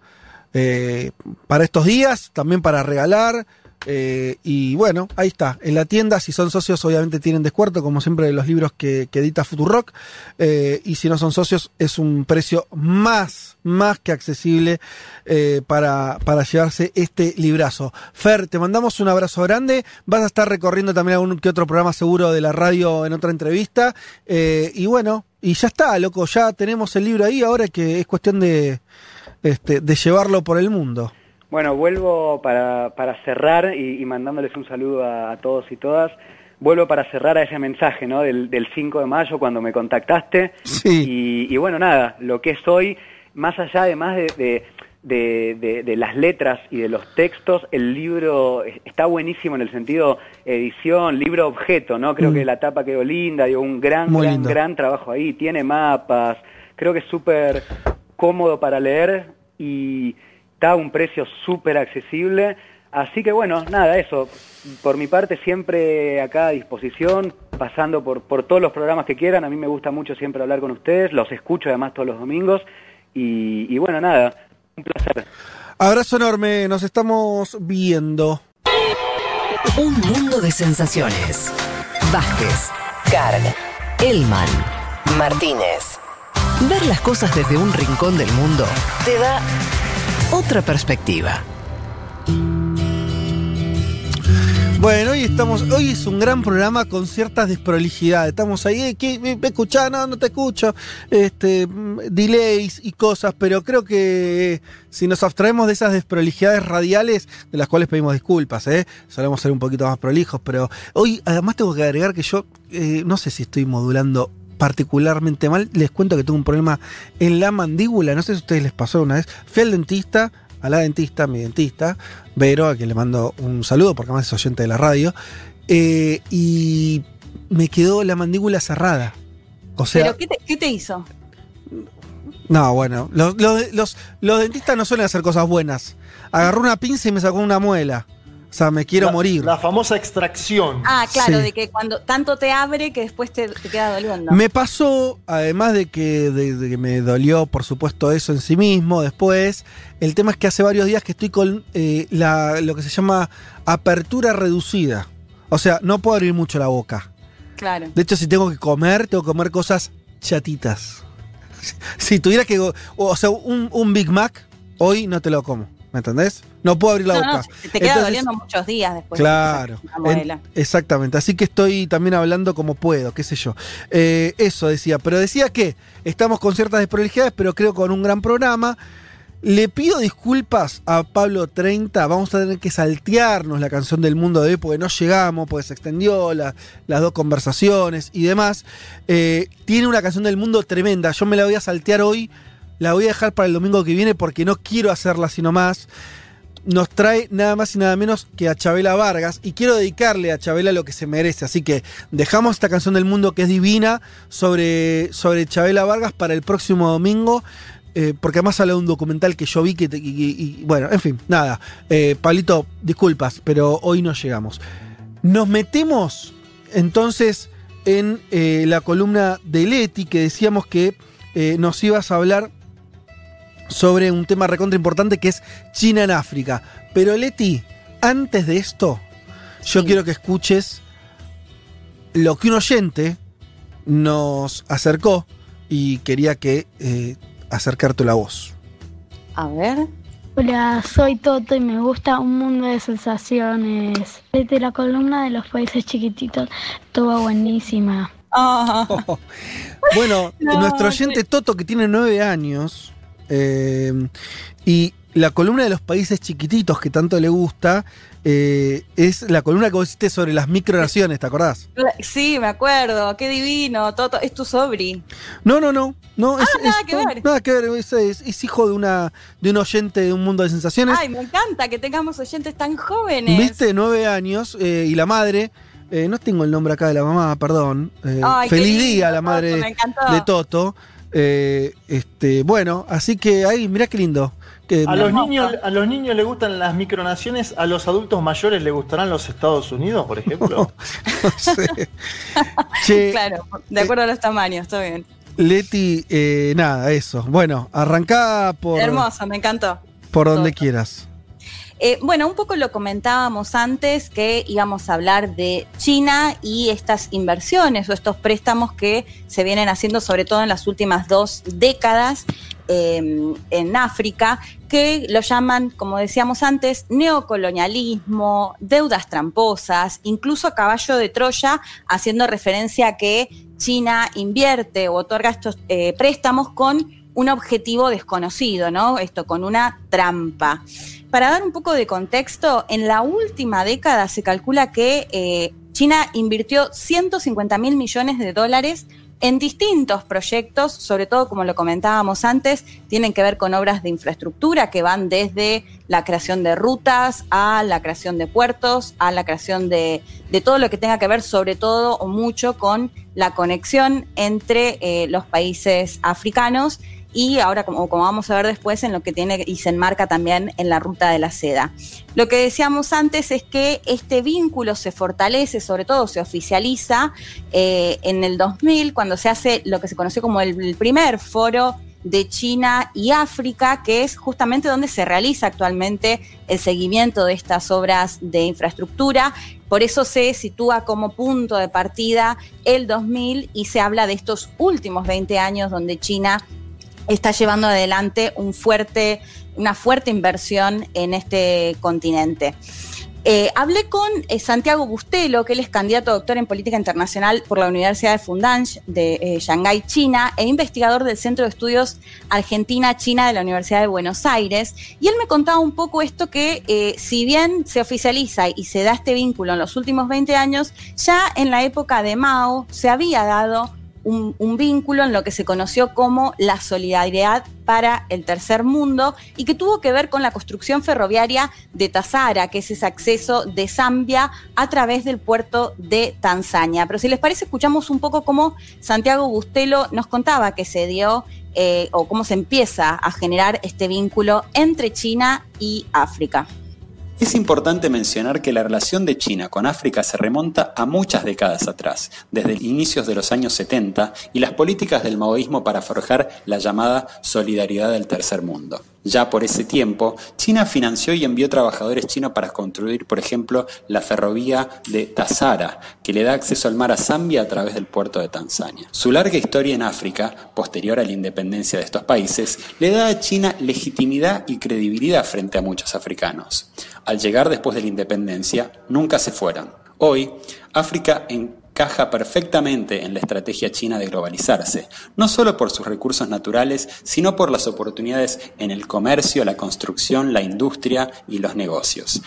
eh, para estos días, también para regalar. Eh, y bueno, ahí está. En la tienda, si son socios, obviamente tienen descuento, como siempre de los libros que, edita Futurock. Eh, y si no son socios, es un precio más, más que accesible eh, para, para llevarse este librazo. Fer, te mandamos un abrazo grande. Vas a estar recorriendo también algún que otro programa seguro de la radio en otra entrevista. Eh, y bueno, y ya está, loco, ya tenemos el libro ahí, ahora que es cuestión de, este, de llevarlo por el mundo. Bueno, vuelvo para, para cerrar y, y mandándoles un saludo a, a todos y todas. Vuelvo para cerrar a ese mensaje, ¿no? Del, del 5 de mayo cuando me contactaste. Sí. Y, y bueno, nada, lo que es hoy, más allá además de, de, de, de- de las letras y de los textos, el libro está buenísimo en el sentido edición, libro objeto, ¿no? Creo Mm. que la tapa quedó linda, digo, un gran, Muy gran, lindo. gran trabajo ahí, tiene mapas, creo que es súper cómodo para leer y está a un precio súper accesible. Así que bueno, nada, eso. Por mi parte, siempre acá a disposición, pasando por, por todos los programas que quieran. A mí me gusta mucho siempre hablar con ustedes, los escucho además todos los domingos. Y, y bueno, nada, un placer. Abrazo enorme, nos estamos viendo. Un mundo de sensaciones. Vázquez, Carg, Elman, Martínez. Ver las cosas desde un rincón del mundo te da otra perspectiva. Bueno, hoy estamos, hoy es un gran programa con ciertas desprolijidades. Estamos ahí, eh, ¿qué? ¿me? No, no te escucho. Este, mm, delays y cosas, pero creo que eh, si nos abstraemos de esas desprolijidades radiales, de las cuales pedimos disculpas, ¿eh? solemos ser un poquito más prolijos, pero hoy además tengo que agregar que yo eh, no sé si estoy modulando particularmente mal. Les cuento que tengo un problema en la mandíbula. No sé si a ustedes les pasó una vez. Fui al dentista, a la dentista, mi dentista, Vero, a quien le mando un saludo porque además es oyente de la radio. eh, y me quedó la mandíbula cerrada. O sea, ¿Pero qué te, qué te hizo? no, bueno, los, los- los- los dentistas no suelen hacer cosas buenas. Agarró una pinza y me sacó una muela. O sea, me quiero La- morir. La famosa extracción. Ah, claro, Sí. de que cuando tanto te abre que después te, te queda doliendo. Me pasó, además de que, de, de que me dolió, por supuesto, eso en sí mismo después, el tema es que hace varios días que estoy con eh, la, lo que se llama apertura reducida. O sea, no puedo abrir mucho la boca. Claro. De hecho, si tengo que comer, tengo que comer cosas chatitas. Si tuviera que... O sea, un, un Big Mac, hoy no te lo como. ¿Me entendés? No puedo abrir la No, boca. no, te queda Entonces- doliendo muchos días después. Claro, de en- exactamente. Así que estoy también hablando como puedo, qué sé yo. Eh, eso decía, pero decía que estamos con ciertas desprolijidades, pero creo con un gran programa. Le pido disculpas a Pablo 30, vamos a tener que saltearnos la canción del mundo de hoy porque no llegamos, porque se extendió la- las dos conversaciones y demás. Eh, tiene una canción del mundo tremenda, yo me la voy a saltear hoy, la voy a dejar para el domingo que viene porque no quiero hacerla sino más nos trae nada más y nada menos que a Chabela Vargas y quiero dedicarle a Chabela lo que se merece. Así que dejamos esta canción del mundo que es divina sobre, sobre Chabela Vargas para el próximo domingo. eh, porque además habla de un documental que yo vi que... bueno, en fin, nada. Eh, Pablito, disculpas, pero hoy no llegamos. Nos metemos entonces en eh, la columna de Leti que decíamos que eh, nos ibas a hablar sobre un tema recontra importante que es China en África. Pero Leti, antes de esto, yo quiero que escuches lo que un oyente nos acercó y quería que eh, acercarte la voz. A ver. Hola, soy Toto y me gusta un mundo de sensaciones. Desde la columna de los países chiquititos, estuvo buenísima. Bueno, No, nuestro oyente Toto, que tiene nueve años, eh, y la columna de los países chiquititos que tanto le gusta, eh, es la columna que vos hiciste sobre las micronaciones, ¿te acordás? Sí, me acuerdo. Qué divino. Toto, es tu sobri. No, no, no. No, es, Ah, nada es- que ver. nada que ver, es, es- hijo de una de un oyente de un mundo de sensaciones. Ay, me encanta que tengamos oyentes tan jóvenes. Viste, nueve años, eh, y la madre, eh, no tengo el nombre acá de la mamá, perdón. Ay, feliz día a la madre de Toto. Eh, este, bueno, así que ahí, mirá qué lindo. Que- A los, niños, a los niños les gustan las micronaciones, a los adultos mayores les gustarán los Estados Unidos, por ejemplo. Che, claro, de acuerdo a los tamaños, está bien. Leti, eh, nada, eso. Bueno, arrancá por, Hermoso, me encantó. por donde quieras. Eh, bueno, un poco lo comentábamos antes que íbamos a hablar de China y estas inversiones o estos préstamos que se vienen haciendo sobre todo en las últimas dos décadas eh, en África, que lo llaman, como decíamos antes, neocolonialismo, deudas tramposas, incluso caballo de Troya, haciendo referencia a que China invierte o otorga estos eh, préstamos con un objetivo desconocido, ¿no? Esto con una trampa. Para dar un poco de contexto, en la última década se calcula que eh, China invirtió 150 mil millones de dólares en distintos proyectos, sobre todo como lo comentábamos antes, tienen que ver con obras de infraestructura que van desde la creación de rutas a la creación de puertos, a la creación de, todo lo que tenga que ver sobre todo o mucho con la conexión entre eh, los países africanos y ahora, como, como, vamos a ver después, en lo que tiene y se enmarca también en la ruta de la seda. Lo que decíamos antes es que este vínculo se fortalece, sobre todo se oficializa eh, en el 2000, cuando se hace lo que se conoció como el, el primer foro de China y África, que es justamente donde se realiza actualmente el seguimiento de estas obras de infraestructura. Por eso se sitúa como punto de partida el 2000 y se habla de estos últimos 20 años donde China está llevando adelante una fuerte inversión en este continente. Eh, hablé con eh, Santiago Bustelo, que él es candidato a doctor en política internacional por la Universidad de Fundan de eh, Shanghái, China, e investigador del Centro de Estudios Argentina-China de la Universidad de Buenos Aires. Y él me contaba un poco esto que, eh, si bien se oficializa y se da este vínculo en los últimos 20 años, ya en la época de Mao se había dado un, vínculo en lo que se conoció como la solidaridad para el tercer mundo y que tuvo que ver con la construcción ferroviaria de Tazara, que es ese acceso de Zambia a través del puerto de Tanzania. Pero si les parece, escuchamos un poco cómo Santiago Bustelo nos contaba que se dio eh, o cómo se empieza a generar este vínculo entre China y África. Es importante mencionar que la relación de China con África se remonta a muchas décadas atrás, desde inicios de los años 70 y las políticas del maoísmo para forjar la llamada solidaridad del tercer mundo. Ya por ese tiempo, China financió y envió trabajadores chinos para construir, por ejemplo, la ferrovía de Tazara, que le da acceso al mar a Zambia a través del puerto de Tanzania. Su larga historia en África, posterior a la independencia de estos países, le da a China legitimidad y credibilidad frente a muchos africanos. Al llegar después de la independencia, nunca se fueron. Hoy, África encaja perfectamente en la estrategia china de globalizarse, no solo por sus recursos naturales, sino por las oportunidades en el comercio, la construcción, la industria y los negocios.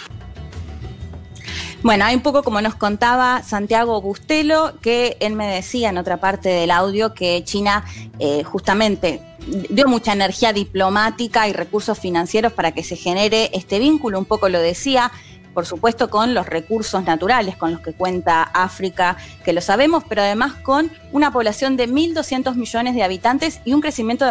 Bueno, hay un poco como nos contaba Santiago Bustelo, que él me decía en otra parte del audio que China eh, justamente dio mucha energía diplomática y recursos financieros para que se genere este vínculo, un poco lo decía, por supuesto con los recursos naturales con los que cuenta África, que lo sabemos, pero además con una población de 1.200 millones de habitantes y un crecimiento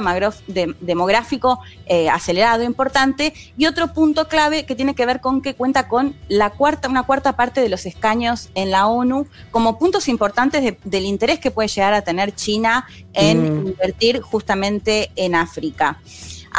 demográfico eh, acelerado importante. Y otro punto clave que tiene que ver con que cuenta con la cuarta, una cuarta parte de los escaños en la ONU como puntos importantes de, del interés que puede llegar a tener China en mm. invertir justamente en África.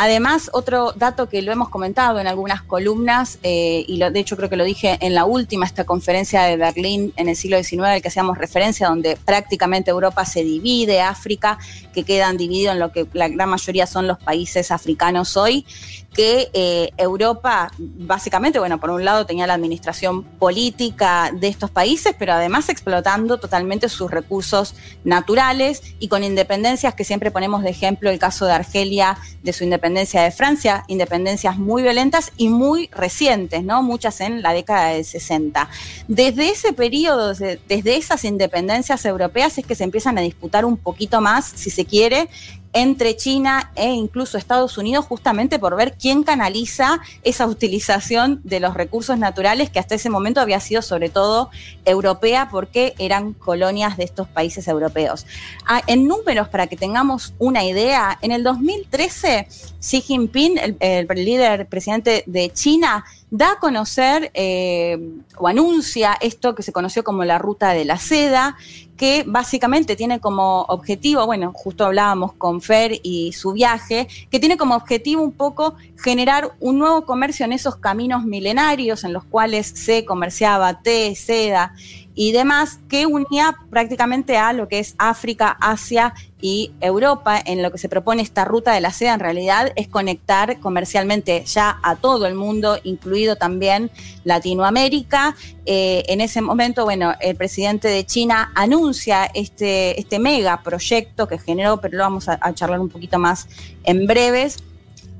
Además, otro dato que lo hemos comentado en algunas columnas, eh, y lo, de hecho creo que lo dije en la última, esta conferencia de Berlín en el siglo XIX, al que hacíamos referencia, donde prácticamente Europa se divide, África, que quedan divididos en lo que la gran mayoría son los países africanos hoy, que eh, Europa, básicamente, bueno, por un lado tenía la administración política de estos países, pero además explotando totalmente sus recursos naturales y con independencias que siempre ponemos de ejemplo el caso de Argelia, de su independencia de Francia, independencias muy violentas y muy recientes, ¿no? Muchas en la década del 60. Desde ese periodo, desde esas independencias europeas es que se empiezan a disputar un poquito más, si se quiere, entre China e incluso Estados Unidos justamente por ver quién canaliza esa utilización de los recursos naturales que hasta ese momento había sido sobre todo europea porque eran colonias de estos países europeos. Ah, en números, para que tengamos una idea, en el 2013 Xi Jinping, el, el líder presidente de China, da a conocer eh, o anuncia esto que se conoció como la ruta de la seda, que básicamente tiene como objetivo, bueno, justo hablábamos con Fer y su viaje, que tiene como objetivo un poco generar un nuevo comercio en esos caminos milenarios en los cuales se comerciaba té, seda y demás, que unía prácticamente a lo que es África, Asia y Europa. En lo que se propone esta ruta de la seda, en realidad, es conectar comercialmente ya a todo el mundo, incluido también Latinoamérica. Eh, en ese momento, bueno, el presidente de China anuncia este, este mega proyecto que generó, pero lo vamos a, a charlar un poquito más en breves.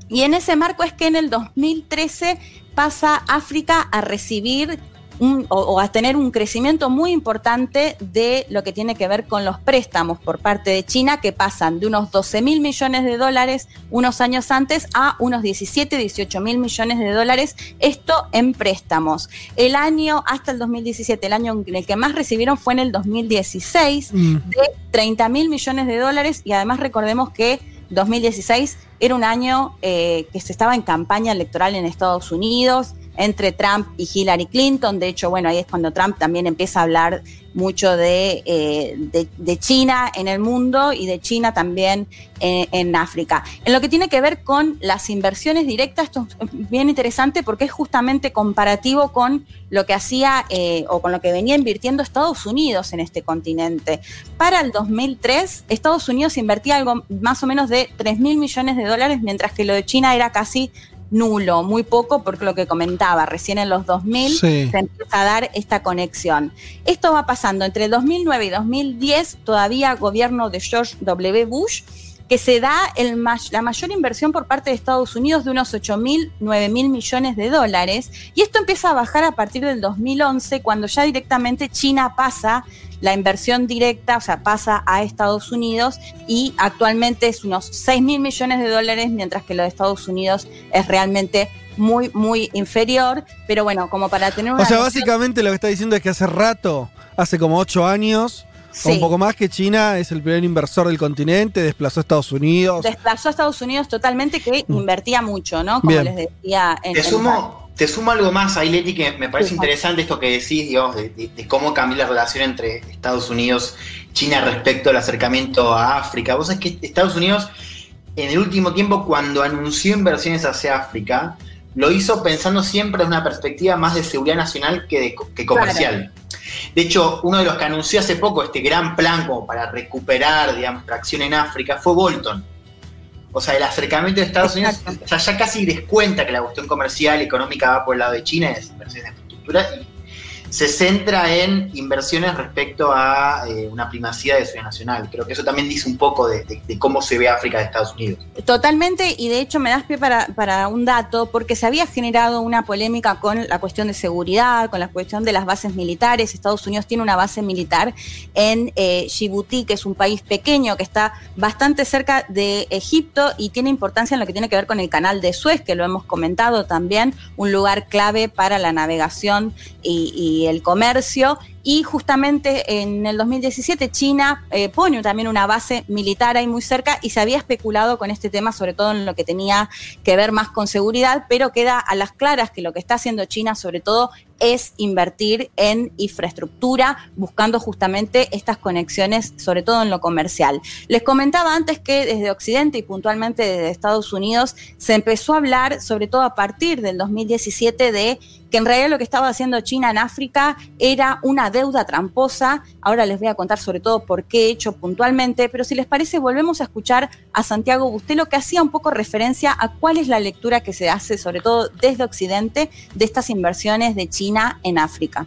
Y en ese marco es que en el 2013 pasa África a recibir un- o, o a tener un crecimiento muy importante de lo que tiene que ver con los préstamos por parte de China, que pasan de unos 12 mil millones de dólares unos años antes a unos 17, 18 mil millones de dólares, esto en préstamos. El año hasta el 2017, el año en el que más recibieron fue en el 2016, Mm. de 30 mil millones de dólares y además recordemos que 2016 era un año eh, que se estaba en campaña electoral en Estados Unidos entre Trump y Hillary Clinton. De hecho, bueno, ahí es cuando Trump también empieza a hablar mucho de, eh, China en el mundo y de China también en, en África. En lo que tiene que ver con las inversiones directas, esto es bien interesante porque es justamente comparativo con lo que hacía eh, o con lo que venía invirtiendo Estados Unidos en este continente. Para el 2003, Estados Unidos invertía algo más o menos de 3 mil millones de dólares, mientras que lo de China era casi nulo, muy poco, porque lo que comentaba, recién en los 2000 Sí. se empieza a dar esta conexión. Esto va pasando entre 2009 y 2010, todavía gobierno de George W. Bush, que se da el la mayor inversión por parte de Estados Unidos de unos 8 mil, 9 mil millones de dólares. Y esto empieza a bajar a partir del 2011, cuando ya directamente China pasa la inversión directa, o sea, pasa a Estados Unidos y actualmente es unos 6 mil millones de dólares, mientras que lo de Estados Unidos es realmente muy, muy inferior. Pero bueno, como para tener una O sea, noción- básicamente lo que está diciendo es que hace rato, hace como ocho años, o Sí. un poco más, que China es el primer inversor del continente, desplazó a Estados Unidos. desplazó a Estados Unidos totalmente, que invertía mucho, ¿no? Como Bien. les decía en Te en- sumo, te sumo algo más ahí, Leti, que me parece Sí. interesante esto que decís, digamos, de, de- de cómo cambió la relación entre Estados Unidos y China respecto al acercamiento a África. Vos sabés que Estados Unidos, en el último tiempo, cuando anunció inversiones hacia África, lo hizo pensando siempre desde una perspectiva más de seguridad nacional que, de, que comercial. De hecho, uno de los que anunció hace poco este gran plan como para recuperar, digamos, tracción en África fue Bolton. O sea, el acercamiento de Estados Unidos, o sea, ya casi descuenta que la cuestión comercial y económica va por el lado de China, es inversiones en infraestructura, y se centra en inversiones respecto a eh, una primacía de seguridad nacional. Creo que eso también dice un poco de cómo se ve África de Estados Unidos. Totalmente, y de hecho me das pie para, para un dato, porque se había generado una polémica con la cuestión de seguridad, con la cuestión de las bases militares. Estados Unidos tiene una base militar en eh, Djibouti, que es un país pequeño que está bastante cerca de Egipto y tiene importancia en lo que tiene que ver con el canal de Suez, que lo hemos comentado también, un lugar clave para la navegación y, y el comercio. Y justamente en el 2017 China eh, pone también una base militar ahí muy cerca y se había especulado con este tema, sobre todo en lo que tenía que ver más con seguridad, pero queda a las claras que lo que está haciendo China sobre todo es invertir en infraestructura, buscando justamente estas conexiones, sobre todo en lo comercial. Les comentaba antes que desde Occidente y puntualmente desde Estados Unidos se empezó a hablar, sobre todo a partir del 2017, de que en realidad lo que estaba haciendo China en África era una deuda tramposa. Ahora les voy a contar sobre todo por qué he hecho puntualmente, pero si les parece volvemos a escuchar a Santiago Bustelo que hacía un poco referencia a cuál es la lectura que se hace, sobre todo desde Occidente, de estas inversiones de China en África.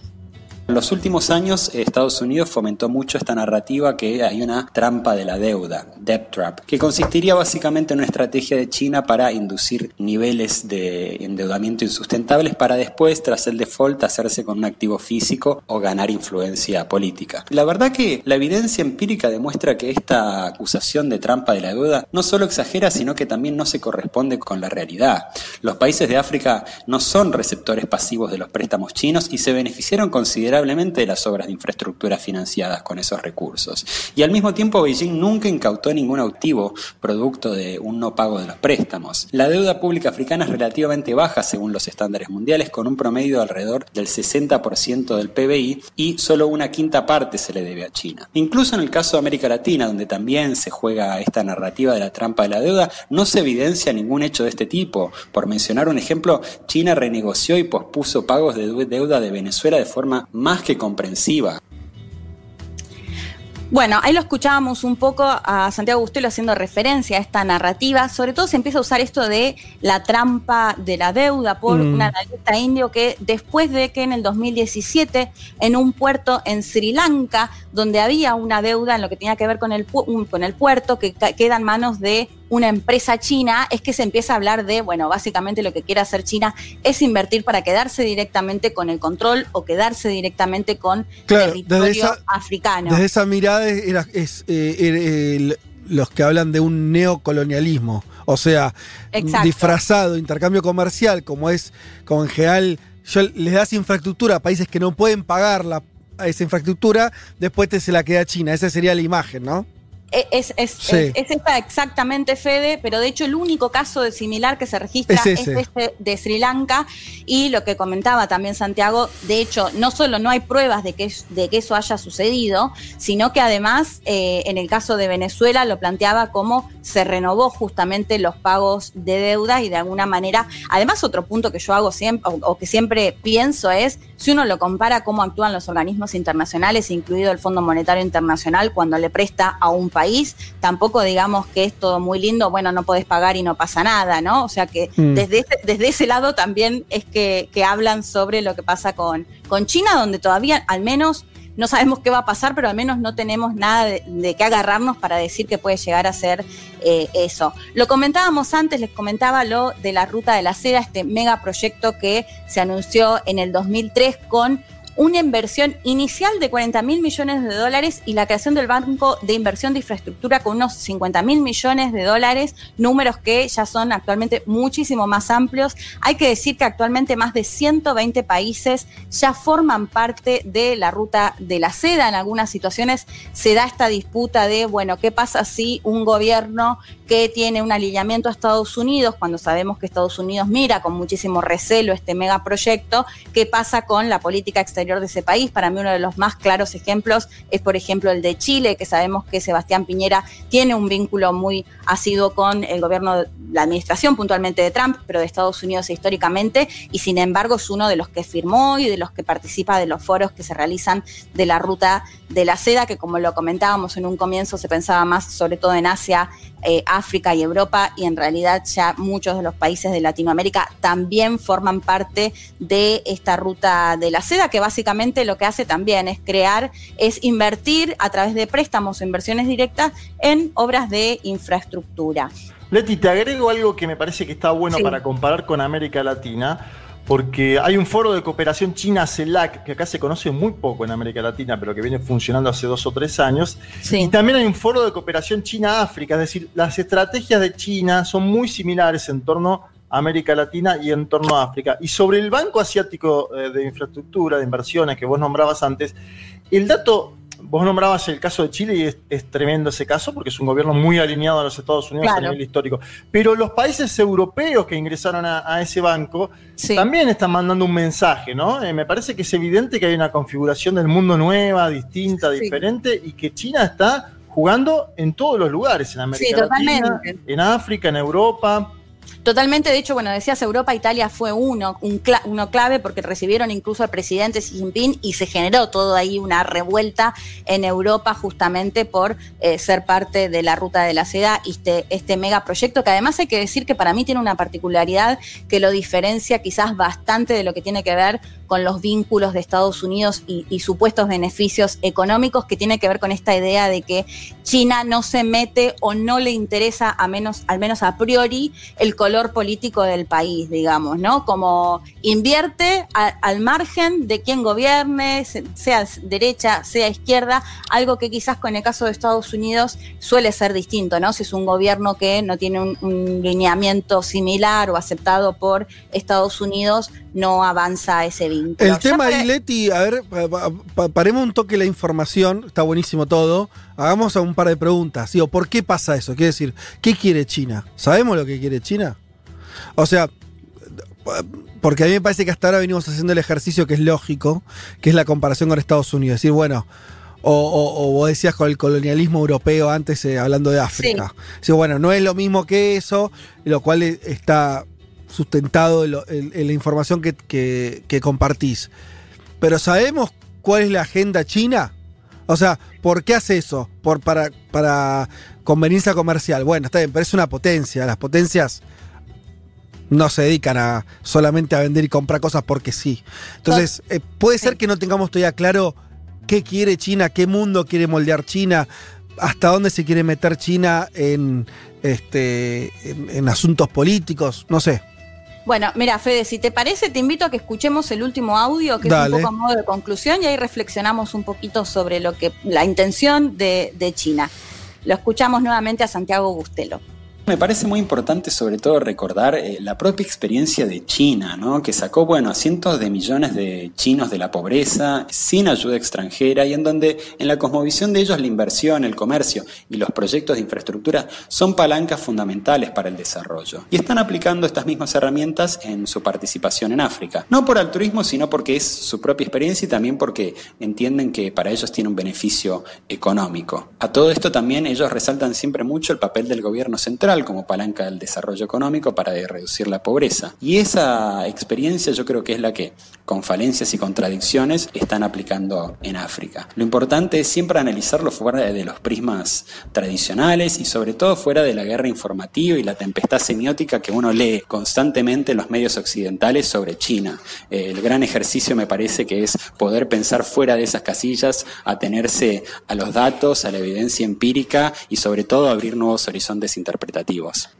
En los últimos años, Estados Unidos fomentó mucho esta narrativa que hay una trampa de la deuda, debt trap, que consistiría básicamente en una estrategia de China para inducir niveles de endeudamiento insustentables para después, tras el default, hacerse con un activo físico o ganar influencia política. La verdad que la evidencia empírica demuestra que esta acusación de trampa de la deuda no solo exagera, sino que también no se corresponde con la realidad. Los países de África no son receptores pasivos de los préstamos chinos y se beneficiaron considerablemente de las obras de infraestructura financiadas con esos recursos. Y al mismo tiempo Beijing nunca incautó ningún activo producto de un no pago de los préstamos. La deuda pública africana es relativamente baja según los estándares mundiales, con un promedio de alrededor del 60% del PBI y solo una quinta parte se le debe a China. Incluso en el caso de América Latina, donde también se juega esta narrativa de la trampa de la deuda, no se evidencia ningún hecho de este tipo. Por mencionar un ejemplo, China renegoció y pospuso pagos de deuda de Venezuela de forma más que comprensiva. Bueno, ahí lo escuchábamos un poco a Santiago Bustelo haciendo referencia a esta narrativa. Sobre todo se empieza a usar esto de la trampa de la deuda por Mm. un analista indio que después de que en el 2017 en un puerto en Sri Lanka, donde había una deuda en lo que tenía que ver con el, pu- un- con el puerto que queda en manos de una empresa china, es que se empieza a hablar de, bueno, básicamente lo que quiere hacer China es invertir para quedarse directamente con el control o quedarse directamente con Claro, territorio desde esa- africano. Desde esa mirada es eh, el- los que hablan de un neocolonialismo. O sea, Exacto. disfrazado, intercambio comercial, como es, como en general, yo, les das infraestructura a países que no pueden pagar la, a esa infraestructura, después te se la queda China. Esa sería la imagen, ¿no? E- Es, es, Sí. es- es esta exactamente, Fede, pero de hecho el único caso de similar que se registra Es este de Sri Lanka y lo que comentaba también Santiago, de hecho no solo no hay pruebas de que, de que eso haya sucedido, sino que además eh, en el caso de Venezuela lo planteaba como se renovó justamente los pagos de deuda y de alguna manera, además otro punto que yo hago siempre o, o que siempre pienso es, si uno lo compara cómo actúan los organismos internacionales, incluido el Fondo Monetario Internacional, cuando le presta a un país, tampoco digamos que es todo muy lindo, bueno, no podés pagar y no pasa nada, ¿no? O sea que Mm. desde, ese, desde ese lado también es que, que hablan sobre lo que pasa con, con China, donde todavía al menos no sabemos qué va a pasar, pero al menos no tenemos nada de, de qué agarrarnos para decir que puede llegar a ser eh, eso. Lo comentábamos antes, les comentaba lo de la ruta de la seda, este megaproyecto que se anunció en el 2003 con una inversión inicial de 40 mil millones de dólares y la creación del Banco de Inversión de Infraestructura con unos 50 mil millones de dólares, números que ya son actualmente muchísimo más amplios. Hay que decir que actualmente más de 120 países ya forman parte de la ruta de la seda. En algunas situaciones se da esta disputa de, bueno, ¿qué pasa si un gobierno que tiene un alineamiento a Estados Unidos, cuando sabemos que Estados Unidos mira con muchísimo recelo este megaproyecto, qué pasa con la política exterior de ese país? Para mí uno de los más claros ejemplos es, por ejemplo, el de Chile, que sabemos que Sebastián Piñera tiene un vínculo muy asiduo con el gobierno, la administración puntualmente de Trump, pero de Estados Unidos históricamente, y sin embargo es uno de los que firmó y de los que participa de los foros que se realizan de la ruta de la seda, que como lo comentábamos en un comienzo se pensaba más sobre todo en Asia, eh, África y Europa, y en realidad ya muchos de los países de Latinoamérica también forman parte de esta ruta de la seda, que básicamente lo que hace también es crear, es invertir a través de préstamos o inversiones directas en obras de infraestructura. Leti, te agrego algo que me parece que está bueno Sí. para comparar con América Latina, porque hay un foro de cooperación China-CELAC, que acá se conoce muy poco en América Latina, pero que viene funcionando hace dos o tres años. Y también hay un foro de cooperación China-África, es decir, las estrategias de China son muy similares en torno a América Latina y en torno a África. Y sobre el Banco Asiático eh, de Infraestructura, de Inversiones, que vos nombrabas antes, el dato Vos nombrabas el caso de Chile y es, es tremendo ese caso porque es un gobierno muy alineado a los Estados Unidos Claro. a nivel histórico. Pero los países europeos que ingresaron a, a ese banco también están mandando un mensaje, ¿no? Eh, me parece que es evidente que hay una configuración del mundo nueva, distinta, Sí. diferente y que China está jugando en todos los lugares, en América Sí, Latina, en África, en Europa. Totalmente, de hecho, bueno, decías Europa, Italia fue uno, un uno clave porque recibieron incluso al presidente Xi Jinping y se generó todo ahí una revuelta en Europa justamente por eh, ser parte de la ruta de la seda y este, este megaproyecto que además hay que decir que para mí tiene una particularidad que lo diferencia quizás bastante de lo que tiene que ver con los vínculos de Estados Unidos y, y supuestos beneficios económicos que tiene que ver con esta idea de que China no se mete o no le interesa a menos, al menos a priori, el color político del país, digamos, ¿no? Como invierte a- al margen de quién gobierne, se- sea derecha, sea izquierda, algo que quizás con el caso de Estados Unidos suele ser distinto, ¿no? Si es un gobierno que no tiene un, un lineamiento similar o aceptado por Estados Unidos, no avanza ese vínculo. El tema para- ahí, Leti, a ver, pa- pa- pa- paremos un toque la información, está buenísimo todo. Hagamos un par de preguntas. Digo, ¿por qué pasa eso? Quiere decir, ¿qué quiere China? ¿Sabemos lo que quiere China? O sea, porque a mí me parece que hasta ahora venimos haciendo el ejercicio que es lógico, que es la comparación con Estados Unidos. Es decir, bueno, o, o- o vos decías con el colonialismo europeo antes eh, hablando de África. Sí, bueno, no es lo mismo que eso, lo cual eh, está sustentado en, lo- en- en la información que, que- que compartís. Pero ¿sabemos cuál es la agenda china? O sea, ¿por qué hace eso? Por, para, para conveniencia comercial. Bueno, está bien, pero es una potencia. Las potencias no se dedican a solamente a vender y comprar cosas porque sí. Entonces, eh, puede ser que no tengamos todavía claro qué quiere China, qué mundo quiere moldear China, hasta dónde se quiere meter China en, este, en, en asuntos políticos, no sé. Bueno, mira, Fede, si te parece, te invito a que escuchemos el último audio, que Dale. es un poco a modo de conclusión, y ahí reflexionamos un poquito sobre lo que la intención de, de China. Lo escuchamos nuevamente a Santiago Bustelo. Me parece muy importante sobre todo recordar eh, la propia experiencia de China, ¿no? que sacó bueno, a cientos de millones de chinos de la pobreza sin ayuda extranjera y en donde en la cosmovisión de ellos la inversión, el comercio y los proyectos de infraestructura son palancas fundamentales para el desarrollo. Y están aplicando estas mismas herramientas en su participación en África. No por altruismo, sino porque es su propia experiencia y también porque entienden que para ellos tiene un beneficio económico. A todo esto también ellos resaltan siempre mucho el papel del gobierno central como palanca del desarrollo económico para reducir la pobreza. Y esa experiencia yo creo que es la que, con falencias y contradicciones, están aplicando en África. Lo importante es siempre analizarlo fuera de los prismas tradicionales y sobre todo fuera de la guerra informativa y la tempestad semiótica que uno lee constantemente en los medios occidentales sobre China. Eh, el gran ejercicio me parece que es poder pensar fuera de esas casillas, atenerse a los datos, a la evidencia empírica y sobre todo abrir nuevos horizontes interpretativos negativas.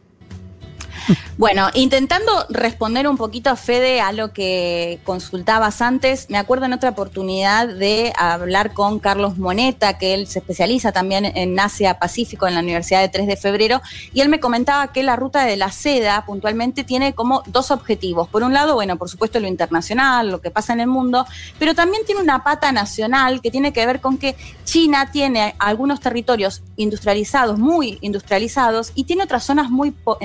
Bueno, intentando responder un poquito a Fede a lo que consultabas antes, me acuerdo en otra oportunidad de hablar con Carlos Moneta, que él se especializa también en Asia Pacífico en la Universidad de 3 de Febrero, y él me comentaba que la ruta de la seda puntualmente tiene como dos objetivos. Por un lado, bueno, por supuesto lo internacional, lo que pasa en el mundo, pero también tiene una pata nacional que tiene que ver con que China tiene algunos territorios industrializados, muy industrializados, y tiene otras zonas muy po-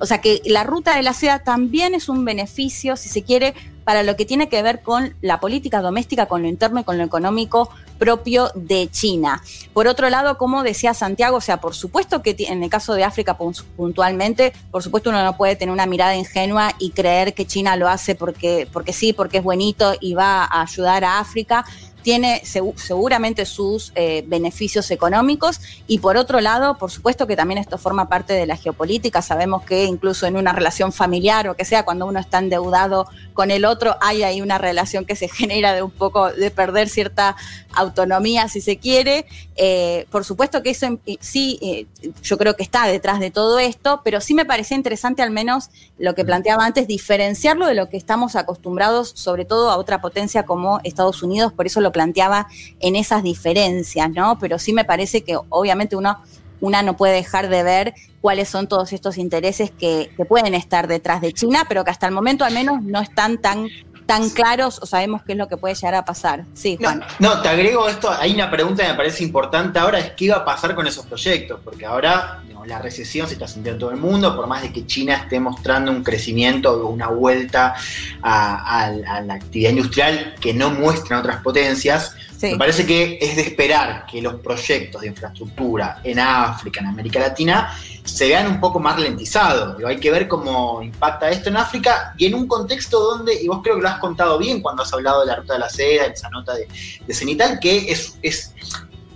O sea que la ruta de la seda también es un beneficio, si se quiere, para lo que tiene que ver con la política doméstica, con lo interno y con lo económico propio de China. Por otro lado, como decía Santiago, o sea, por supuesto que en el caso de África pun- puntualmente, por supuesto uno no puede tener una mirada ingenua y creer que China lo hace porque, porque sí, porque es bonito y va a ayudar a África tiene segu- seguramente sus eh, beneficios económicos y por otro lado, por supuesto que también esto forma parte de la geopolítica. Sabemos que incluso en una relación familiar o que sea, cuando uno está endeudado con el otro, hay ahí una relación que se genera de un poco de perder cierta autonomía, si se quiere. Eh, por supuesto que eso eh, sí, eh, yo creo que está detrás de todo esto, pero sí me parecía interesante al menos lo que planteaba antes, diferenciarlo de lo que estamos acostumbrados, sobre todo a otra potencia como Estados Unidos, por eso lo planteaba en esas diferencias, ¿no? Pero sí me parece que obviamente uno una no puede dejar de ver cuáles son todos estos intereses que, que pueden estar detrás de China, pero que hasta el momento al menos no están tan, tan claros o sabemos qué es lo que puede llegar a pasar. Sí, Juan. No, te agrego esto, hay una pregunta que me parece importante ahora, es qué iba a pasar con esos proyectos, porque ahora digamos, la recesión se está sintiendo en todo el mundo, por más de que China esté mostrando un crecimiento o una vuelta a, a- a la actividad industrial que no muestran otras potencias, Me parece que es de esperar que los proyectos de infraestructura en África, en América Latina, se vean un poco más ralentizados. Hay que ver cómo impacta esto en África y en un contexto donde, y vos creo que lo has contado bien cuando has hablado de la ruta de la seda, en esa nota de, de Cenital, que es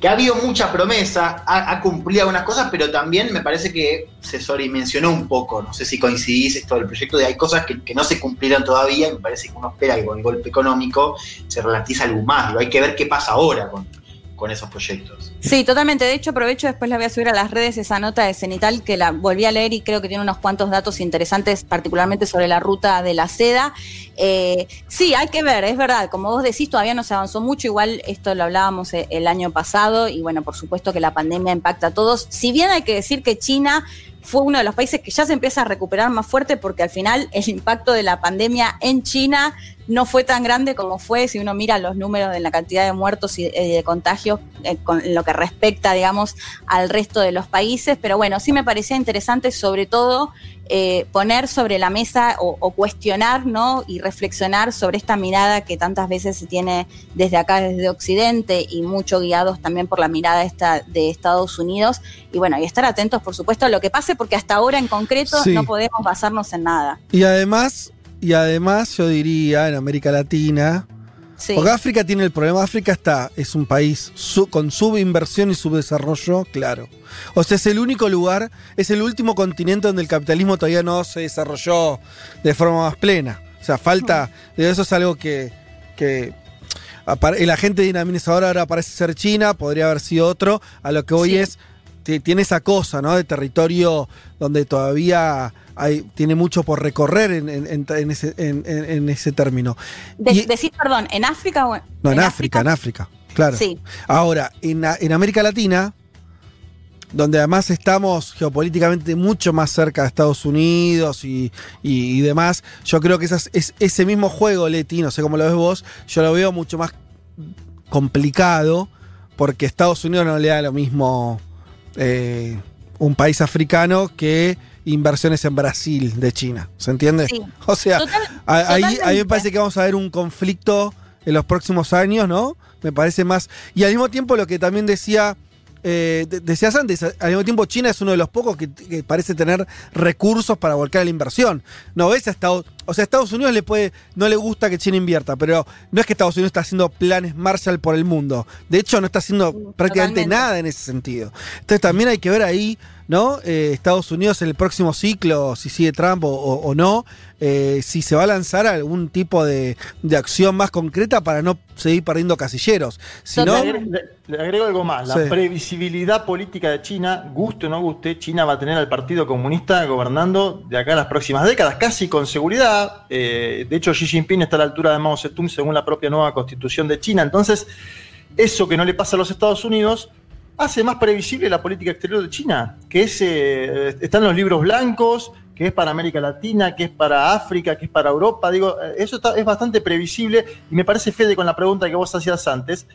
que ha habido mucha promesa, ha, cumplido algunas cosas, pero también me parece que se sobredimensionó un poco. No sé si coincidís esto del proyecto, de hay cosas que, no se cumplieron todavía y me parece que uno espera que con el golpe económico se ralentiza algo más. Digo, hay que ver qué pasa ahora con, con esos proyectos. Sí, totalmente. De hecho, aprovecho, después la voy a subir a las redes esa nota de Cenital que la volví a leer y creo que tiene unos cuantos datos interesantes, particularmente sobre la ruta de la seda. Eh, sí, hay que ver, es verdad. Como vos decís, todavía no se avanzó mucho. Igual esto lo hablábamos eh, el año pasado y bueno, por supuesto que la pandemia impacta a todos. Si bien hay que decir que China fue uno de los países que ya se empieza a recuperar más fuerte porque al final el impacto de la pandemia en China no fue tan grande como fue si uno mira los números de la cantidad de muertos y eh, de contagios eh, con lo que respecta, digamos, al resto de los países. Pero bueno, sí me parecía interesante sobre todo eh, poner sobre la mesa o, o cuestionar, ¿no? Y reflexionar sobre esta mirada que tantas veces se tiene desde acá, desde Occidente, y mucho guiados también por la mirada esta de Estados Unidos. Y bueno, y estar atentos, por supuesto, a lo que pase, porque hasta ahora en concreto Sí. no podemos basarnos en nada. Y además, y además yo diría en América Latina, Sí. porque África tiene el problema, África está, es un país su- con subinversión y subdesarrollo, claro. O sea, es el único lugar, es el último continente donde el capitalismo todavía no se desarrolló de forma más plena. O sea, falta, de eso es algo que, que el agente dinamizador ahora parece ser China, podría haber sido otro, a lo que hoy Sí. es ti- tiene esa cosa, ¿no? De territorio donde todavía hay, tiene mucho por recorrer en, en- en- en ese, en- término. De- Y- decís, perdón, ¿en África o en, no, en, África, en África, claro. Sí. Ahora, en, América Latina, donde además estamos geopolíticamente mucho más cerca de Estados Unidos y, y- y demás, yo creo que esas- es, ese mismo juego, Leti, no sé cómo lo ves vos, yo lo veo mucho más complicado porque Estados Unidos no le da lo mismo eh, un país africano que inversiones en Brasil de China, ¿se entiende? Sí. O sea, Total- ahí, ahí me parece que vamos a ver un conflicto en los próximos años, ¿no? Me parece más. Y al mismo tiempo lo que también decía. eh, de- decías antes, al mismo tiempo China es uno de los pocos que, que parece tener recursos para volcar la inversión. No ves a Estados, o sea, a Estados Unidos le puede, no le gusta que China invierta, pero no es que Estados Unidos está haciendo planes Marshall por el mundo. De hecho, no está haciendo prácticamente totalmente. nada en ese sentido. Entonces también hay que ver ahí, ¿no? Eh, Estados Unidos en el próximo ciclo, si sigue Trump o, o- o no, eh, si se va a lanzar algún tipo de, de acción más concreta para no seguir perdiendo casilleros. Si no, le, le- le agrego algo más. La Sí. previsibilidad política de China, guste o no guste, China va a tener al Partido Comunista gobernando de acá a las próximas décadas, casi con seguridad. Eh, de hecho, Xi Jinping está a la altura de Mao Zedong según la propia nueva constitución de China. Entonces, eso que no le pasa a los Estados Unidos hace más previsible la política exterior de China, que es, eh, están los libros blancos, que es para América Latina, que es para África, que es para Europa. Digo, eh, eso está- es bastante previsible y me parece, Fede, con la pregunta que vos hacías antes,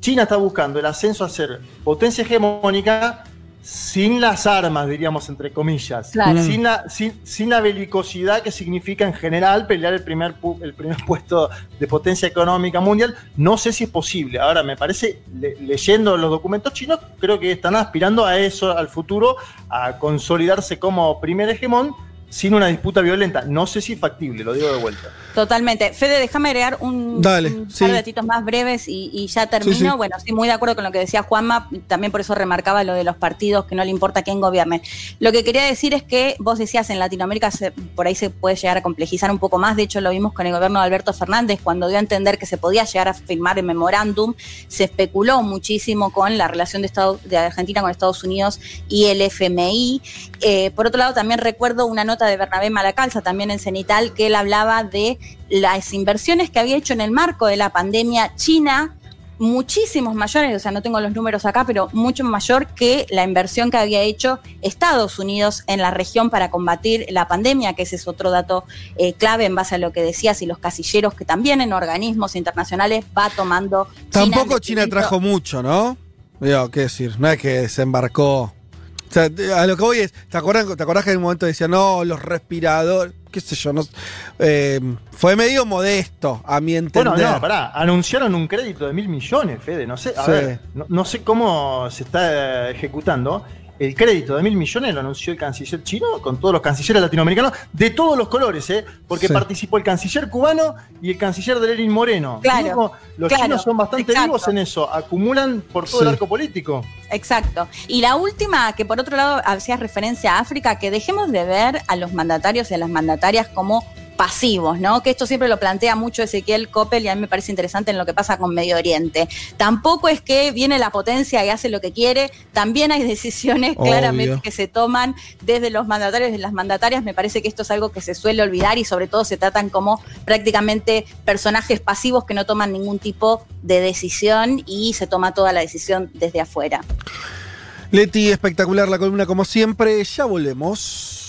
China está buscando el ascenso a ser potencia hegemónica sin las armas, diríamos, entre comillas. Claro. Sin, la, sin, sin la belicosidad que significa en general pelear el primer, pu- el primer puesto de potencia económica mundial. No sé si es posible. Ahora, me parece, le- leyendo los documentos chinos, creo que están aspirando a eso, al futuro, a consolidarse como primer hegemón sin una disputa violenta. No sé si es factible, lo digo de vuelta. Totalmente. Fede, déjame agregar un, Dale, un sí. par de datitos más breves y, y ya termino. Sí, sí. Bueno, sí, muy de acuerdo con lo que decía Juanma, también por eso remarcaba lo de los partidos, que no le importa quién gobierne. Lo que quería decir es que vos decías en Latinoamérica se- por ahí se puede llegar a complejizar un poco más, de hecho lo vimos con el gobierno de Alberto Fernández, cuando dio a entender que se podía llegar a firmar el memorándum, se especuló muchísimo con la relación de, Estado- de Argentina con Estados Unidos y el FMI. Eh, por otro lado, también recuerdo una nota de Bernabé Malacalza, también en Cenital, que él hablaba de las inversiones que había hecho en el marco de la pandemia China, muchísimos mayores, o sea, no tengo los números acá, pero mucho mayor que la inversión que había hecho Estados Unidos en la región para combatir la pandemia, que ese es otro dato eh, clave en base a lo que decías y los casilleros que también en organismos internacionales va tomando. Tampoco en China trajo mucho, ¿no? Digo, qué decir, no es que desembarcó. O sea, a lo que voy es, ¿te acuerdas, ¿te acordás que en un momento decía, no, los respiradores, qué sé yo, no, eh, fue medio modesto, a mi entender. Bueno, no, pará, anunciaron un crédito de mil millones, Fede, no sé, a Sí. ver, no, no sé cómo se está eh, ejecutando. El crédito de mil millones lo anunció el canciller chino con todos los cancilleres latinoamericanos de todos los colores, ¿eh? Porque Sí. participó el canciller cubano y el canciller de Lenin Moreno. Claro, los claro, chinos son bastante exacto. vivos en eso, acumulan por todo el arco político. Exacto. Y la última, que por otro lado hacías referencia a África, que dejemos de ver a los mandatarios y a las mandatarias como pasivos, ¿no? Que esto siempre lo plantea mucho Ezequiel Coppel y a mí me parece interesante en lo que pasa con Medio Oriente. Tampoco es que viene la potencia y hace lo que quiere, también hay decisiones Obvio. claramente que se toman desde los mandatarios y las mandatarias. Me parece que esto es algo que se suele olvidar y sobre todo se tratan como prácticamente personajes pasivos que no toman ningún tipo de decisión y se toma toda la decisión desde afuera. Leti, espectacular la columna como siempre, ya volvemos.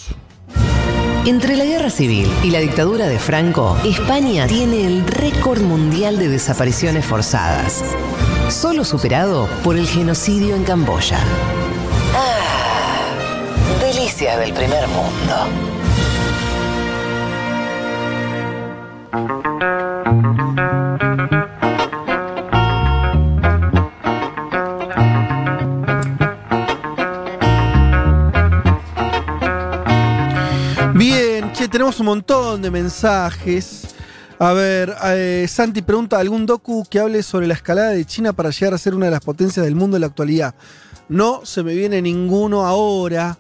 Entre la guerra civil y la dictadura de Franco, España tiene el récord mundial de desapariciones forzadas, solo superado por el genocidio en Camboya. Ah, delicias del primer mundo. Tenemos un montón de mensajes. A ver, eh, Santi pregunta, ¿algún docu que hable sobre la escalada de China para llegar a ser una de las potencias del mundo en la actualidad? No se me viene ninguno ahora.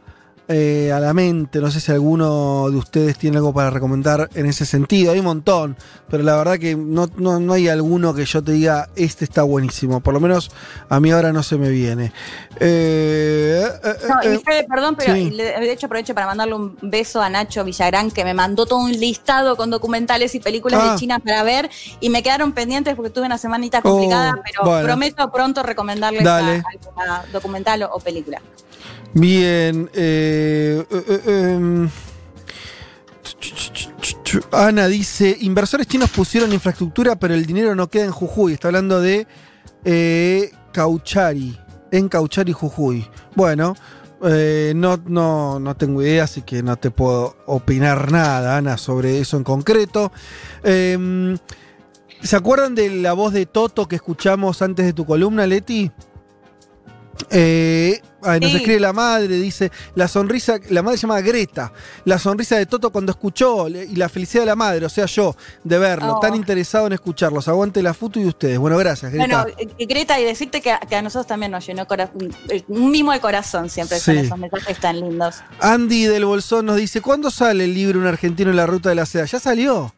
Eh, a la mente. No sé si alguno de ustedes tiene algo para recomendar en ese sentido. Hay un montón, pero la verdad que no, no- no hay alguno que yo te diga, este está buenísimo. Por lo menos a mí ahora no se me viene. Eh, eh, No, eh, y Fede, perdón, pero sí. de hecho aprovecho para mandarle un beso a Nacho Villagrán, que me mandó todo un listado con documentales y películas Ah. de China para ver, y me quedaron pendientes porque tuve una semanita complicada, Oh, pero bueno. prometo pronto recomendarles Dale. a- alguna documental o, o película. Bien. eh, eh, eh, em. Ana dice, inversores chinos pusieron infraestructura, pero el dinero no queda en Jujuy. Está hablando de eh, Cauchari, en Cauchari, Jujuy. Bueno, no, no, no tengo idea, así que no te puedo opinar nada, Ana, sobre eso en concreto. Em, ¿Se acuerdan de la voz de Toto que escuchamos antes de tu columna, Leti? Eh, ay, nos Sí. escribe la madre, dice, la sonrisa, la madre se llama Greta, la sonrisa de Toto cuando escuchó y la felicidad de la madre, o sea, yo, de verlo, Oh. tan interesado en escucharlos. Aguante la foto y ustedes. Bueno, gracias, Greta. Bueno, eh, Greta, y decirte que, a- que a nosotros también nos llenó eh, un mimo de corazón siempre son Sí. esos mensajes tan lindos. Andy del Bolsón nos dice, ¿cuándo sale el libro Un argentino en la ruta de la seda? Ya salió.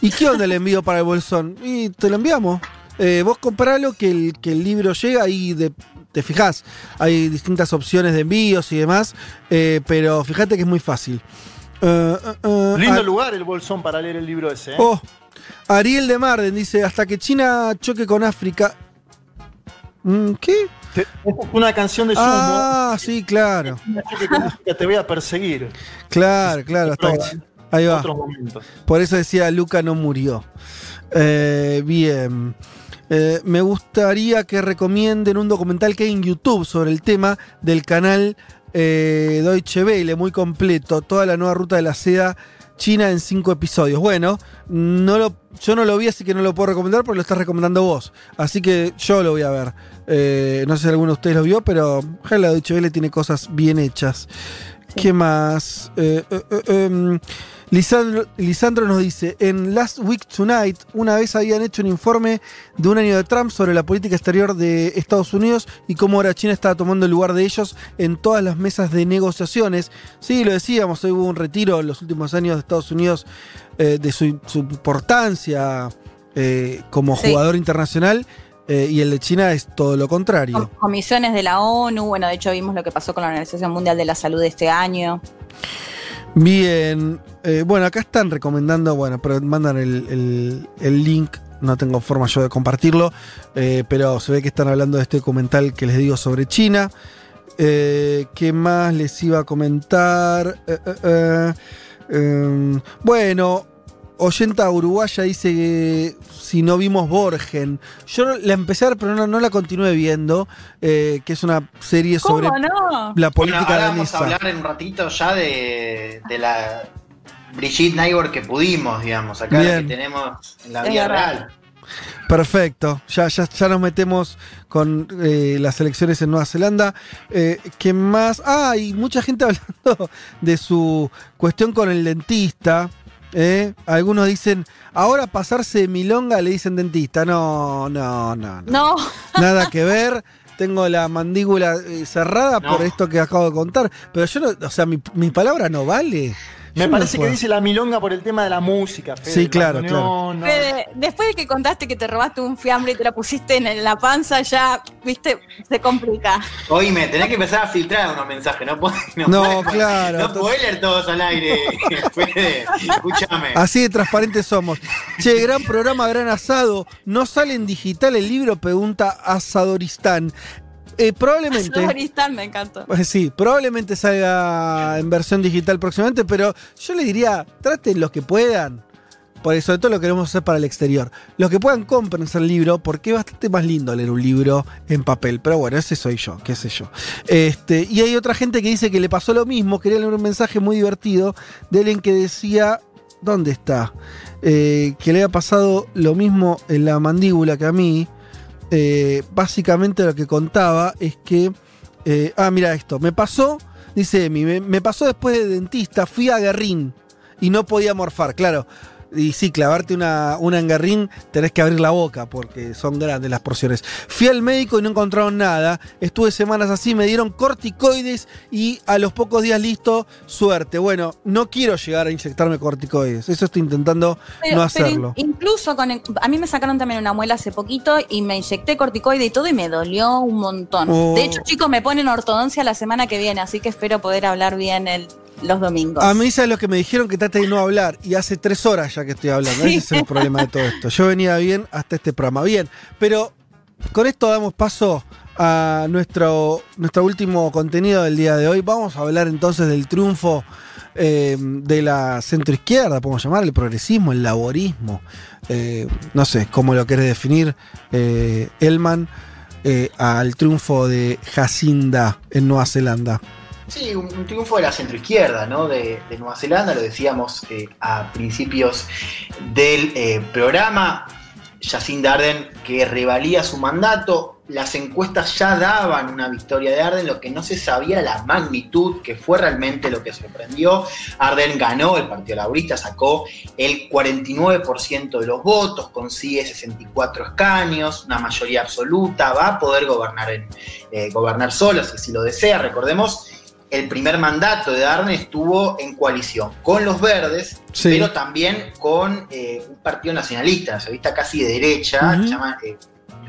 ¿Y qué onda el envío para el Bolsón? Y te lo enviamos. Eh, vos compralo que el, que el libro llega y de- te fijás. Hay distintas opciones de envíos y demás, eh, pero fíjate que es muy fácil. Eh, eh, Lindo lugar el bolsón para leer el libro ese. ¿eh? Oh, Ariel de Marden dice, hasta que China choque con África... Mm, ¿Qué? Te- Una canción de Sumo. Ah, sí, claro. te voy a perseguir. Claro, claro. hasta ahí va. Otros momentos. Por eso decía Luca no murió. Eh, bien. Eh, me gustaría que recomienden un documental que hay en YouTube sobre el tema del canal eh, Deutsche Welle, muy completo. Toda la nueva ruta de la seda china en cinco episodios. Bueno, no lo, yo no lo vi, así que no lo puedo recomendar porque lo estás recomendando vos. Así que yo lo voy a ver. Eh, no sé si alguno de ustedes lo vio, pero la Deutsche Welle tiene cosas bien hechas. ¿Qué más? Eh, eh, eh, em, Lisandro, Lisandro nos dice, en Last Week Tonight, una vez habían hecho un informe de un año de Trump sobre la política exterior de Estados Unidos y cómo ahora China estaba tomando el lugar de ellos en todas las mesas de negociaciones. Sí, lo decíamos, hoy hubo un retiro en los últimos años de Estados Unidos eh, de su, su importancia eh, como Sí. jugador internacional eh, y el de China es todo lo contrario. Comisiones de la ONU, bueno, de hecho vimos lo que pasó con la Organización Mundial de la Salud este año. Bien, eh, bueno, acá están recomendando, bueno, pero mandan el, el- link, no tengo forma yo de compartirlo, eh, pero se ve que están hablando de este documental que les digo sobre China. Eh, ¿Qué más les iba a comentar? Em, bueno, oyenta uruguaya dice que si no vimos Borgen. Yo no- la empecé a ver, pero no, no la continué viendo, eh, que es una serie sobre la política Bueno, ahora vamos danesa. a hablar en un ratito ya de, de la Brigitte Nybor que pudimos, digamos, acá la que tenemos en la Es vida real. Perfecto, ya, ya, ya nos metemos con eh, las elecciones en Nueva Zelanda. Eh, ¿Qué más? Ah, y mucha gente hablando de su cuestión con el dentista. ¿Eh? Algunos dicen, ahora pasarse de milonga le dicen dentista. No, no, no. no. No, Nada que ver. Tengo la mandíbula eh, cerrada No. por esto que acabo de contar. Pero yo no, o sea, mi, mi palabra no vale. Me parece que dice la milonga por el tema de la música. Fede, Sí, claro, no. Fede, después de que contaste que te robaste un fiambre y te la pusiste en la panza, ya, viste, se complica. Oíme, tenés que empezar a filtrar unos mensajes, no podés, no, No, podés- claro, No entonces- podés leer todos al aire, Fede, escúchame. Así de transparentes somos. Che, gran programa, gran asado. ¿No sale en digital el libro? Pregunta Asadoristán. Eh, probablemente. Me encantó. Pues sí, probablemente salga en versión digital próximamente, pero yo le diría, traten los que puedan. Por eso, sobre todo lo queremos hacer para el exterior. Los que puedan, cómprense el libro, porque es bastante más lindo leer un libro en papel. Pero bueno, ese soy yo, qué sé yo. Este, y hay otra gente que dice que le pasó lo mismo. Quería leer un mensaje muy divertido de alguien que decía. ¿Dónde está? Eh, que le había pasado lo mismo en la mandíbula que a mí. Eh, básicamente lo que contaba es que. eh, ah, mira esto. Me pasó, dice Emi, me, me pasó después de dentista, fui a Guerrín y no podía morfar. Claro, Y sí, clavarte una, una engarrín, tenés que abrir la boca porque son grandes las porciones. Fui al médico y no encontraron nada. Estuve semanas así, me dieron corticoides y a los pocos días listo, suerte. Bueno, no quiero llegar a inyectarme corticoides. Eso estoy intentando Pero- no hacerlo. in- incluso con el- a mí me sacaron también una muela hace poquito y me inyecté corticoide y todo y me dolió un montón. Oh. De hecho, chicos, me ponen ortodoncia la semana que viene, así que espero poder hablar bien el- los domingos. A mí, ¿sabes lo que me dijeron? Que trate de no hablar. Y hace tres horas ya que estoy hablando. Ese es el problema de todo esto. Yo venía bien hasta este programa. Bien, pero con esto damos paso a nuestro, nuestro último contenido del día de hoy. Vamos a hablar entonces del triunfo eh, de la centroizquierda, podemos llamar, el progresismo, el laborismo. Eh, no sé cómo lo querés definir, eh, Elman, al triunfo de Jacinda en Nueva Zelanda. Sí, un, un triunfo de la centroizquierda, ¿no? De, Nueva Zelanda, lo decíamos eh, a principios del eh, programa. Jacinda Arden que revalía su mandato. Las encuestas ya daban una victoria de Arden, lo que no se sabía la magnitud, que fue realmente lo que sorprendió. Arden ganó, el Partido Laborista sacó el 49% de los votos, consigue 64 escaños, una mayoría absoluta, va a poder gobernar, en, eh, gobernar solo si lo desea. Recordemos, el primer mandato de Arden estuvo en coalición con los verdes, Sí. pero también con eh, un partido nacionalista, nacionalista casi de derecha, que se llama eh,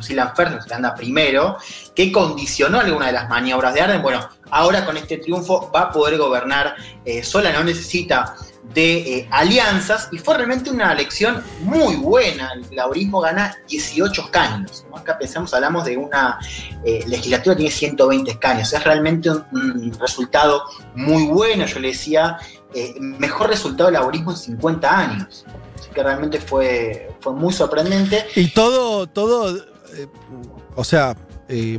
Zealand First, New Zelanda primero, que condicionó alguna de las maniobras de Arden. Bueno, ahora con este triunfo va a poder gobernar eh, sola, no necesita de eh, alianzas y fue realmente una elección muy buena. El laborismo gana 18 escaños. ¿no? Acá pensamos, hablamos de una eh, legislatura que tiene 120 escaños. Es realmente un, resultado muy bueno. Yo le decía, eh, mejor resultado del laborismo en 50 años. Así que realmente fue, fue muy sorprendente. Y todo, todo, o sea,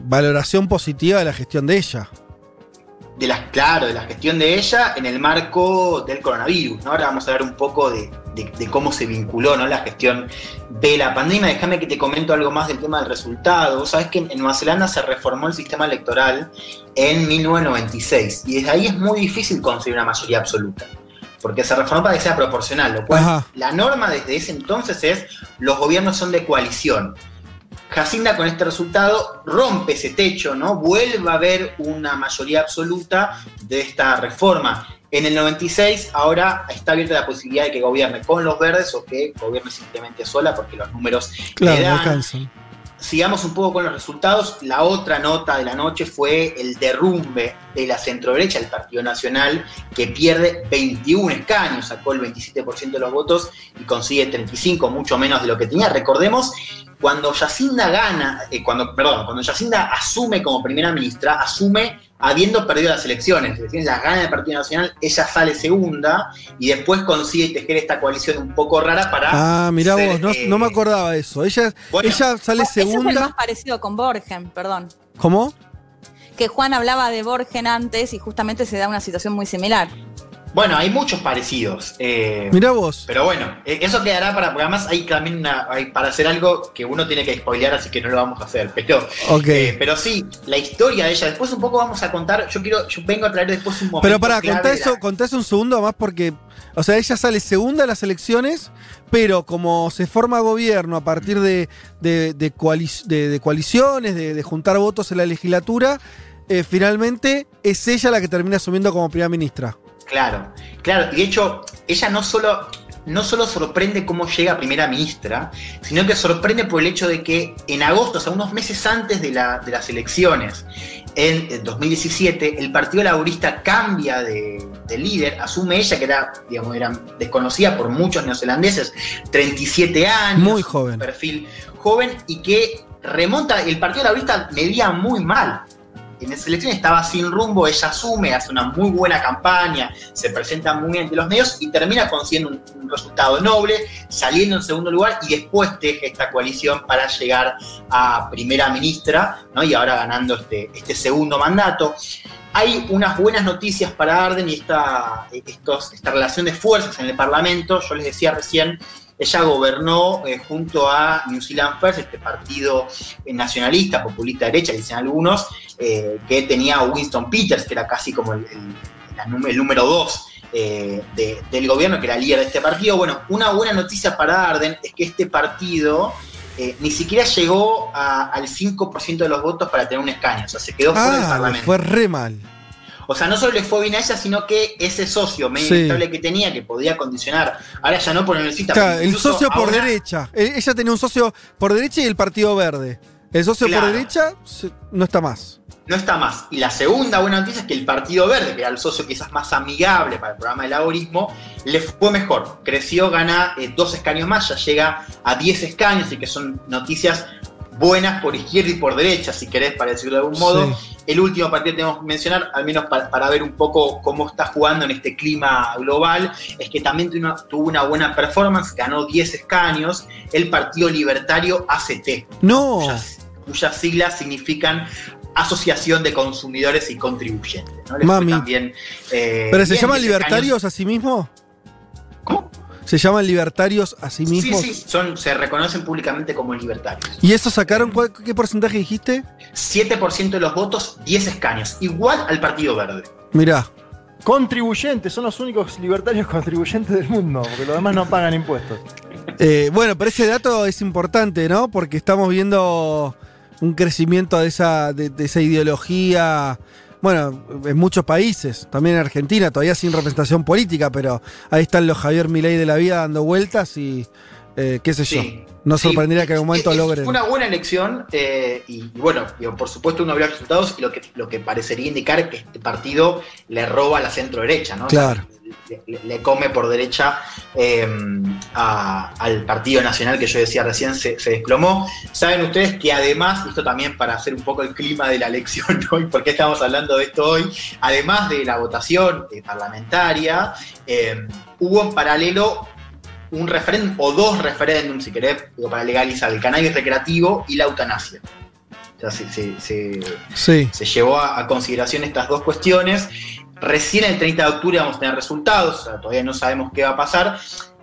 valoración positiva de la gestión de ella. De la, claro, de la gestión de ella en el marco del coronavirus. ¿no? Ahora vamos a hablar un poco de, de- de cómo se vinculó ¿no? la gestión de la pandemia. Déjame que te comento algo más del tema del resultado. Vos sabés que en, en Nueva Zelanda se reformó el sistema electoral en 1996 y desde ahí es muy difícil conseguir una mayoría absoluta. Porque se reformó para que sea proporcional, lo cual Ajá. la norma desde ese entonces es los gobiernos son de coalición. Jacinda con este resultado rompe ese techo, ¿no? Vuelve a haber una mayoría absoluta de esta reforma. En el 96 ahora está abierta la posibilidad de que gobierne con los verdes o que gobierne simplemente sola porque los números Claro, le dan. Sigamos un poco con los resultados. La otra nota de la noche fue el derrumbe de la centroderecha, el Partido Nacional, que pierde 21 escaños, sacó el 27% de los votos y consigue 35, mucho menos de lo que tenía. Recordemos, cuando Yacinda gana, eh, cuando, perdón, cuando Yacinda asume como primera ministra, asume habiendo perdido las elecciones, es decir, las gana del Partido Nacional, ella sale segunda y después consigue tejer esta coalición un poco rara para... Ah, mirá ser, vos, no, eh, no me acordaba de eso. Ella, bueno. ella sale Ese es el más segunda. parecido con Borgen, perdón. ¿Cómo? Que Juan hablaba de Borgen antes y justamente se da una situación muy similar. Bueno, hay muchos parecidos. eh, Mirá vos. Pero bueno, eh, eso quedará para. Porque además hay también una, hay para hacer algo que uno tiene que spoilear, así que no lo vamos a hacer. Pero, Ok. eh, pero sí, la historia de ella. Después un poco vamos a contar. Yo quiero, yo vengo a traer después un momento. Pero para, contá de la- eso, contá eso un segundo más porque, o sea, ella sale segunda de las elecciones, pero como se forma gobierno a partir de, de, de coali- de- coaliciones, de, de juntar votos en la legislatura, eh, finalmente es ella la que termina asumiendo como primera ministra. Claro, claro. Y de hecho, ella no solo, no solo sorprende cómo llega primera ministra, sino que sorprende por el hecho de que en agosto, o sea, unos meses antes de, la- de las elecciones, en eh, 2017, el Partido Laborista cambia de, de líder, asume ella, que era, digamos, era desconocida por muchos neozelandeses, 37 años, Muy joven. perfil joven, y que remonta, el Partido Laborista medía muy mal. En esa elección estaba sin rumbo, ella asume, hace una muy buena campaña, se presenta muy bien ante los medios y termina consiguiendo un, un resultado noble, saliendo en segundo lugar y después teje esta coalición para llegar a primera ministra, ¿no? Y ahora ganando este, este segundo mandato. Hay unas buenas noticias para Arden y esta, estos, esta relación de fuerzas en el Parlamento. Yo les decía recién, ella gobernó eh, junto a New Zealand First, este partido eh, nacionalista, populista derecha, dicen algunos, eh, que tenía a Winston Peters, que era casi como el, número dos eh, de- del gobierno, que era líder de este partido. Bueno, una buena noticia para Arden es que este partido eh, ni siquiera llegó a- al 5% de los votos para tener un escaño, o sea, se quedó fuera del Ah, Parlamento. fue re mal. O sea, no solo le fue bien a ella, sino que ese socio medio Sí. inestable que tenía, que podía condicionar, ahora ya no por necesita. Claro, el socio por ahora- derecha. Eh, Ella tenía un socio por derecha y el partido verde. El socio Claro. por derecha no está más. no está más. Y la segunda buena noticia es que el Partido Verde, que era el socio quizás más amigable para el programa de laborismo, le fue mejor. Creció, gana eh, dos escaños más, ya llega a 10 escaños y que son noticias buenas por izquierda y por derecha, si querés, para decirlo de algún modo. El último partido que tenemos que mencionar, al menos para, para ver un poco cómo está jugando en este clima global, es que también tuvo una, tuvo una buena performance, ganó 10 escaños, el Partido Libertario ACT No. cuyas, cuyas siglas significan Asociación de Consumidores y Contribuyentes. ¿no? Les fue Mami. también, eh, ¿Pero se llaman 10 libertarios a sí mismos? ¿Se llaman libertarios a sí años. Sí, mismos? sí, son, se reconocen públicamente como libertarios. ¿Y eso sacaron cuál- qué porcentaje dijiste? 7% de los votos, 10 escaños, igual al Partido Verde. Mirá. Contribuyentes, son los únicos libertarios contribuyentes del mundo, porque los demás no pagan impuestos. Eh, bueno, pero ese dato es importante, ¿no? Porque estamos viendo un crecimiento de esa, de, de esa ideología. Bueno, en muchos países, también en Argentina, todavía sin representación política, pero ahí están los Javier Milei de la vida dando vueltas y eh, qué sé Sí. yo. No Sí, sorprendería que en algún momento logren. Una buena elección eh, y, y bueno, digo, por supuesto uno ve los resultados y lo que, lo que parecería indicar que este partido le roba a la centro derecha, ¿no? Claro. Le, le- le come por derecha eh, a- al Partido Nacional que yo decía recién se, se desplomó. Saben ustedes que además, esto también para hacer un poco el clima de la elección hoy, porque estamos hablando de esto hoy, además de la votación parlamentaria, hubo en paralelo un referéndum o dos referéndums, si querés, digo, para legalizar el cannabis recreativo y la eutanasia. O sea, se, se- se- Sí. se llevó a, a consideración estas dos cuestiones. Recién el 30 de octubre vamos a tener resultados, o sea, todavía no sabemos qué va a pasar.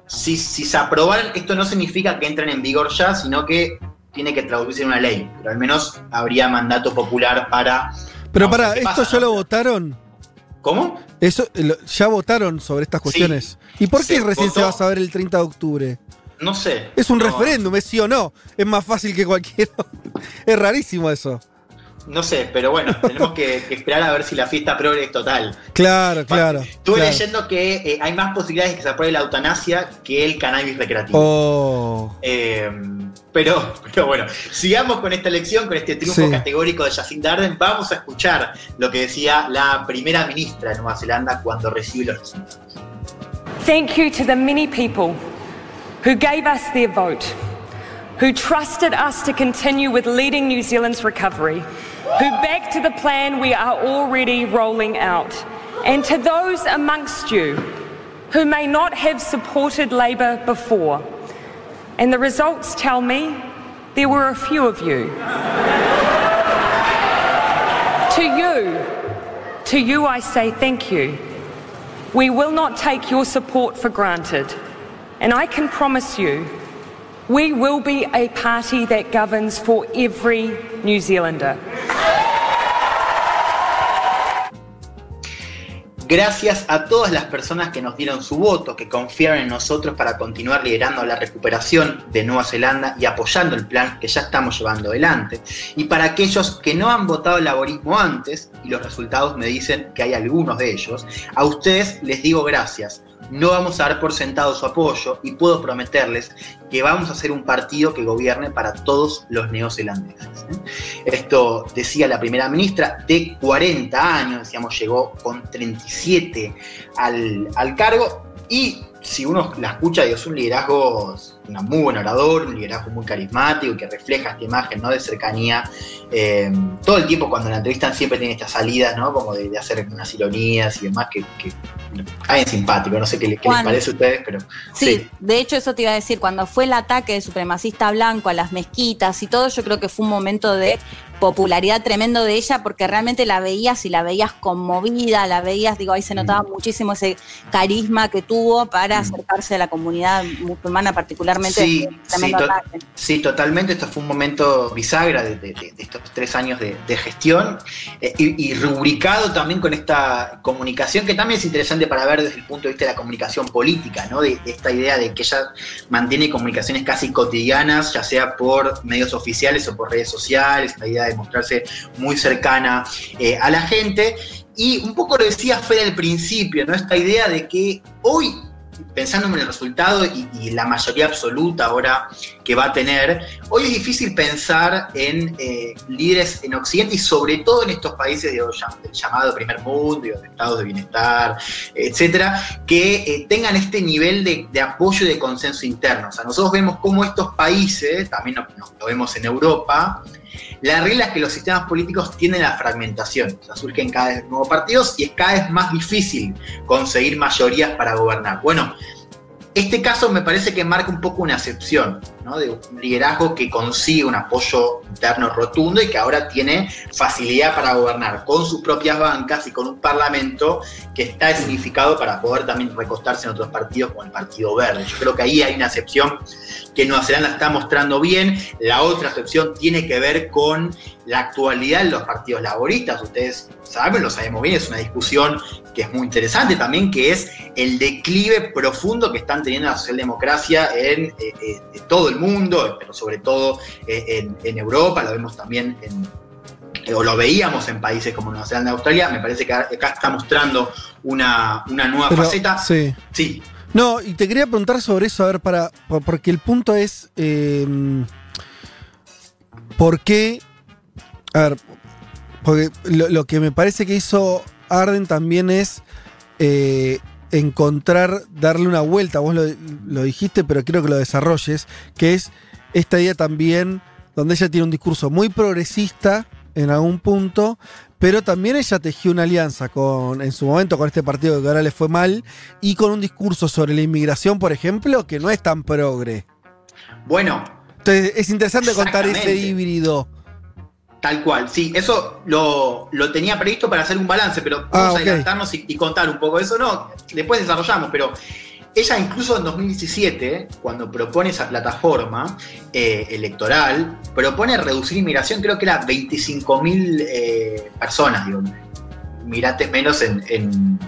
Si, si se aprobaran, esto no significa que entren en vigor ya, sino que tiene que traducirse en una ley, pero al menos habría mandato popular para... Pero para, ¿esto ya lo votaron? ¿Cómo? Eso, eh, ya votaron sobre estas cuestiones. ¿Y por qué recién se va a saber el 30 de octubre? No sé. Es un No, referéndum, es sí o no. Es más fácil que cualquier. es rarísimo eso. No sé, pero bueno, tenemos que, que esperar a ver si la fiesta progre es total. Claro, claro. Estuve claro. leyendo que eh, hay más posibilidades de que se apruebe la eutanasia que el cannabis recreativo. Oh. Eh, pero, pero bueno, sigamos con esta elección, con este triunfo Sí. categórico de Jacinda Ardern. Vamos a escuchar lo que decía la primera ministra de Nueva Zelanda cuando recibe los resultados. Thank you to the many people who gave us their vote, who trusted us to continue with leading New Zealand's recovery, who back to the plan we are already rolling out, and to those amongst you who may not have supported Labour before. And the results tell me there were a few of you. to you, to you I say thank you. We will not take your support for granted. And I can promise you, we will be a party that governs for every New Zealander. Gracias a todas las personas que nos dieron su voto, que confiaron en nosotros para continuar liderando la recuperación de Nueva Zelanda y apoyando el plan que ya estamos llevando adelante. Y para aquellos que no han votado el laborismo antes, y los resultados me dicen que hay algunos de ellos, a ustedes les digo gracias. No vamos a dar por sentado su apoyo y puedo prometerles que vamos a hacer un partido que gobierne para todos los neozelandeses. ¿eh? Esto decía la primera ministra de 40 años, decíamos, llegó con 37 al, al cargo y si uno la escucha, es un liderazgo, muy buen orador, un liderazgo muy carismático que refleja esta imagen ¿no? de cercanía. Eh, todo el tiempo cuando la entrevistan siempre tiene estas salidas, ¿no? Como de, de hacer unas ironías y demás que, que hay en simpático. No sé qué, le- qué les parece a ustedes, pero Sí, de hecho eso te iba a decir, cuando fue el ataque de supremacista blanco a las mezquitas y todo, yo creo que fue un momento de popularidad tremendo de ella porque realmente la veías y la veías conmovida, la veías, digo, ahí se notaba muchísimo ese carisma que tuvo para para acercarse a la comunidad musulmana, particularmente. Sí, sí, to- ataque. sí, totalmente. Esto fue un momento bisagra de, de- de- de estos tres años de, gestión eh, y, rubricado también con esta comunicación que también es interesante para ver desde el punto de vista de la comunicación política, ¿no? De, de esta idea de que ella mantiene comunicaciones casi cotidianas, ya sea por medios oficiales o por redes sociales, la idea de mostrarse muy cercana eh, a la gente. Y un poco lo decía Fede al principio, ¿no? Esta idea de que hoy pensando en el resultado y, la mayoría absoluta ahora que va a tener, hoy es difícil pensar en eh, líderes en Occidente y sobre todo en estos países de, del llamado primer mundo, y de estados de bienestar, etcétera, que eh, tengan este nivel de, apoyo y de consenso interno. O sea, nosotros vemos cómo estos países, también lo vemos en Europa, la regla es que los sistemas políticos tienden a la fragmentación, o sea, surgen cada vez nuevos partidos y es cada vez más difícil conseguir mayorías para gobernar. Bueno, este caso me parece que marca un poco una excepción, de un liderazgo que consigue un apoyo interno rotundo y que ahora tiene facilidad para gobernar con sus propias bancas y con un parlamento que está significado para poder también recostarse en otros partidos como el Partido Verde. Yo creo que ahí hay una excepción que Nueva Zelanda está mostrando bien. La otra excepción tiene que ver con la actualidad de los partidos laboristas. Ustedes saben, lo sabemos bien, es una discusión que es muy interesante también, que es el declive profundo que están teniendo la socialdemocracia en, eh, eh, todo el mundo, pero sobre todo eh, en, en, Europa, lo vemos también en, eh, o lo veíamos en países como Nueva Zelanda y Australia, me parece que acá está mostrando una, una nueva Pero, faceta. Sí. Sí. No, y te quería preguntar sobre eso, a ver, para. Porque el punto es. eh, ¿Por qué? A ver, porque lo, lo que me parece que hizo Arden también es eh, encontrar, darle una vuelta. Vos lo, lo dijiste, pero quiero que lo desarrolles. Que es esta idea también donde ella tiene un discurso muy progresista en algún punto, pero también ella tejió una alianza con, en su momento con este partido que ahora le fue mal y con un discurso sobre la inmigración, por ejemplo, que no es tan progre. Bueno. Entonces, es interesante contar ese híbrido. Tal cual, sí, eso lo, lo, tenía previsto para hacer un balance, pero vamos Ah, a ok. adelantarnos y, y contar un poco eso, no, después desarrollamos, pero ella incluso en 2017, cuando propone esa plataforma eh, electoral, propone reducir inmigración, creo que era 25.000 eh, personas, digo, migrantes menos en, en,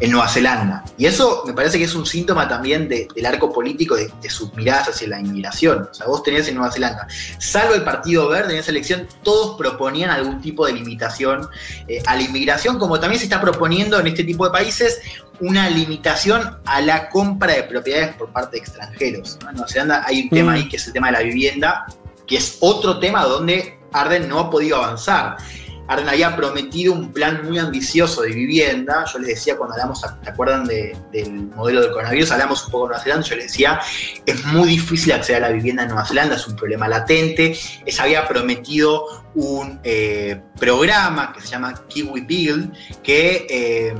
en, Nueva Zelanda. Y eso me parece que es un síntoma también de, del arco político de, de, sus miradas hacia la inmigración. O sea, vos tenías en Nueva Zelanda, salvo el Partido Verde en esa elección, todos proponían algún tipo de limitación eh, a la inmigración, como también se está proponiendo en este tipo de países una limitación a la compra de propiedades por parte de extranjeros. ¿no? En Nueva Zelanda hay un mm. tema ahí que es el tema de la vivienda, que es otro tema donde Arden no ha podido avanzar. Arden había prometido un plan muy ambicioso de vivienda. Yo les decía cuando hablamos, ¿te acuerdan de, del modelo del coronavirus? Hablamos un poco de Nueva Zelanda. Yo les decía, es muy difícil acceder a la vivienda en Nueva Zelanda, es un problema latente. Ella había prometido un eh, programa que se llama Kiwi Build, que eh,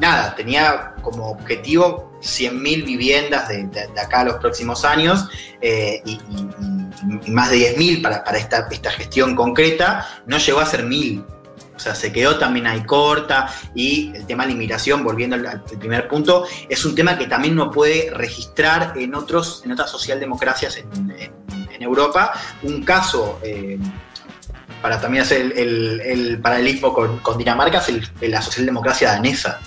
nada, tenía como objetivo 100.000 viviendas de, acá a los próximos años eh, y, más de 10.000 para, para esta, esta, gestión concreta, no llegó a ser 1.000. O sea, se quedó también ahí corta y el tema de la inmigración, volviendo al, primer punto, es un tema que también no puede registrar en, otros, en otras socialdemocracias en, Europa. Un caso... Eh, para también hacer el, el, el paralelismo con, con, Dinamarca, es el, la socialdemocracia danesa,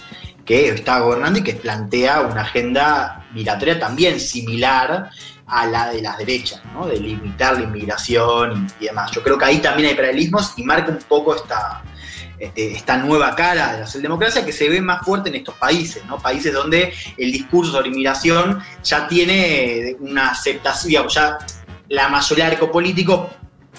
que está gobernando y que plantea una agenda migratoria también similar a la de las derechas, ¿no? de limitar la inmigración y, demás. Yo creo que ahí también hay paralelismos y marca un poco esta, esta nueva cara de la socialdemocracia que se ve más fuerte en estos países, ¿no? países donde el discurso sobre inmigración ya tiene una aceptación, ya la mayoría del arco político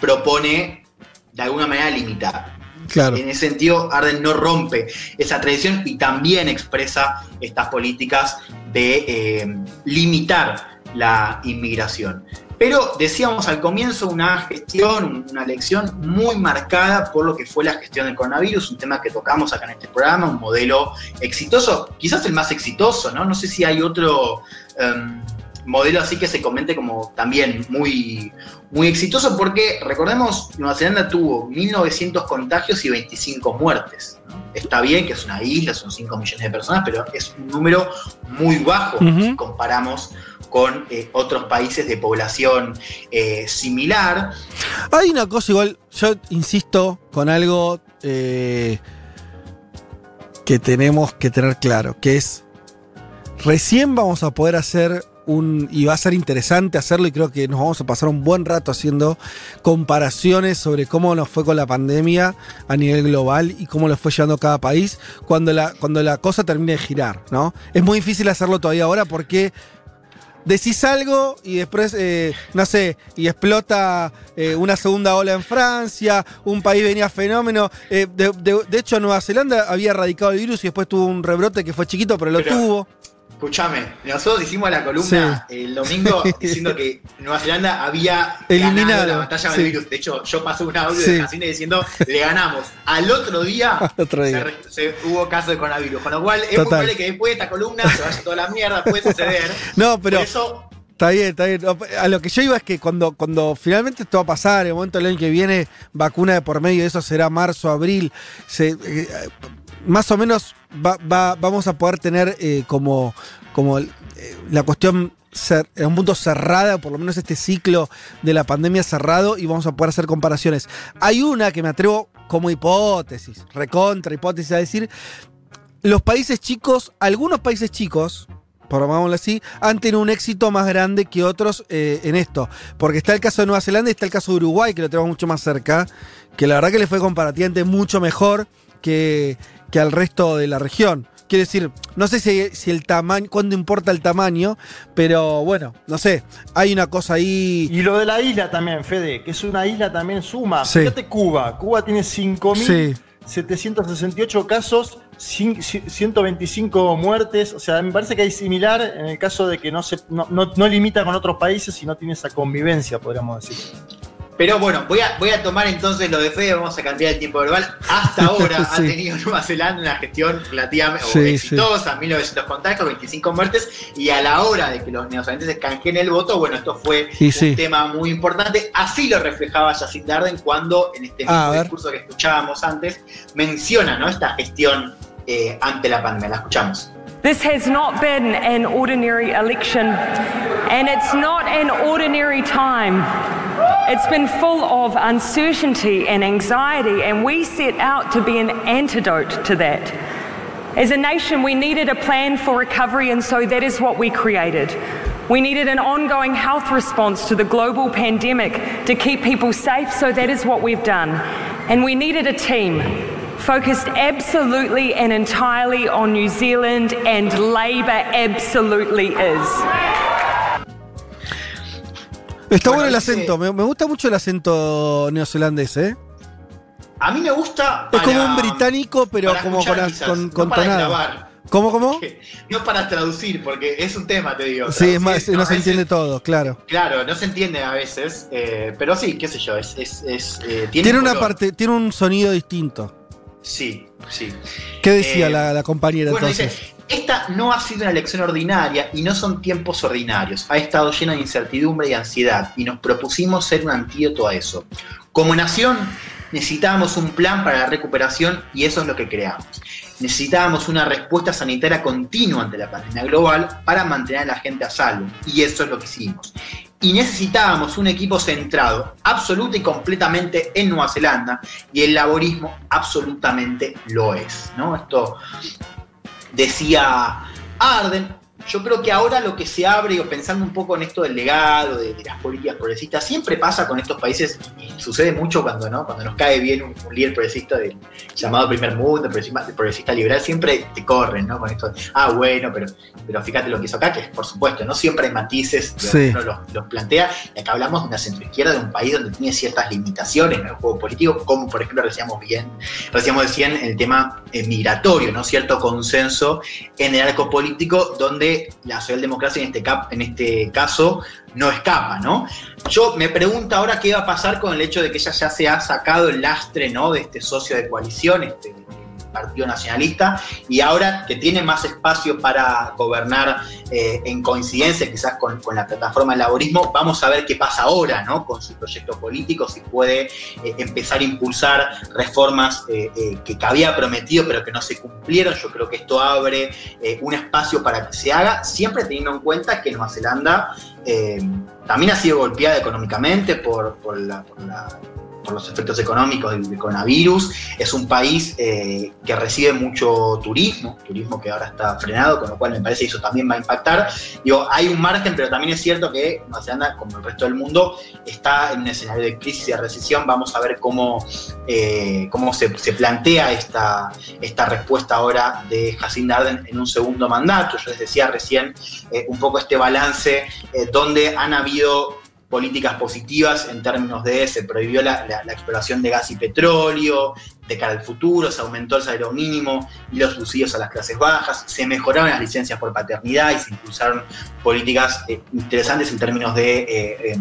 propone de alguna manera limitar. En ese sentido, Arden no rompe esa tradición y también expresa estas políticas de eh, limitar la inmigración. Pero decíamos al comienzo una gestión, una elección muy marcada por lo que fue la gestión del coronavirus, un tema que tocamos acá en este programa, un modelo exitoso, quizás el más exitoso, ¿no? No sé si hay otro um, modelo así que se comente como también muy, muy exitoso porque recordemos, Nueva Zelanda tuvo 1900 contagios y 25 muertes. ¿no? está bien que es una isla, son 5 millones de personas, pero es un número muy bajo si comparamos con eh, otros países de población eh, similar. Hay una cosa igual, yo insisto con algo eh, que tenemos que tener claro, que es, recién vamos a poder hacer un, y va a ser interesante hacerlo y creo que nos vamos a pasar un buen rato haciendo comparaciones sobre cómo nos fue con la pandemia a nivel global y cómo lo fue llevando cada país cuando la, cuando la cosa termine de girar, ¿no? Es muy difícil hacerlo todavía ahora porque decís algo y después, eh, no sé, y explota eh, una segunda ola en Francia, un país venía fenómeno. eh, de, de- de hecho, Nueva Zelanda había erradicado el virus y después tuvo un rebrote que fue chiquito, pero lo Pero- tuvo. Escúchame, nosotros hicimos la columna el domingo diciendo que Nueva Zelanda había Eliminado, ganado la batalla con sí. el virus. De hecho, yo pasé un audio Sí. de Jacine diciendo le ganamos. Al otro día, Otro se día. re- se- hubo caso de coronavirus. Con lo cual, es muy Total. probable que después de esta columna se vaya toda la mierda, puede suceder. No, pero. Por eso, Está bien, está bien. A lo que yo iba es que cuando, cuando finalmente esto va a pasar, el momento del año que viene, vacuna de por medio, eso será marzo, abril, se- eh, más o menos va- va- vamos a poder tener eh, como, como eh, la cuestión en un punto cerrada, por lo menos este ciclo de la pandemia cerrado, y vamos a poder hacer comparaciones. Hay una que me atrevo como hipótesis, recontra hipótesis, a decir, los países chicos, algunos países chicos, llamémoslo así, han tenido un éxito más grande que otros eh, en esto. Porque está el caso de Nueva Zelanda y está el caso de Uruguay, que lo tenemos mucho más cerca, que la verdad que le fue comparativamente mucho mejor que, que al resto de la región. Quiero decir, no sé si, si el tamaño, cuándo importa el tamaño, pero bueno, no sé, hay una cosa ahí. Y lo de la isla también, Fede, que es una isla también suma. Sí. Fíjate Cuba. Cuba tiene 5.768 Sí. casos, cin- ci- 125 muertes. O sea, me parece que hay similar en el caso de que no, se, no, no- no limita con otros países y no tiene esa convivencia, podríamos decir. Pero bueno, voy a, voy a tomar entonces lo de Fede, vamos a cambiar el tiempo verbal. Hasta ahora ha Sí. tenido Nueva Zelanda una gestión relativamente Sí, exitosa, 1900 contagios, 25 muertes, y a la hora de que los neozelandeses canjeen el voto, bueno, esto fue un sí. tema muy importante. Así lo reflejaba Jacinda Arden cuando en este mismo discurso que escuchábamos antes menciona ¿no? esta gestión eh, ante la pandemia. La escuchamos. This has not been an ordinary election, and it's not an ordinary time. It's been full of uncertainty and anxiety, and we set out to be an antidote to that. As a nation, we needed a plan for recovery, and so that is what we created. We needed an ongoing health response to the global pandemic to keep people safe, so that is what we've done. And we needed a team focused absolutely and entirely on New Zealand, and Labour absolutely is. Está Bueno, bueno el acento, me, me gusta mucho el acento neozelandés, ¿eh? A mí me gusta. Es como un británico, pero como con, quizás, con, no con para tonada. ¿Cómo, cómo? No para traducir, porque es un tema, te digo. Sí, es más, no se entiende todo, claro. Claro, no se entiende a veces, eh, pero sí, qué sé yo, es, es, es, eh, tiene, Tiene una parte, tiene un sonido distinto. Sí, sí. ¿Qué decía Eh, la, la compañera Bueno, entonces? dice, esta no ha sido una elección ordinaria y no son tiempos ordinarios. Ha estado llena de incertidumbre y ansiedad y nos propusimos ser un antídoto a eso. Como nación necesitábamos un plan para la recuperación y eso es lo que creamos. Necesitábamos una respuesta sanitaria continua ante la pandemia global para mantener a la gente a salvo y eso es lo que hicimos. Y necesitábamos un equipo centrado absoluta y completamente en Nueva Zelanda y el laborismo absolutamente lo es. ¿no? Esto decía Arden. Yo creo que ahora lo que se abre, o pensando un poco en esto del legado, de, de las políticas progresistas, siempre pasa con estos países, y sucede mucho cuando, ¿no? cuando nos cae bien un, un líder progresista del llamado primer mundo, progresista, progresista liberal, siempre te corren ¿no? con esto, de, ah, bueno, pero, pero fíjate lo que hizo acá, que por supuesto, no siempre hay matices, Sí. uno los, los plantea, y acá hablamos de una centroizquierda, de un país donde tiene ciertas limitaciones en el juego político, como por ejemplo decíamos bien, decíamos decían el tema eh, migratorio, ¿no? Cierto consenso en el arco político donde la socialdemocracia en este, cap- en este caso no escapa, ¿no? Yo me pregunto ahora qué va a pasar con el hecho de que ella ya se ha sacado el lastre, ¿no? De este socio de coalición, este Partido Nacionalista, y ahora que tiene más espacio para gobernar eh, en coincidencia quizás con, la plataforma del laborismo, vamos a ver qué pasa ahora ¿no? con su proyecto político, si puede eh, empezar a impulsar reformas eh, que había prometido pero que no se cumplieron. Yo creo que esto abre un espacio para que se haga, siempre teniendo en cuenta que Nueva Zelanda también ha sido golpeada económicamente por, por la por los efectos económicos del, coronavirus. Es un país eh, que recibe mucho turismo, turismo que ahora está frenado, con lo cual me parece que eso también va a impactar. Digo, hay un margen, pero también es cierto que Nueva Zelanda, como el resto del mundo, está en un escenario de crisis y de recesión. Vamos a ver cómo, eh, cómo se, se, plantea esta, esta respuesta ahora de Jacinda Arden en un segundo mandato. Yo les decía recién eh, un poco este balance donde han habido políticas positivas en términos de se prohibió la, la, exploración de gas y petróleo, de cara al futuro, se aumentó el salario mínimo y los subsidios a las clases bajas, se mejoraron las licencias por paternidad y se impulsaron políticas eh, interesantes en términos de eh, eh,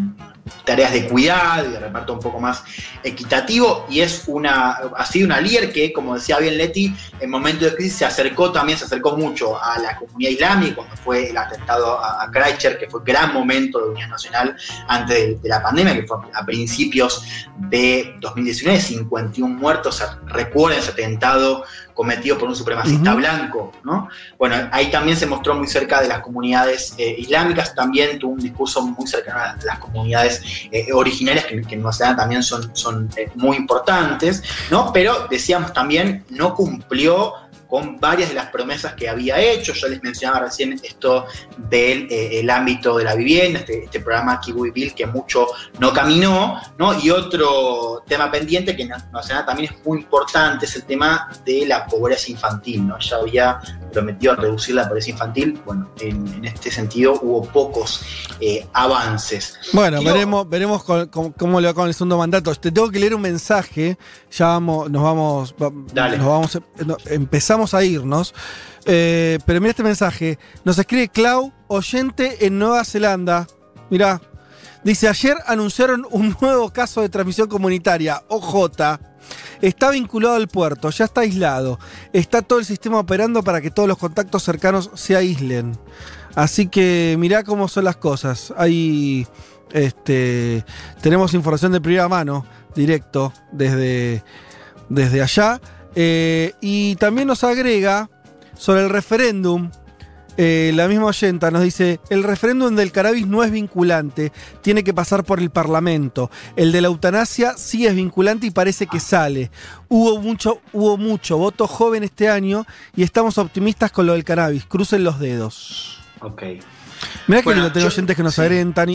tareas de cuidado y de reparto un poco más equitativo. Y es una, ha sido una líder que, como decía bien Leti, en momentos de crisis se acercó también, se acercó mucho a la comunidad islámica cuando fue el atentado a, a Christchurch, que fue gran momento de unidad nacional antes de, de, la pandemia, que fue a principios de 2019, 51 muertos, recuerden ese atentado cometido por un supremacista uh -huh. blanco, ¿no? Bueno, ahí también se mostró muy cerca de las comunidades eh, islámicas, también tuvo un discurso muy cercano a las comunidades eh, originarias que, que, en Nueva Zelanda también son, son eh, muy importantes, ¿no? Pero decíamos también, no cumplió con varias de las promesas que había hecho. Yo les mencionaba recién esto del eh, ámbito de la vivienda, este, este, programa Kiwi Bill que mucho no caminó, ¿no? Y otro tema pendiente que Nueva Zelanda también es muy importante es el tema de la pobreza infantil, ¿no? Ya había prometió reducir la pobreza infantil. Bueno, en, en este sentido hubo pocos eh, avances. Bueno, veremos, veremos cómo le va con el segundo mandato. Te tengo que leer un mensaje. Ya vamos, nos vamos, Dale. nos vamos, no, empezamos a irnos. Eh, pero mira este mensaje. Nos escribe Clau, oyente en Nueva Zelanda. Mirá. Dice, ayer anunciaron un nuevo caso de transmisión comunitaria, OJ. Está vinculado al puerto, ya está aislado. Está todo el sistema operando para que todos los contactos cercanos se aíslen. Así que mirá cómo son las cosas. Hay. Este. Tenemos información de primera mano, directo, desde, desde allá. Eh, y también nos agrega sobre el referéndum. Eh, la misma oyenta nos dice, el referéndum del cannabis no es vinculante, tiene que pasar por el Parlamento. El de la eutanasia sí es vinculante y parece que sale. Hubo mucho, hubo mucho voto joven este año y estamos optimistas con lo del cannabis. Crucen los dedos. Ok. Mirá bueno, que lindo tengo oyentes que nos sí.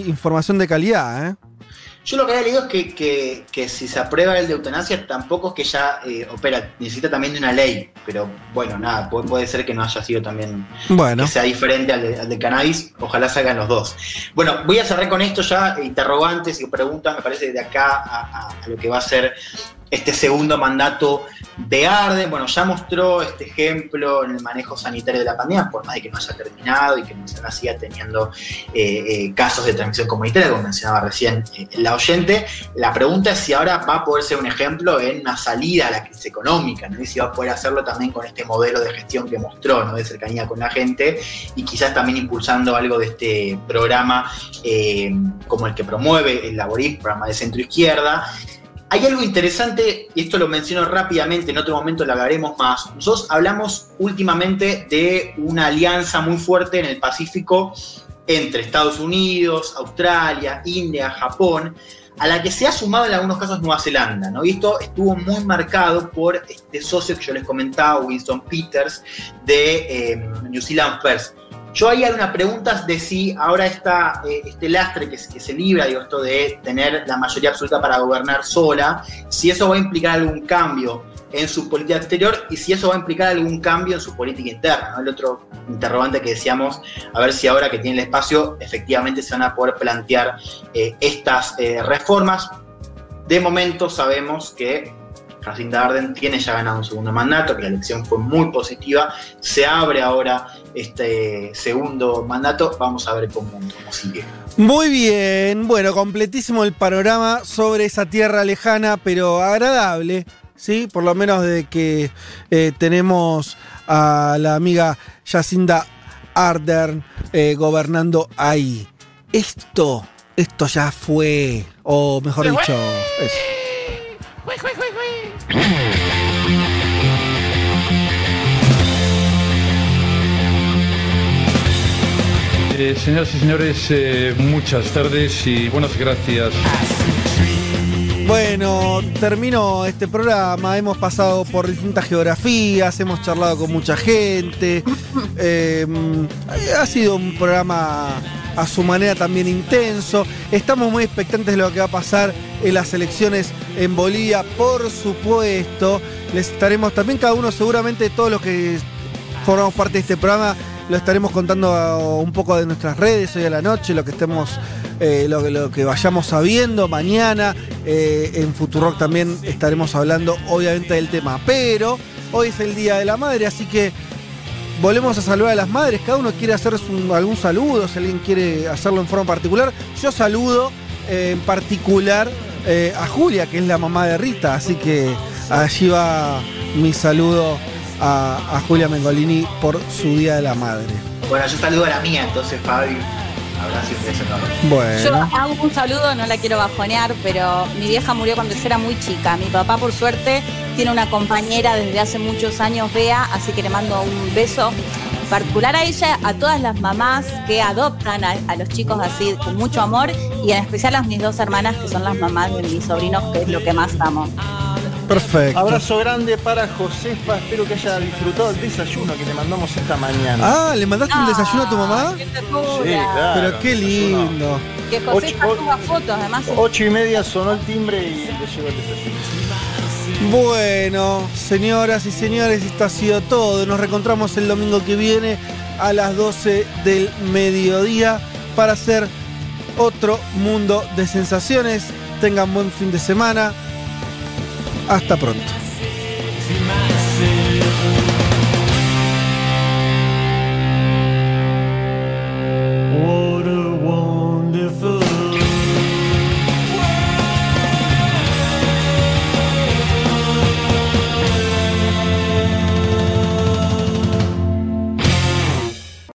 información de calidad, ¿eh? Yo lo que había leído es que, que, que, si se aprueba el de eutanasia, tampoco es que ya eh, opera, necesita también de una ley, pero bueno, nada, puede, puede, ser que no haya sido también, bueno. que sea diferente al de, al de, cannabis, ojalá salgan los dos. Bueno, voy a cerrar con esto ya, interrogantes y preguntas, me parece, de acá a, a, a lo que va a ser este segundo mandato de Arden. Bueno, ya mostró este ejemplo en el manejo sanitario de la pandemia, por más de que no haya terminado y que no siga teniendo eh, eh, casos de transmisión comunitaria, como mencionaba recién eh, la oyente. La pregunta es si ahora va a poder ser un ejemplo en una salida a la crisis económica, ¿no? y si va a poder hacerlo también con este modelo de gestión que mostró, ¿no? de cercanía con la gente, y quizás también impulsando algo de este programa eh, como el que promueve el Laborismo, programa de centro izquierda. Hay algo interesante, y esto lo menciono rápidamente, en otro momento lo hablaremos más. Nosotros hablamos últimamente de una alianza muy fuerte en el Pacífico entre Estados Unidos, Australia, India, Japón, a la que se ha sumado en algunos casos Nueva Zelanda, ¿no? Y esto estuvo muy marcado por este socio que yo les comentaba, Winston Peters, de eh, New Zealand First yo ahí hay una pregunta de si ahora está eh, este lastre que, se libra, digo, esto de tener la mayoría absoluta para gobernar sola, si eso va a implicar algún cambio en su política exterior y si eso va a implicar algún cambio en su política interna. El otro interrogante que decíamos, a ver si ahora que tiene el espacio, efectivamente se van a poder plantear eh, estas eh, reformas. De momento sabemos que Jacinda Arden tiene ya ganado un segundo mandato, que la elección fue muy positiva. Se abre ahora este segundo mandato. Vamos a ver cómo, cómo sigue. Muy bien, bueno, completísimo el panorama sobre esa tierra lejana, pero agradable. ¿sí? Por lo menos de que eh, tenemos a la amiga Jacinda Ardern eh, gobernando ahí. Esto, esto ya fue, o mejor dicho, eso. Eh, señoras y señores, eh, muchas tardes y buenas gracias. Bueno, termino este programa. Hemos pasado por distintas geografías, hemos charlado con mucha gente. Eh, ha sido un programa a su manera también intenso. Estamos muy expectantes de lo que va a pasar en las elecciones en Bolivia, por supuesto. Les estaremos también, cada uno, seguramente todos los que formamos parte de este programa, lo estaremos contando un poco de nuestras redes hoy a la noche, lo que estemos, eh, lo, que vayamos sabiendo mañana. Eh, en Futurock también estaremos hablando, obviamente, del tema. Pero hoy es el Día de la Madre, así que volvemos a saludar a las madres. Cada uno quiere hacer algún saludo, si alguien quiere hacerlo en forma particular. Yo saludo eh, en particular a Julia, que es la mamá de Rita, así que allí va mi saludo a, a Julia Mengolini por su Día de la Madre. Bueno, yo saludo a la mía, entonces Fabi. Enorme. Yo Bueno, hago un saludo, no la quiero bajonear, pero mi vieja murió cuando yo era muy chica. Mi papá, por suerte, tiene una compañera desde hace muchos años, Bea, así que le mando un beso particular a ella, a todas las mamás que adoptan a, a los chicos así con mucho amor y en especial a mis dos hermanas que son las mamás de mis sobrinos, que es lo que más amo. Perfecto. Abrazo grande para Josefa, espero que haya disfrutado el desayuno que le mandamos esta mañana. Ah, ¿le mandaste un desayuno a tu mamá? Sí, claro. Pero qué lindo. Que José suba fotos, además. Ocho y media sonó el timbre y le llegó el desayuno. Bueno, señoras y señores, esto ha sido todo. Nos reencontramos el domingo que viene a las 12 del mediodía para hacer otro mundo de sensaciones. Tengan buen fin de semana. Hasta pronto.